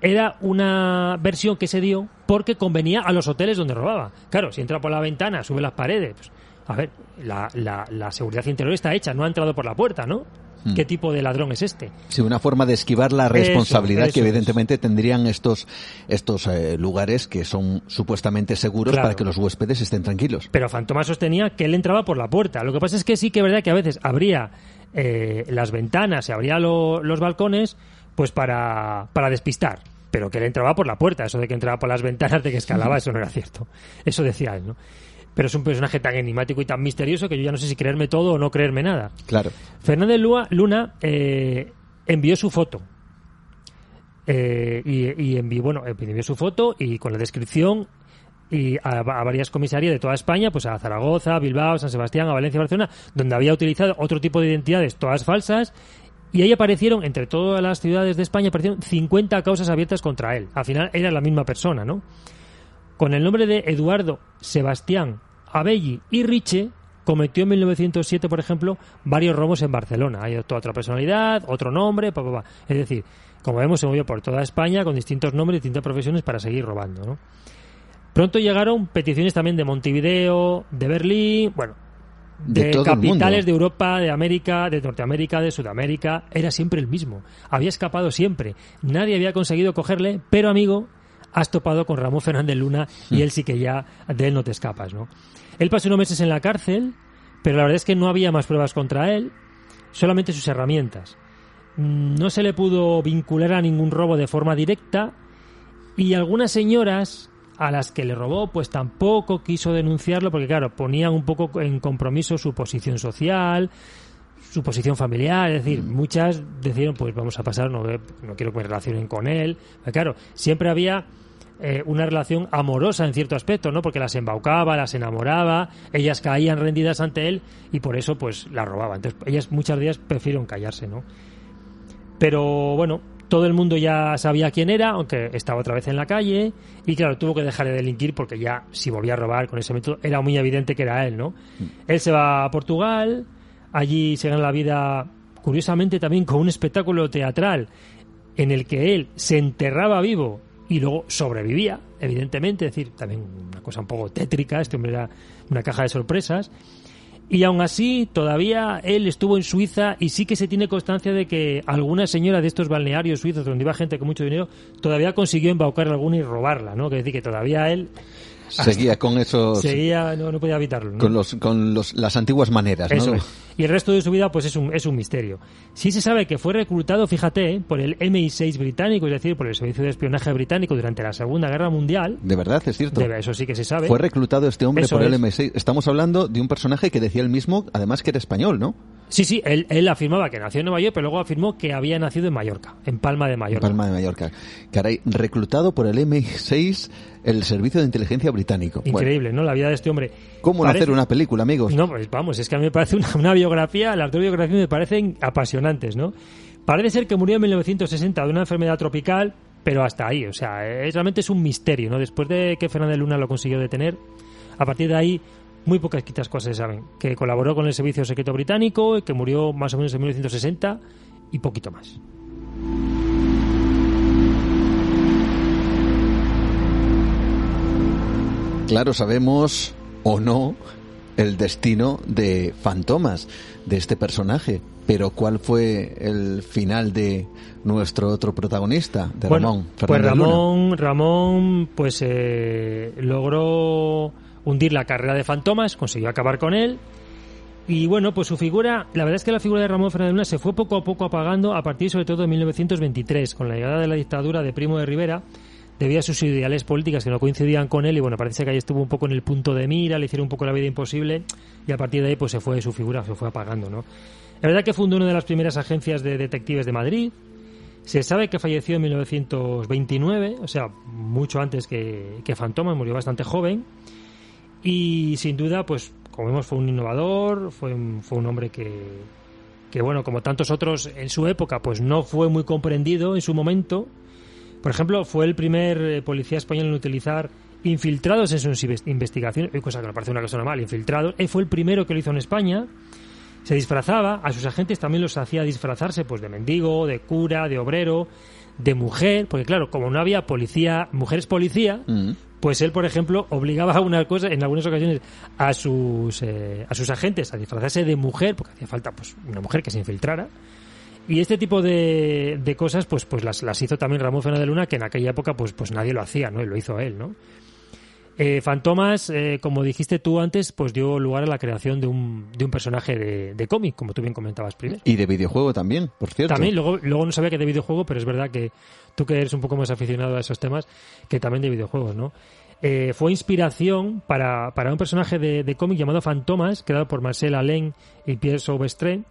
era una versión que se dio porque convenía a los hoteles donde robaba. Claro, si entra por la ventana, sube las paredes, pues, a ver, la, la, seguridad interior está hecha, no ha entrado por la puerta, ¿no? Hmm. ¿Qué tipo de ladrón es este? Sí, una forma de esquivar la responsabilidad que evidentemente tendrían estos, estos eh, lugares que son supuestamente seguros para que los huéspedes estén tranquilos. Pero Fantoma sostenía que él entraba por la puerta. Lo que pasa es que sí que es verdad que a veces abría eh, las ventanas se abría los balcones pues para, para despistar. Pero que él entraba por la puerta. Eso de que entraba por las ventanas, de que escalaba, eso no era cierto. Eso decía él, ¿no? Pero es un personaje tan enigmático y tan misterioso que yo ya no sé si creerme todo o no creerme nada. Claro. Fernández Luna eh, envió su foto. Eh, y, envió, bueno, envió su foto y con la descripción y a, varias comisarías de toda España, pues a Zaragoza, Bilbao, San Sebastián, a Valencia, Barcelona, donde había utilizado otro tipo de identidades, todas falsas, y ahí aparecieron, entre todas las ciudades de España, aparecieron 50 causas abiertas contra él. Al final era la misma persona, ¿no? Con el nombre de Eduardo Sebastián Abelli y Riche cometió en 1907, por ejemplo, varios robos en Barcelona. Hay otra personalidad, otro nombre, pa, pa, es decir, como vemos, se movió por toda España con distintos nombres, distintas profesiones para seguir robando. ¿no? Pronto llegaron peticiones también de Montevideo, de Berlín, bueno, de, capitales de Europa, de América, de Norteamérica, de Sudamérica. Era siempre el mismo. Había escapado siempre. Nadie había conseguido cogerle, pero amigo, has topado con Ramón Fernández Luna y mm. él sí que ya de él no te escapas, ¿no? Él pasó unos meses en la cárcel, pero la verdad es que no había más pruebas contra él, solamente sus herramientas. Mm, no se le pudo vincular a ningún robo de forma directa y algunas señoras a las que le robó pues tampoco quiso denunciarlo porque claro, ponían un poco en compromiso su posición social, su posición familiar, es decir, mm. muchas decidieron pues vamos a pasar, no, no quiero que me relacionen con él, claro, siempre había eh, una relación amorosa en cierto aspecto, ¿no? Porque las embaucaba, las enamoraba, ellas caían rendidas ante él y por eso pues la robaba. Entonces ellas muchas días prefirieron callarse, ¿no? Pero bueno, todo el mundo ya sabía quién era, aunque estaba otra vez en la calle y claro, tuvo que dejar de delinquir porque ya si volvía a robar con ese método era muy evidente que era él, ¿no? Mm. Él se va a Portugal, allí se gana la vida curiosamente también con un espectáculo teatral en el que él se enterraba vivo y luego sobrevivía, evidentemente, es decir, también una cosa un poco tétrica, este hombre era una caja de sorpresas. Y aún así, todavía él estuvo en Suiza y sí que se tiene constancia de que alguna señora de estos balnearios suizos donde iba gente con mucho dinero todavía consiguió embaucar alguna y robarla, ¿no? Que decir que todavía él Seguía con esos... Seguía, no, no podía evitarlo. ¿no? Con, los, con los, las antiguas maneras, Eso ¿no? es. Y el resto de su vida, pues es un, es un misterio. Sí se sabe que fue reclutado, fíjate, por el MI6 británico, es decir, por el Servicio de Espionaje británico durante la Segunda Guerra Mundial. De verdad, es cierto. De- eso sí que se sabe. Fue reclutado este hombre Eso por el es. M6. Estamos hablando de un personaje que decía él mismo, además que era español, ¿no? Sí, sí, él, él afirmaba que nació en Nueva York, pero luego afirmó que había nacido en Mallorca, en Palma de Mallorca. Palma de Mallorca. Caray, reclutado por el M6, el Servicio de Inteligencia Británico. Bueno, Increíble, ¿no? La vida de este hombre. ¿Cómo no hacer una película, amigos? No, pues vamos, es que a mí me parece una, una biografía, las dos biografías me parecen apasionantes, ¿no? Parece ser que murió en 1960 de una enfermedad tropical, pero hasta ahí, o sea, es, realmente es un misterio, ¿no? Después de que Fernández Luna lo consiguió detener, a partir de ahí muy pocas quitas cosas se saben. Que colaboró con el Servicio Secreto Británico, que murió más o menos en 1960 y poquito más. Claro, sabemos o no el destino de Fantomas, de este personaje. Pero ¿cuál fue el final de nuestro otro protagonista, de Bueno, Ramón? pues Fernández Luna? Ramón, Ramón, pues eh, logró hundir la carrera de Fantomas, consiguió acabar con él. Y bueno, pues su figura, la verdad es que la figura de Ramón Fernández Luna se fue poco a poco apagando a partir sobre todo de 1923, con la llegada de la dictadura de Primo de Rivera, debido a sus ideales políticas que no coincidían con él y bueno, parece que ahí estuvo un poco en el punto de mira, le hicieron un poco la vida imposible y a partir de ahí pues se fue su figura, se fue apagando, ¿no? La verdad que fundó una de las primeras agencias de detectives de Madrid, se sabe que falleció en 1929, o sea, mucho antes que, que Fantoma, murió bastante joven. Y sin duda, pues, como vemos, fue un innovador, fue un, fue un hombre que, que, bueno, como tantos otros en su época, pues no fue muy comprendido en su momento. Por ejemplo, fue el primer eh, policía español en utilizar infiltrados en sus inves- investigaciones, eh, cosa que me parece una cosa normal, infiltrados. Él fue el primero que lo hizo en España. Se disfrazaba, a sus agentes también los hacía disfrazarse pues de mendigo, de cura, de obrero, de mujer, porque claro, como no había policía, mujeres policía, Mm. pues él, por ejemplo, obligaba a algunas cosas, en algunas ocasiones a sus eh, a sus agentes a disfrazarse de mujer, porque hacía falta pues una mujer que se infiltrara. Y este tipo de, de cosas, pues, pues las, las hizo también Ramón Fernández de Luna, que en aquella época, pues, pues nadie lo hacía, ¿no? Y lo hizo él, ¿no? Eh, Fantomas, eh, como dijiste tú antes, pues dio lugar a la creación de un, de un personaje de, de cómic, como tú bien comentabas primero. Y de videojuego también, por cierto. También, luego, luego no sabía que de videojuego, pero es verdad que tú que eres un poco más aficionado a esos temas, que también de videojuegos, ¿no? Eh, fue inspiración para, para un personaje de, de cómic llamado Fantomas, creado por Marcel Alain y Pierre Saubestre.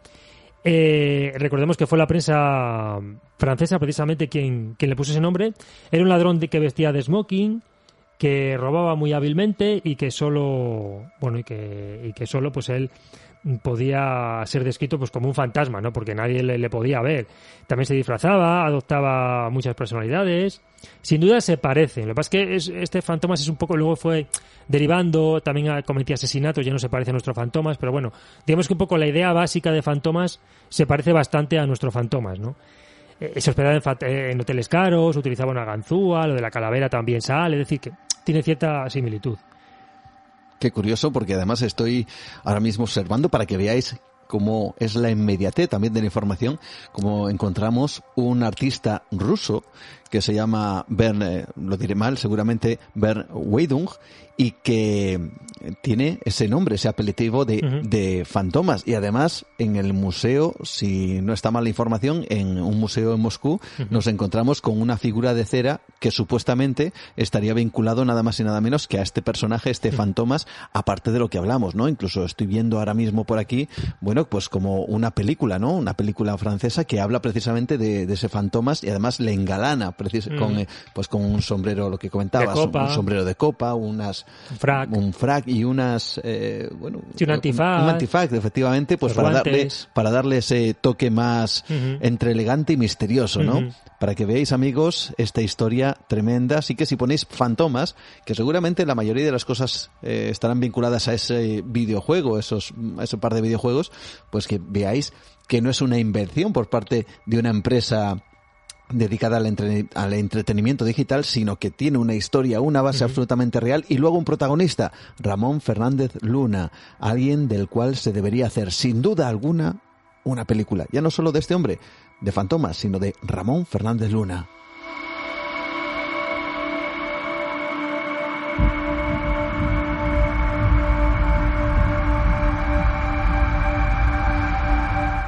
Eh, recordemos que fue la prensa francesa precisamente quien, quien le puso ese nombre. Era un ladrón de, que vestía de smoking, que robaba muy hábilmente y que solo, bueno, y que, y que solo pues él podía ser descrito pues como un fantasma, ¿no? Porque nadie le, le podía ver. También se disfrazaba, adoptaba muchas personalidades. Sin duda se parecen. Lo que pasa es que es- este Fantomas es un poco, luego fue derivando, también cometía asesinatos, ya no se parece a nuestro Fantomas, pero bueno, digamos que un poco la idea básica de Fantomas se parece bastante a nuestro Fantomas, ¿no? Eh, se hospedaba en, eh, en hoteles caros, utilizaba una ganzúa, lo de la calavera también sale, es decir, que tiene cierta similitud. Qué curioso, porque además estoy ahora mismo observando para que veáis cómo es la inmediatez también de la información, como encontramos un artista ruso que se llama Bern, eh, lo diré mal, seguramente Bern Weidung, y que tiene ese nombre, ese apelativo de, de fantomas. Y además, en el museo, si no está mal la información, en un museo en Moscú, nos encontramos con una figura de cera que supuestamente estaría vinculado nada más y nada menos que a este personaje, este fantomas, aparte de lo que hablamos, ¿no? Incluso estoy viendo ahora mismo por aquí, bueno, pues como una película, ¿no? Una película francesa que habla precisamente de, de ese fantomas y además le engalana precis- Mm. con, eh, pues con un sombrero, lo que comentabas, copa. un sombrero de copa, unas, Un frac. un frac y unas, eh, bueno, Sí, un antifaz. un antifaz, efectivamente, pues para darle, para darle ese toque más entre elegante y misterioso, ¿no? Para que veáis, amigos, esta historia tremenda. Así que si ponéis fantomas, que seguramente la mayoría de las cosas eh, estarán vinculadas a ese videojuego, esos, a ese par de videojuegos, pues que veáis que no es una invención por parte de una empresa dedicada al, entretenimiento digital, sino que tiene una historia, una base absolutamente real y luego un protagonista, Ramón Fernández Luna, alguien del cual se debería hacer sin duda alguna una película, ya no solo de este hombre, de Fantomas, sino de Ramón Fernández Luna.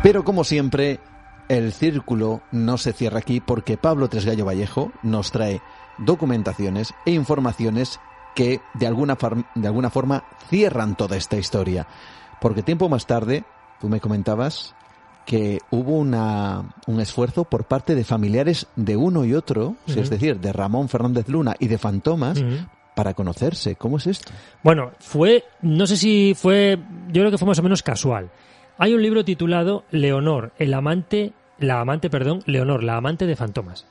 Pero como siempre, el círculo no se cierra aquí porque Pablo Tresgallo Vallejo nos trae documentaciones e informaciones que de alguna, de alguna forma cierran toda esta historia. Porque tiempo más tarde, tú me comentabas que hubo una, un esfuerzo por parte de familiares de uno y otro, es decir, de Ramón Fernández Luna y de Fantomas, para conocerse. ¿Cómo es esto? Bueno, fue, no sé si fue, yo creo que fue más o menos casual. Hay un libro titulado Leonor, el amante, la amante, perdón, Leonor, la amante de Fantomas.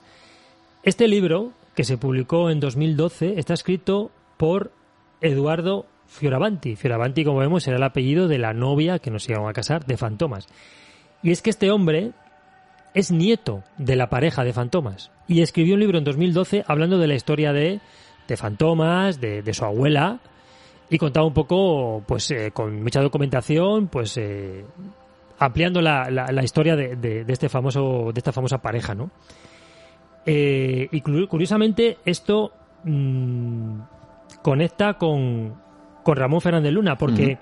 Este libro, que se publicó en 2012, está escrito por Eduardo Fioravanti. Fioravanti, como vemos, era el apellido de la novia que nos iban a casar de Fantomas. Y es que este hombre es nieto de la pareja de Fantomas y escribió un libro en 2012 hablando de la historia de de Fantomas, de, de su abuela, y contaba un poco, pues eh, con mucha documentación, pues eh, ampliando la, la, historia de, de, este famoso, de esta famosa pareja, ¿no? Eh, y curiosamente esto mmm, conecta con, con Ramón Fernández Luna, porque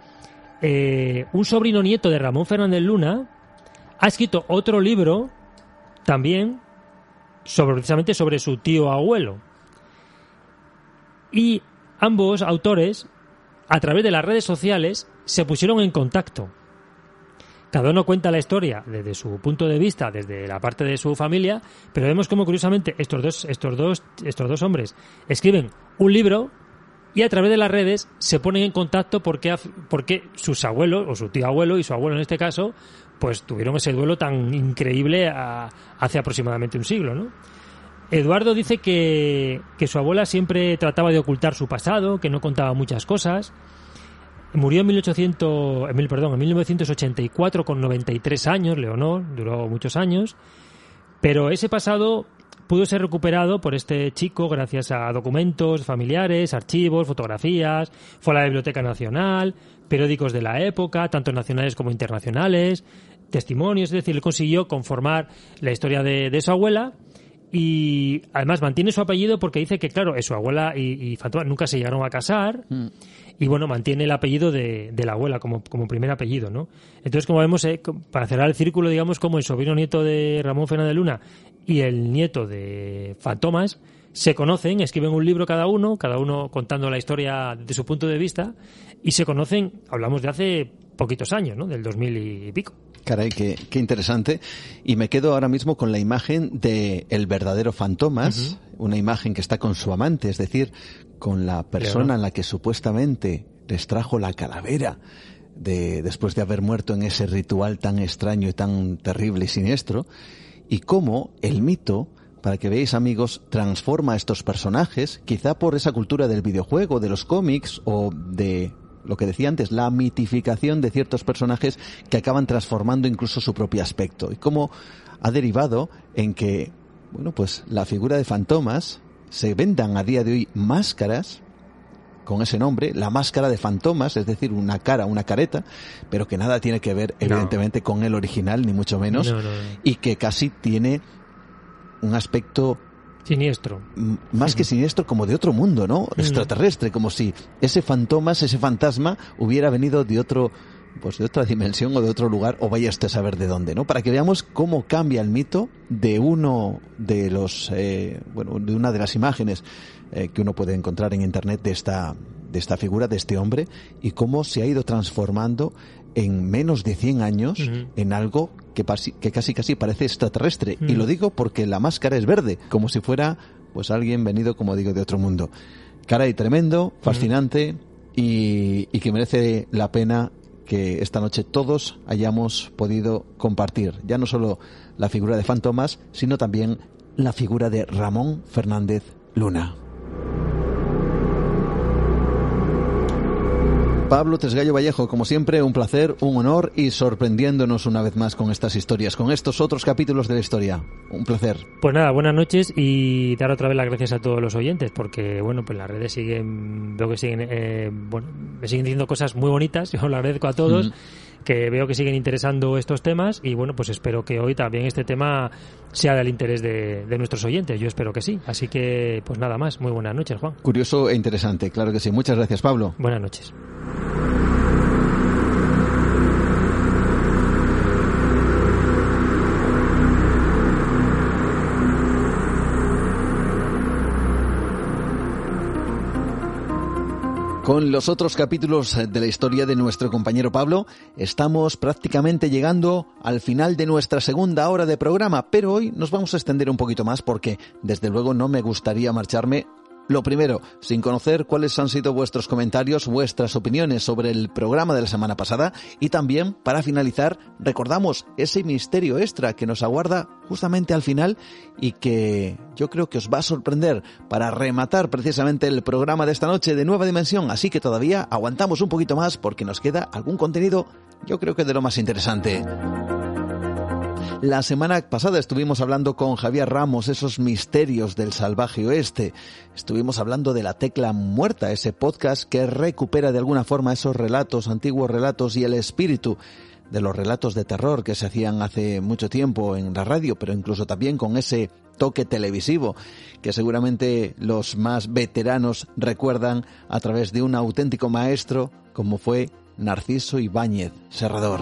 un sobrino nieto de Ramón Fernández Luna ha escrito otro libro también sobre precisamente sobre su tío abuelo. Y ambos autores, a través de las redes sociales, se pusieron en contacto. Cada uno cuenta la historia desde su punto de vista, desde la parte de su familia, pero vemos cómo curiosamente estos dos, estos dos, estos dos hombres escriben un libro y a través de las redes se ponen en contacto porque, porque sus abuelos, o su tío abuelo y su abuelo en este caso, pues tuvieron ese duelo tan increíble hace aproximadamente un siglo, ¿no? Eduardo dice que, su abuela siempre trataba de ocultar su pasado, que no contaba muchas cosas. Murió en, 1800, en, perdón, en 1984 con 93 años, Leonor, duró muchos años, pero ese pasado pudo ser recuperado por este chico gracias a documentos familiares, archivos, fotografías, fue a la Biblioteca Nacional, periódicos de la época, tanto nacionales como internacionales, testimonios, es decir, él consiguió conformar la historia de, de su abuela y además mantiene su apellido porque dice que, claro, su abuela y, y nunca se llegaron a casar. Mm. Y bueno, mantiene el apellido de, la abuela como, como, primer apellido, ¿no? Entonces, como vemos, eh, para cerrar el círculo, digamos, como el sobrino nieto de Ramón Fernández de Luna y el nieto de Fantomas se conocen, escriben un libro cada uno, cada uno contando la historia de su punto de vista, y se conocen, hablamos de hace poquitos años, ¿no? Del 2000 y pico. Caray, qué, qué, interesante. Y me quedo ahora mismo con la imagen de el verdadero Fantomas, una imagen que está con su amante, es decir, con la persona en la que supuestamente les trajo la calavera de, después de haber muerto en ese ritual tan extraño y tan terrible y siniestro, y cómo el mito para que veáis amigos, transforma a estos personajes, quizá por esa cultura del videojuego, de los cómics o de lo que decía antes, la mitificación de ciertos personajes que acaban transformando incluso su propio aspecto. Y cómo ha derivado en que, bueno, pues la figura de Fantomas se vendan a día de hoy máscaras con ese nombre, la máscara de fantomas, es decir, una cara, una careta, pero que nada tiene que ver, evidentemente, con el original, ni mucho menos, y que casi tiene un aspecto Siniestro. Más que siniestro, como de otro mundo, ¿no? Mm. Extraterrestre, como si ese fantomas, ese fantasma, hubiera venido de otro, pues de otra dimensión o de otro lugar, o vaya usted a saber de dónde, ¿no? Para que veamos cómo cambia el mito de uno de los, eh, bueno, de una de las imágenes eh, que uno puede encontrar en internet de esta, de esta figura, de este hombre, y cómo se ha ido transformando en menos de 100 años en algo que, que, casi casi parece extraterrestre. Y lo digo porque la máscara es verde, como si fuera pues alguien venido, como digo, de otro mundo. Caray, tremendo, fascinante y, y que merece la pena que esta noche todos hayamos podido compartir, ya no solo la figura de Fantomas, sino también la figura de Ramón Fernández Luna. Pablo Tesgallo Vallejo, como siempre, un placer, un honor y sorprendiéndonos una vez más con estas historias, con estos otros capítulos de la historia. Un placer. Pues nada, buenas noches y dar otra vez las gracias a todos los oyentes, porque bueno, pues las redes siguen, veo que siguen, eh, bueno, me siguen diciendo cosas muy bonitas, yo lo agradezco a todos que veo que siguen interesando estos temas y bueno, pues espero que hoy también este tema sea del interés de, nuestros oyentes. Yo espero que sí. Así que, pues nada más. Muy buenas noches, Juan. Curioso e interesante, claro que sí. Muchas gracias, Pablo. Buenas noches. Con los otros capítulos de la historia de nuestro compañero Pablo, estamos prácticamente llegando al final de nuestra segunda hora de programa, pero hoy nos vamos a extender un poquito más porque, desde luego, no me gustaría marcharme lo primero, sin conocer cuáles han sido vuestros comentarios, vuestras opiniones sobre el programa de la semana pasada y también, para finalizar, recordamos ese misterio extra que nos aguarda justamente al final y que yo creo que os va a sorprender para rematar precisamente el programa de esta noche de Nueva Dimensión. Así que todavía aguantamos un poquito más porque nos queda algún contenido yo creo que de lo más interesante. La semana pasada estuvimos hablando con Javier Ramos, esos misterios del salvaje oeste. Estuvimos hablando de La Tecla Muerta, ese podcast que recupera de alguna forma esos relatos, antiguos relatos y el espíritu de los relatos de terror que se hacían hace mucho tiempo en la radio, pero incluso también con ese toque televisivo que seguramente los más veteranos recuerdan a través de un auténtico maestro como fue Narciso Ibáñez Serrador.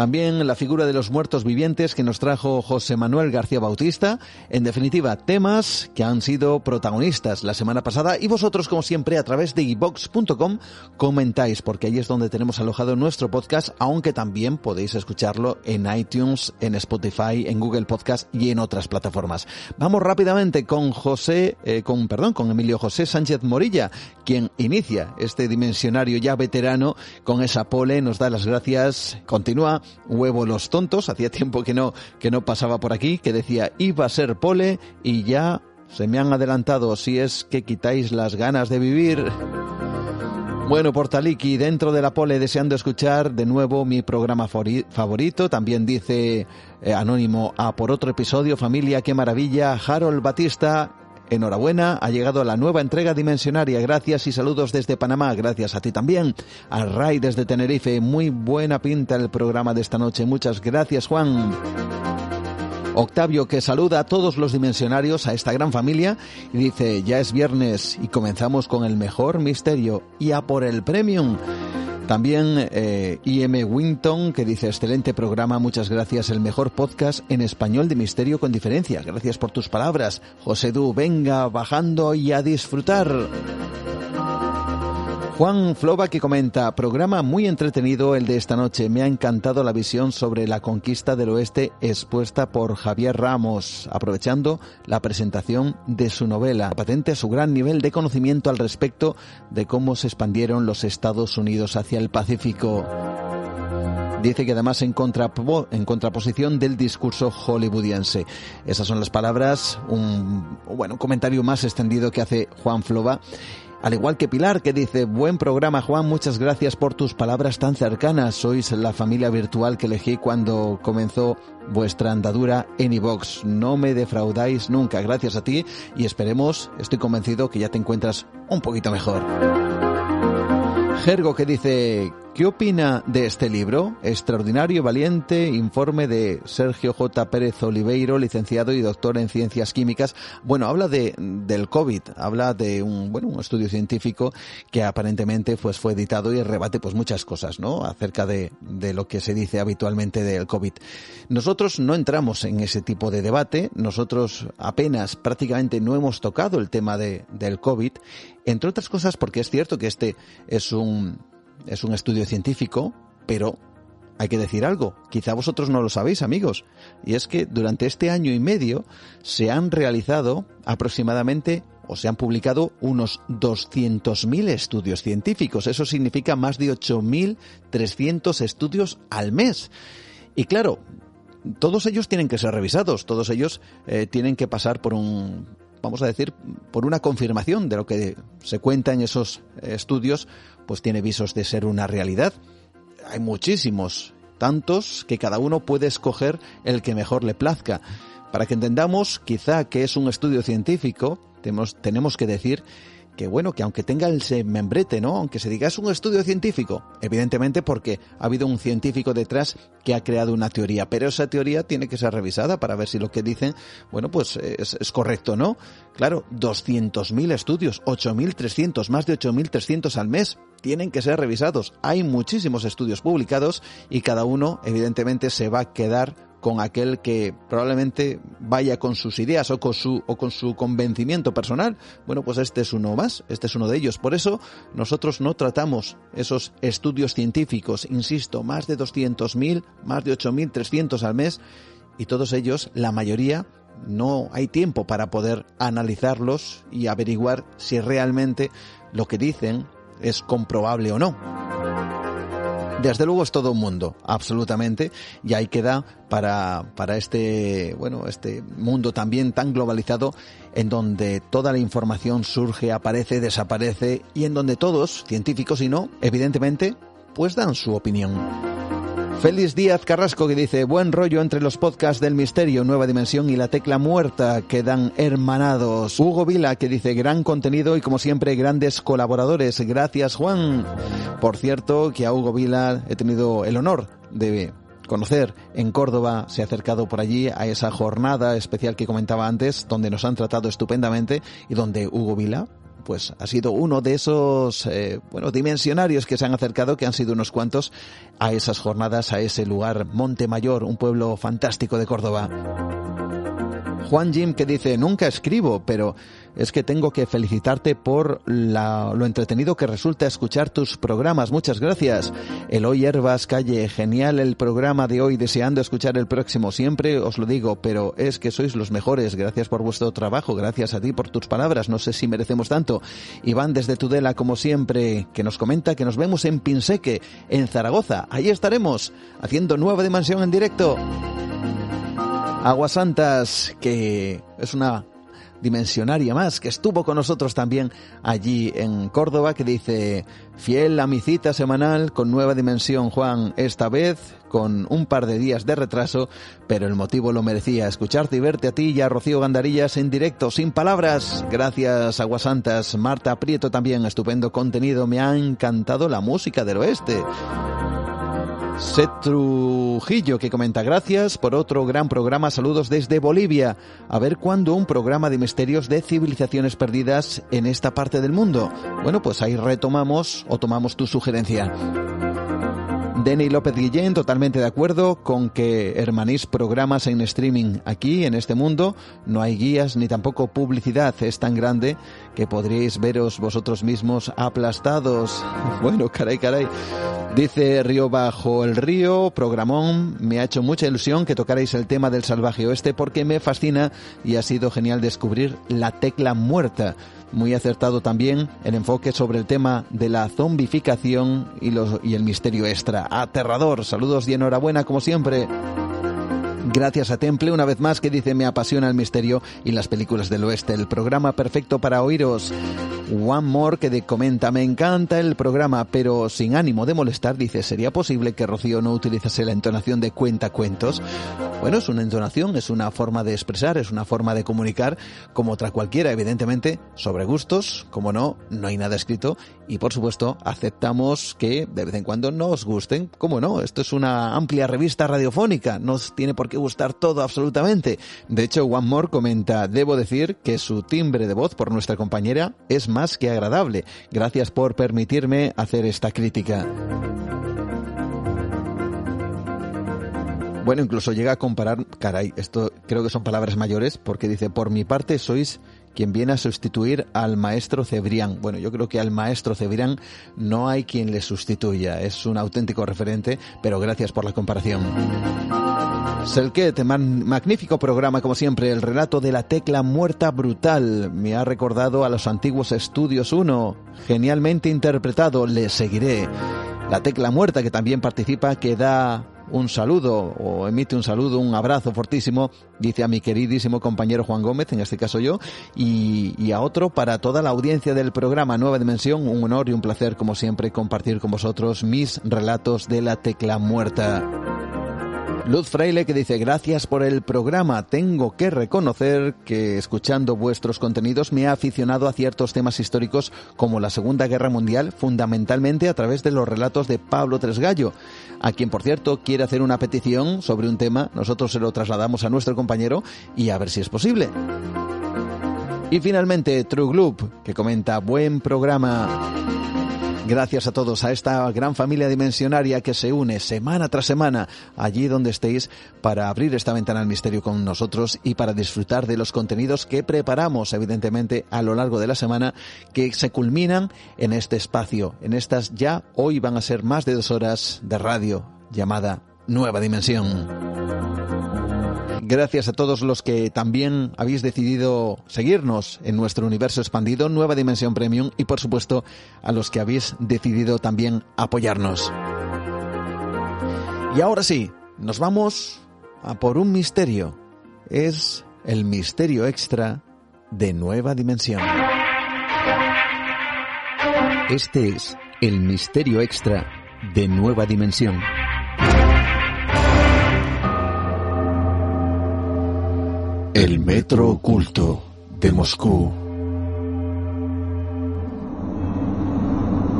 También la figura de los muertos vivientes que nos trajo José Manuel García Bautista. En definitiva, temas que han sido protagonistas la semana pasada y vosotros, como siempre, a través de ibox.com comentáis, porque ahí es donde tenemos alojado nuestro podcast, aunque también podéis escucharlo en iTunes, en Spotify, en Google Podcast y en otras plataformas. Vamos rápidamente con José, eh, con, perdón, con Emilio José Sánchez Morilla, quien inicia este dimensionario ya veterano con esa pole, nos da las gracias, continúa Huevo los tontos, hacía tiempo que no, que no pasaba por aquí, que decía iba a ser pole y ya se me han adelantado si es que quitáis las ganas de vivir. Bueno, Portaliki, dentro de la pole deseando escuchar de nuevo mi programa favorito. También dice eh, Anónimo a por otro episodio, familia, qué maravilla. Harold Batista, Enhorabuena, ha llegado la nueva entrega dimensionaria. Gracias y saludos desde Panamá. Gracias a ti también. A Ray desde Tenerife. Muy buena pinta el programa de esta noche. Muchas gracias, Juan. Octavio que saluda a todos los dimensionarios, a esta gran familia, y dice, ya es viernes y comenzamos con el mejor misterio y a por el premium. También eh, IM Winton, que dice, excelente programa, muchas gracias, el mejor podcast en español de misterio con diferencia. Gracias por tus palabras. José Du, venga, bajando y a disfrutar. Juan Flova que comenta, programa muy entretenido el de esta noche. Me ha encantado la visión sobre la conquista del oeste expuesta por Javier Ramos, aprovechando la presentación de su novela, patente su gran nivel de conocimiento al respecto de cómo se expandieron los Estados Unidos hacia el Pacífico. Dice que además en, en contraposición del discurso hollywoodiense. Esas son las palabras, un, bueno, un comentario más extendido que hace Juan Flova al igual que Pilar, que dice, buen programa Juan, muchas gracias por tus palabras tan cercanas. Sois la familia virtual que elegí cuando comenzó vuestra andadura en iVox. No me defraudáis nunca. Gracias a ti y esperemos, estoy convencido que ya te encuentras un poquito mejor. Gergo que dice, ¿qué opina de este libro? Extraordinario, valiente, informe de Sergio J. Pérez Oliveiro, licenciado y doctor en ciencias químicas. Bueno, habla de, del COVID, habla de un, bueno, un estudio científico que aparentemente pues, fue editado y rebate pues muchas cosas, ¿no? Acerca de, de lo que se dice habitualmente del COVID. Nosotros no entramos en ese tipo de debate, nosotros apenas prácticamente no hemos tocado el tema de, del COVID entre otras cosas porque es cierto que este es un, es un estudio científico, pero hay que decir algo, quizá vosotros no lo sabéis amigos, y es que durante este año y medio se han realizado aproximadamente o se han publicado unos 200.000 estudios científicos, eso significa más de 8.300 estudios al mes. Y claro, todos ellos tienen que ser revisados, todos ellos eh, tienen que pasar por un, vamos a decir, por una confirmación de lo que se cuenta en esos estudios, pues tiene visos de ser una realidad. Hay muchísimos, tantos que cada uno puede escoger el que mejor le plazca. Para que entendamos quizá que es un estudio científico, tenemos, tenemos que decir que bueno, que aunque tenga el membrete, ¿no? Aunque se diga es un estudio científico, evidentemente porque ha habido un científico detrás que ha creado una teoría, pero esa teoría tiene que ser revisada para ver si lo que dicen, bueno, pues es, es correcto, ¿no? Claro, 200.000 estudios, 8.300, más de 8.300 al mes, tienen que ser revisados. Hay muchísimos estudios publicados y cada uno, evidentemente, se va a quedar con aquel que probablemente vaya con sus ideas o con su, o con su convencimiento personal. Bueno, pues este es uno más, este es uno de ellos. Por eso nosotros no tratamos esos estudios científicos, insisto, más de 200.000, más de 8.300 al mes, y todos ellos, la mayoría, no hay tiempo para poder analizarlos y averiguar si realmente lo que dicen es comprobable o no. Desde luego es todo un mundo, absolutamente, y ahí queda para, para este, bueno, este mundo también tan globalizado en donde toda la información surge, aparece, desaparece y en donde todos, científicos y no, evidentemente, pues dan su opinión. Félix Díaz Carrasco que dice, buen rollo entre los podcasts del misterio, nueva dimensión y la tecla muerta quedan hermanados. Hugo Vila que dice, gran contenido y como siempre grandes colaboradores. Gracias Juan. Por cierto que a Hugo Vila he tenido el honor de conocer en Córdoba, se ha acercado por allí a esa jornada especial que comentaba antes, donde nos han tratado estupendamente y donde Hugo Vila, pues ha sido uno de esos eh, bueno dimensionarios que se han acercado, que han sido unos cuantos, a esas jornadas, a ese lugar, Montemayor, un pueblo fantástico de Córdoba. Juan Jim que dice, nunca escribo, pero es que tengo que felicitarte por lo entretenido que resulta escuchar tus programas. Muchas gracias. Eloy Herbas Calle, genial el programa de hoy, deseando escuchar el próximo. Siempre os lo digo, pero es que sois los mejores. Gracias por vuestro trabajo, gracias a ti por tus palabras. No sé si merecemos tanto. Iván desde Tudela, como siempre, que nos comenta que nos vemos en Pinseque, en Zaragoza. Ahí estaremos, haciendo nueva dimensión en directo. Aguas Santas, que es una dimensionaria más, que estuvo con nosotros también allí en Córdoba, que dice, fiel a mi cita semanal con nueva dimensión, Juan, esta vez con un par de días de retraso, pero el motivo lo merecía, escucharte y verte a ti y a Rocío Gandarillas en directo, sin palabras. Gracias, Aguasantas. Marta Prieto también, estupendo contenido, me ha encantado la música del oeste. Trujillo que comenta gracias por otro gran programa. Saludos desde Bolivia. A ver cuándo un programa de misterios de civilizaciones perdidas en esta parte del mundo. Bueno, pues ahí retomamos o tomamos tu sugerencia. Denny López Guillén, totalmente de acuerdo con que hermanís programas en streaming aquí, en este mundo. No hay guías ni tampoco publicidad. Es tan grande que podríais veros vosotros mismos aplastados. Bueno, caray, caray. Dice Río Bajo el Río, programón, me ha hecho mucha ilusión que tocarais el tema del salvaje oeste porque me fascina y ha sido genial descubrir la tecla muerta. Muy acertado también el enfoque sobre el tema de la zombificación y, el misterio extra. Aterrador. Saludos y enhorabuena como siempre. Gracias a Temple, una vez más, que dice me apasiona el misterio y las películas del oeste. El programa perfecto para oíros. One More que de comenta me encanta el programa, pero sin ánimo de molestar, dice, ¿sería posible que Rocío no utilizase la entonación de cuenta cuentos? Bueno, es una entonación, es una forma de expresar, es una forma de comunicar, como otra cualquiera, evidentemente, sobre gustos, como no, no hay nada escrito, y por supuesto, aceptamos que de vez en cuando nos gusten, como no, esto es una amplia revista radiofónica, no tiene por qué gustar todo absolutamente. De hecho, One More comenta, debo decir que su timbre de voz por nuestra compañera es más que agradable. Gracias por permitirme hacer esta crítica. Bueno, incluso llega a comparar, caray, esto creo que son palabras mayores, porque dice, por mi parte sois quien viene a sustituir al maestro Cebrián. Bueno, yo creo que al maestro Cebrián no hay quien le sustituya, es un auténtico referente, pero gracias por la comparación. Selket, magnífico programa como siempre, el relato de la tecla muerta brutal. Me ha recordado a los antiguos estudios 1, genialmente interpretado, le seguiré. La tecla muerta que también participa, que da un saludo o emite un saludo, un abrazo fortísimo, dice a mi queridísimo compañero Juan Gómez, en este caso yo, y, a otro para toda la audiencia del programa Nueva Dimensión, un honor y un placer como siempre compartir con vosotros mis relatos de la tecla muerta. Luz Fraile que dice gracias por el programa. Tengo que reconocer que escuchando vuestros contenidos me ha aficionado a ciertos temas históricos como la Segunda Guerra Mundial, fundamentalmente a través de los relatos de Pablo Tresgallo, a quien por cierto quiere hacer una petición sobre un tema. Nosotros se lo trasladamos a nuestro compañero y a ver si es posible. Y finalmente True Gloop que comenta buen programa. Gracias a todos, a esta gran familia dimensionaria que se une semana tras semana allí donde estéis para abrir esta ventana al misterio con nosotros y para disfrutar de los contenidos que preparamos evidentemente a lo largo de la semana que se culminan en este espacio, en estas ya hoy van a ser más de dos horas de radio llamada Nueva Dimensión. Gracias a todos los que también habéis decidido seguirnos en nuestro universo expandido, Nueva Dimensión Premium, y por supuesto a los que habéis decidido también apoyarnos. Y ahora sí, nos vamos a por un misterio. Es el misterio extra de Nueva Dimensión. Este es el misterio extra de Nueva Dimensión. El metro oculto de Moscú.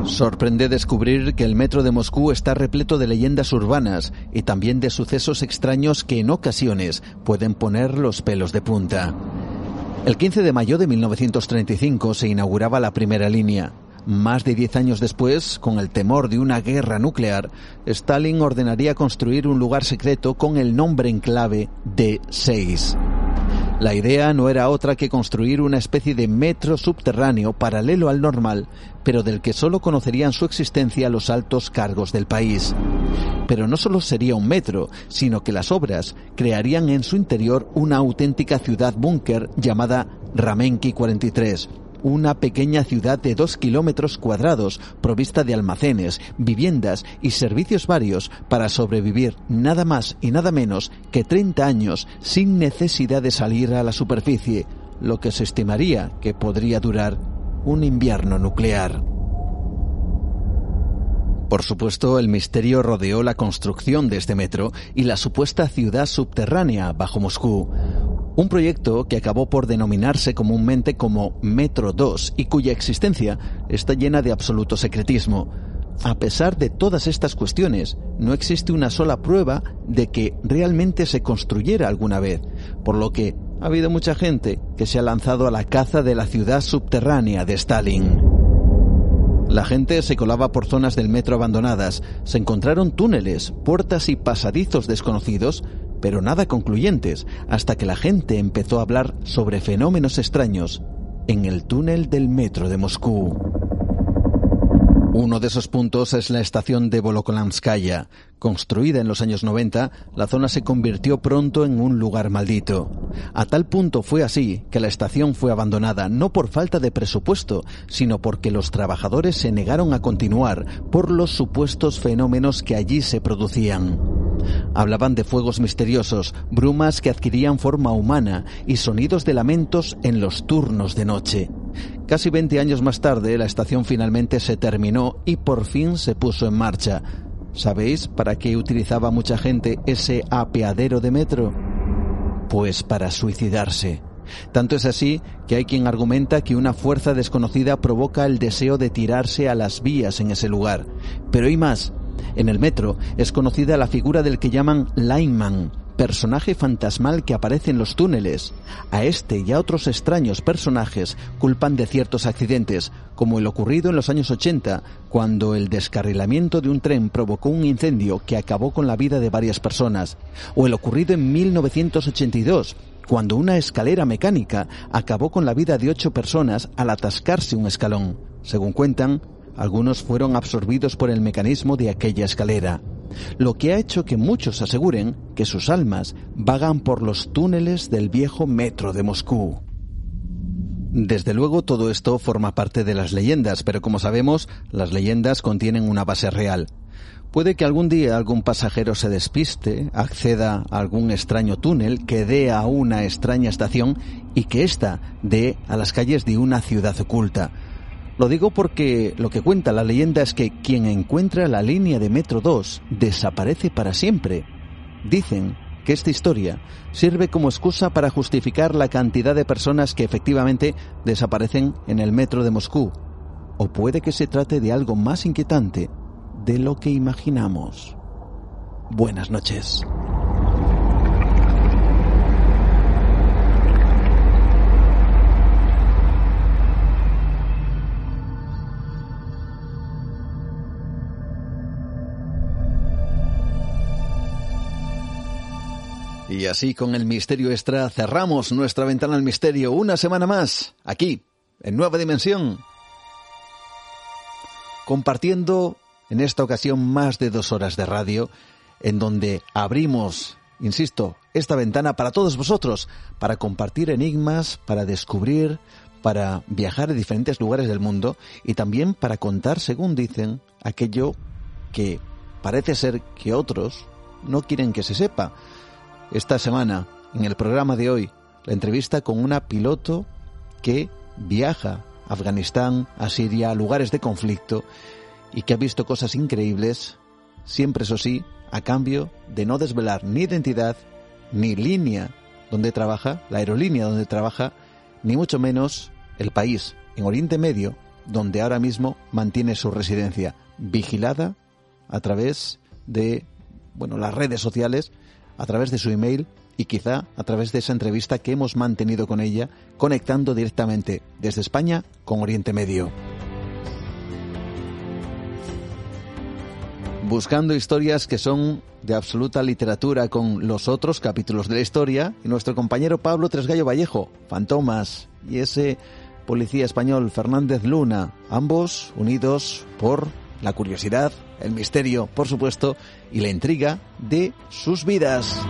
Sorprende descubrir que el metro de Moscú está repleto de leyendas urbanas y también de sucesos extraños que en ocasiones pueden poner los pelos de punta. El 15 de mayo de 1935 se inauguraba la primera línea. Más de diez años después, con el temor de una guerra nuclear, Stalin ordenaría construir un lugar secreto con el nombre en clave D6. La idea no era otra que construir una especie de metro subterráneo paralelo al normal, pero del que solo conocerían su existencia los altos cargos del país. Pero no solo sería un metro, sino que las obras crearían en su interior una auténtica ciudad búnker llamada Ramenki 43 una pequeña ciudad de dos kilómetros cuadrados, provista de almacenes, viviendas y servicios varios para sobrevivir nada más y nada menos que 30 años sin necesidad de salir a la superficie, lo que se estimaría que podría durar un invierno nuclear. Por supuesto, el misterio rodeó la construcción de este metro y la supuesta ciudad subterránea bajo Moscú. Un proyecto que acabó por denominarse comúnmente como Metro 2 y cuya existencia está llena de absoluto secretismo. A pesar de todas estas cuestiones, no existe una sola prueba de que realmente se construyera alguna vez, por lo que ha habido mucha gente que se ha lanzado a la caza de la ciudad subterránea de Stalin. La gente se colaba por zonas del metro abandonadas, se encontraron túneles, puertas y pasadizos desconocidos, pero nada concluyentes, hasta que la gente empezó a hablar sobre fenómenos extraños en el túnel del metro de Moscú. Uno de esos puntos es la estación de Volokolamskaya. Construida en los años 90, la zona se convirtió pronto en un lugar maldito. A tal punto fue así que la estación fue abandonada no por falta de presupuesto, sino porque los trabajadores se negaron a continuar por los supuestos fenómenos que allí se producían. Hablaban de fuegos misteriosos, brumas que adquirían forma humana y sonidos de lamentos en los turnos de noche. Casi 20 años más tarde, la estación finalmente se terminó y por fin se puso en marcha. ¿Sabéis para qué utilizaba mucha gente ese apeadero de metro? Pues para suicidarse. Tanto es así que hay quien argumenta que una fuerza desconocida provoca el deseo de tirarse a las vías en ese lugar. Pero hay más. En el metro es conocida la figura del que llaman lineman, personaje fantasmal que aparece en los túneles. A este y a otros extraños personajes culpan de ciertos accidentes, como el ocurrido en los años 80, cuando el descarrilamiento de un tren provocó un incendio que acabó con la vida de varias personas, o el ocurrido en 1982, cuando una escalera mecánica acabó con la vida de ocho personas al atascarse un escalón. Según cuentan, algunos fueron absorbidos por el mecanismo de aquella escalera lo que ha hecho que muchos aseguren que sus almas vagan por los túneles del viejo metro de Moscú. Desde luego todo esto forma parte de las leyendas, pero como sabemos, las leyendas contienen una base real. Puede que algún día algún pasajero se despiste, acceda a algún extraño túnel que dé a una extraña estación y que ésta dé a las calles de una ciudad oculta. Lo digo porque lo que cuenta la leyenda es que quien encuentra la línea de Metro 2 desaparece para siempre. Dicen que esta historia sirve como excusa para justificar la cantidad de personas que efectivamente desaparecen en el metro de Moscú. O puede que se trate de algo más inquietante de lo que imaginamos. Buenas noches. Y así con el misterio extra cerramos nuestra ventana al misterio una semana más, aquí, en Nueva Dimensión, compartiendo en esta ocasión más de dos horas de radio, en donde abrimos, insisto, esta ventana para todos vosotros, para compartir enigmas, para descubrir, para viajar a diferentes lugares del mundo y también para contar, según dicen, aquello que parece ser que otros no quieren que se sepa. Esta semana, en el programa de hoy, la entrevista con una piloto que viaja a Afganistán, a Siria, a lugares de conflicto y que ha visto cosas increíbles, siempre eso sí, a cambio de no desvelar ni identidad, ni línea donde trabaja, la aerolínea donde trabaja, ni mucho menos el país en Oriente Medio donde ahora mismo mantiene su residencia, vigilada a través de bueno, las redes sociales, a través de su email y quizá a través de esa entrevista que hemos mantenido con ella, conectando directamente desde España con Oriente Medio. Buscando historias que son de absoluta literatura con los otros capítulos de la historia, y nuestro compañero Pablo Tresgallo Vallejo, Fantomas, y ese policía español Fernández Luna, ambos unidos por la curiosidad, el misterio, por supuesto, y la intriga de sus vidas.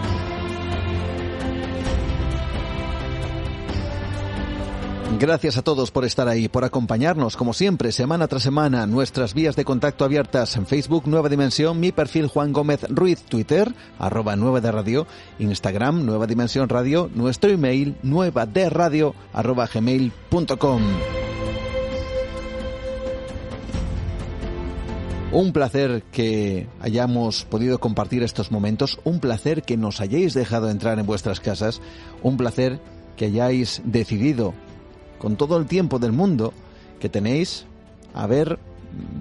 Gracias a todos por estar ahí, por acompañarnos, como siempre, semana tras semana, nuestras vías de contacto abiertas en Facebook Nueva Dimensión, mi perfil Juan Gómez Ruiz, Twitter, arroba Nueva de Radio, Instagram Nueva Dimensión Radio, nuestro email nueva de radio arroba gmail.com. Un placer que hayamos podido compartir estos momentos, un placer que nos hayáis dejado entrar en vuestras casas, un placer que hayáis decidido, con todo el tiempo del mundo que tenéis, haber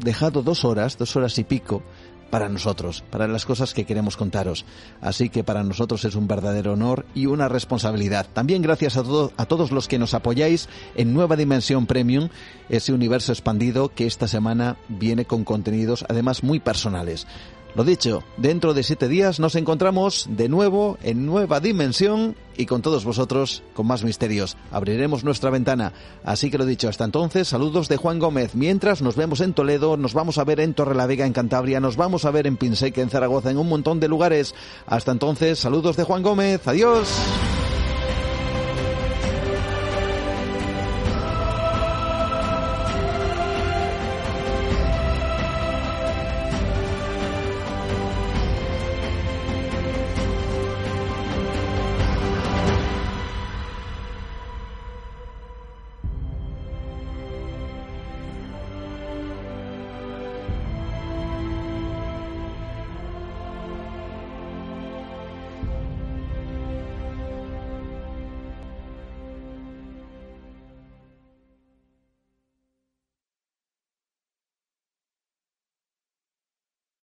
dejado dos horas, dos horas y pico, para nosotros, para las cosas que queremos contaros. Así que para nosotros es un verdadero honor y una responsabilidad. También gracias a, a todos los que nos apoyáis en Nueva Dimensión Premium, ese universo expandido que esta semana viene con contenidos además muy personales. Lo dicho, dentro de siete días nos encontramos de nuevo en nueva dimensión y con todos vosotros con más misterios. Abriremos nuestra ventana. Así que lo dicho, hasta entonces, saludos de Juan Gómez. Mientras nos vemos en Toledo, nos vamos a ver en Torrelavega, en Cantabria, nos vamos a ver en Pinseque, en Zaragoza, en un montón de lugares. Hasta entonces, saludos de Juan Gómez. Adiós.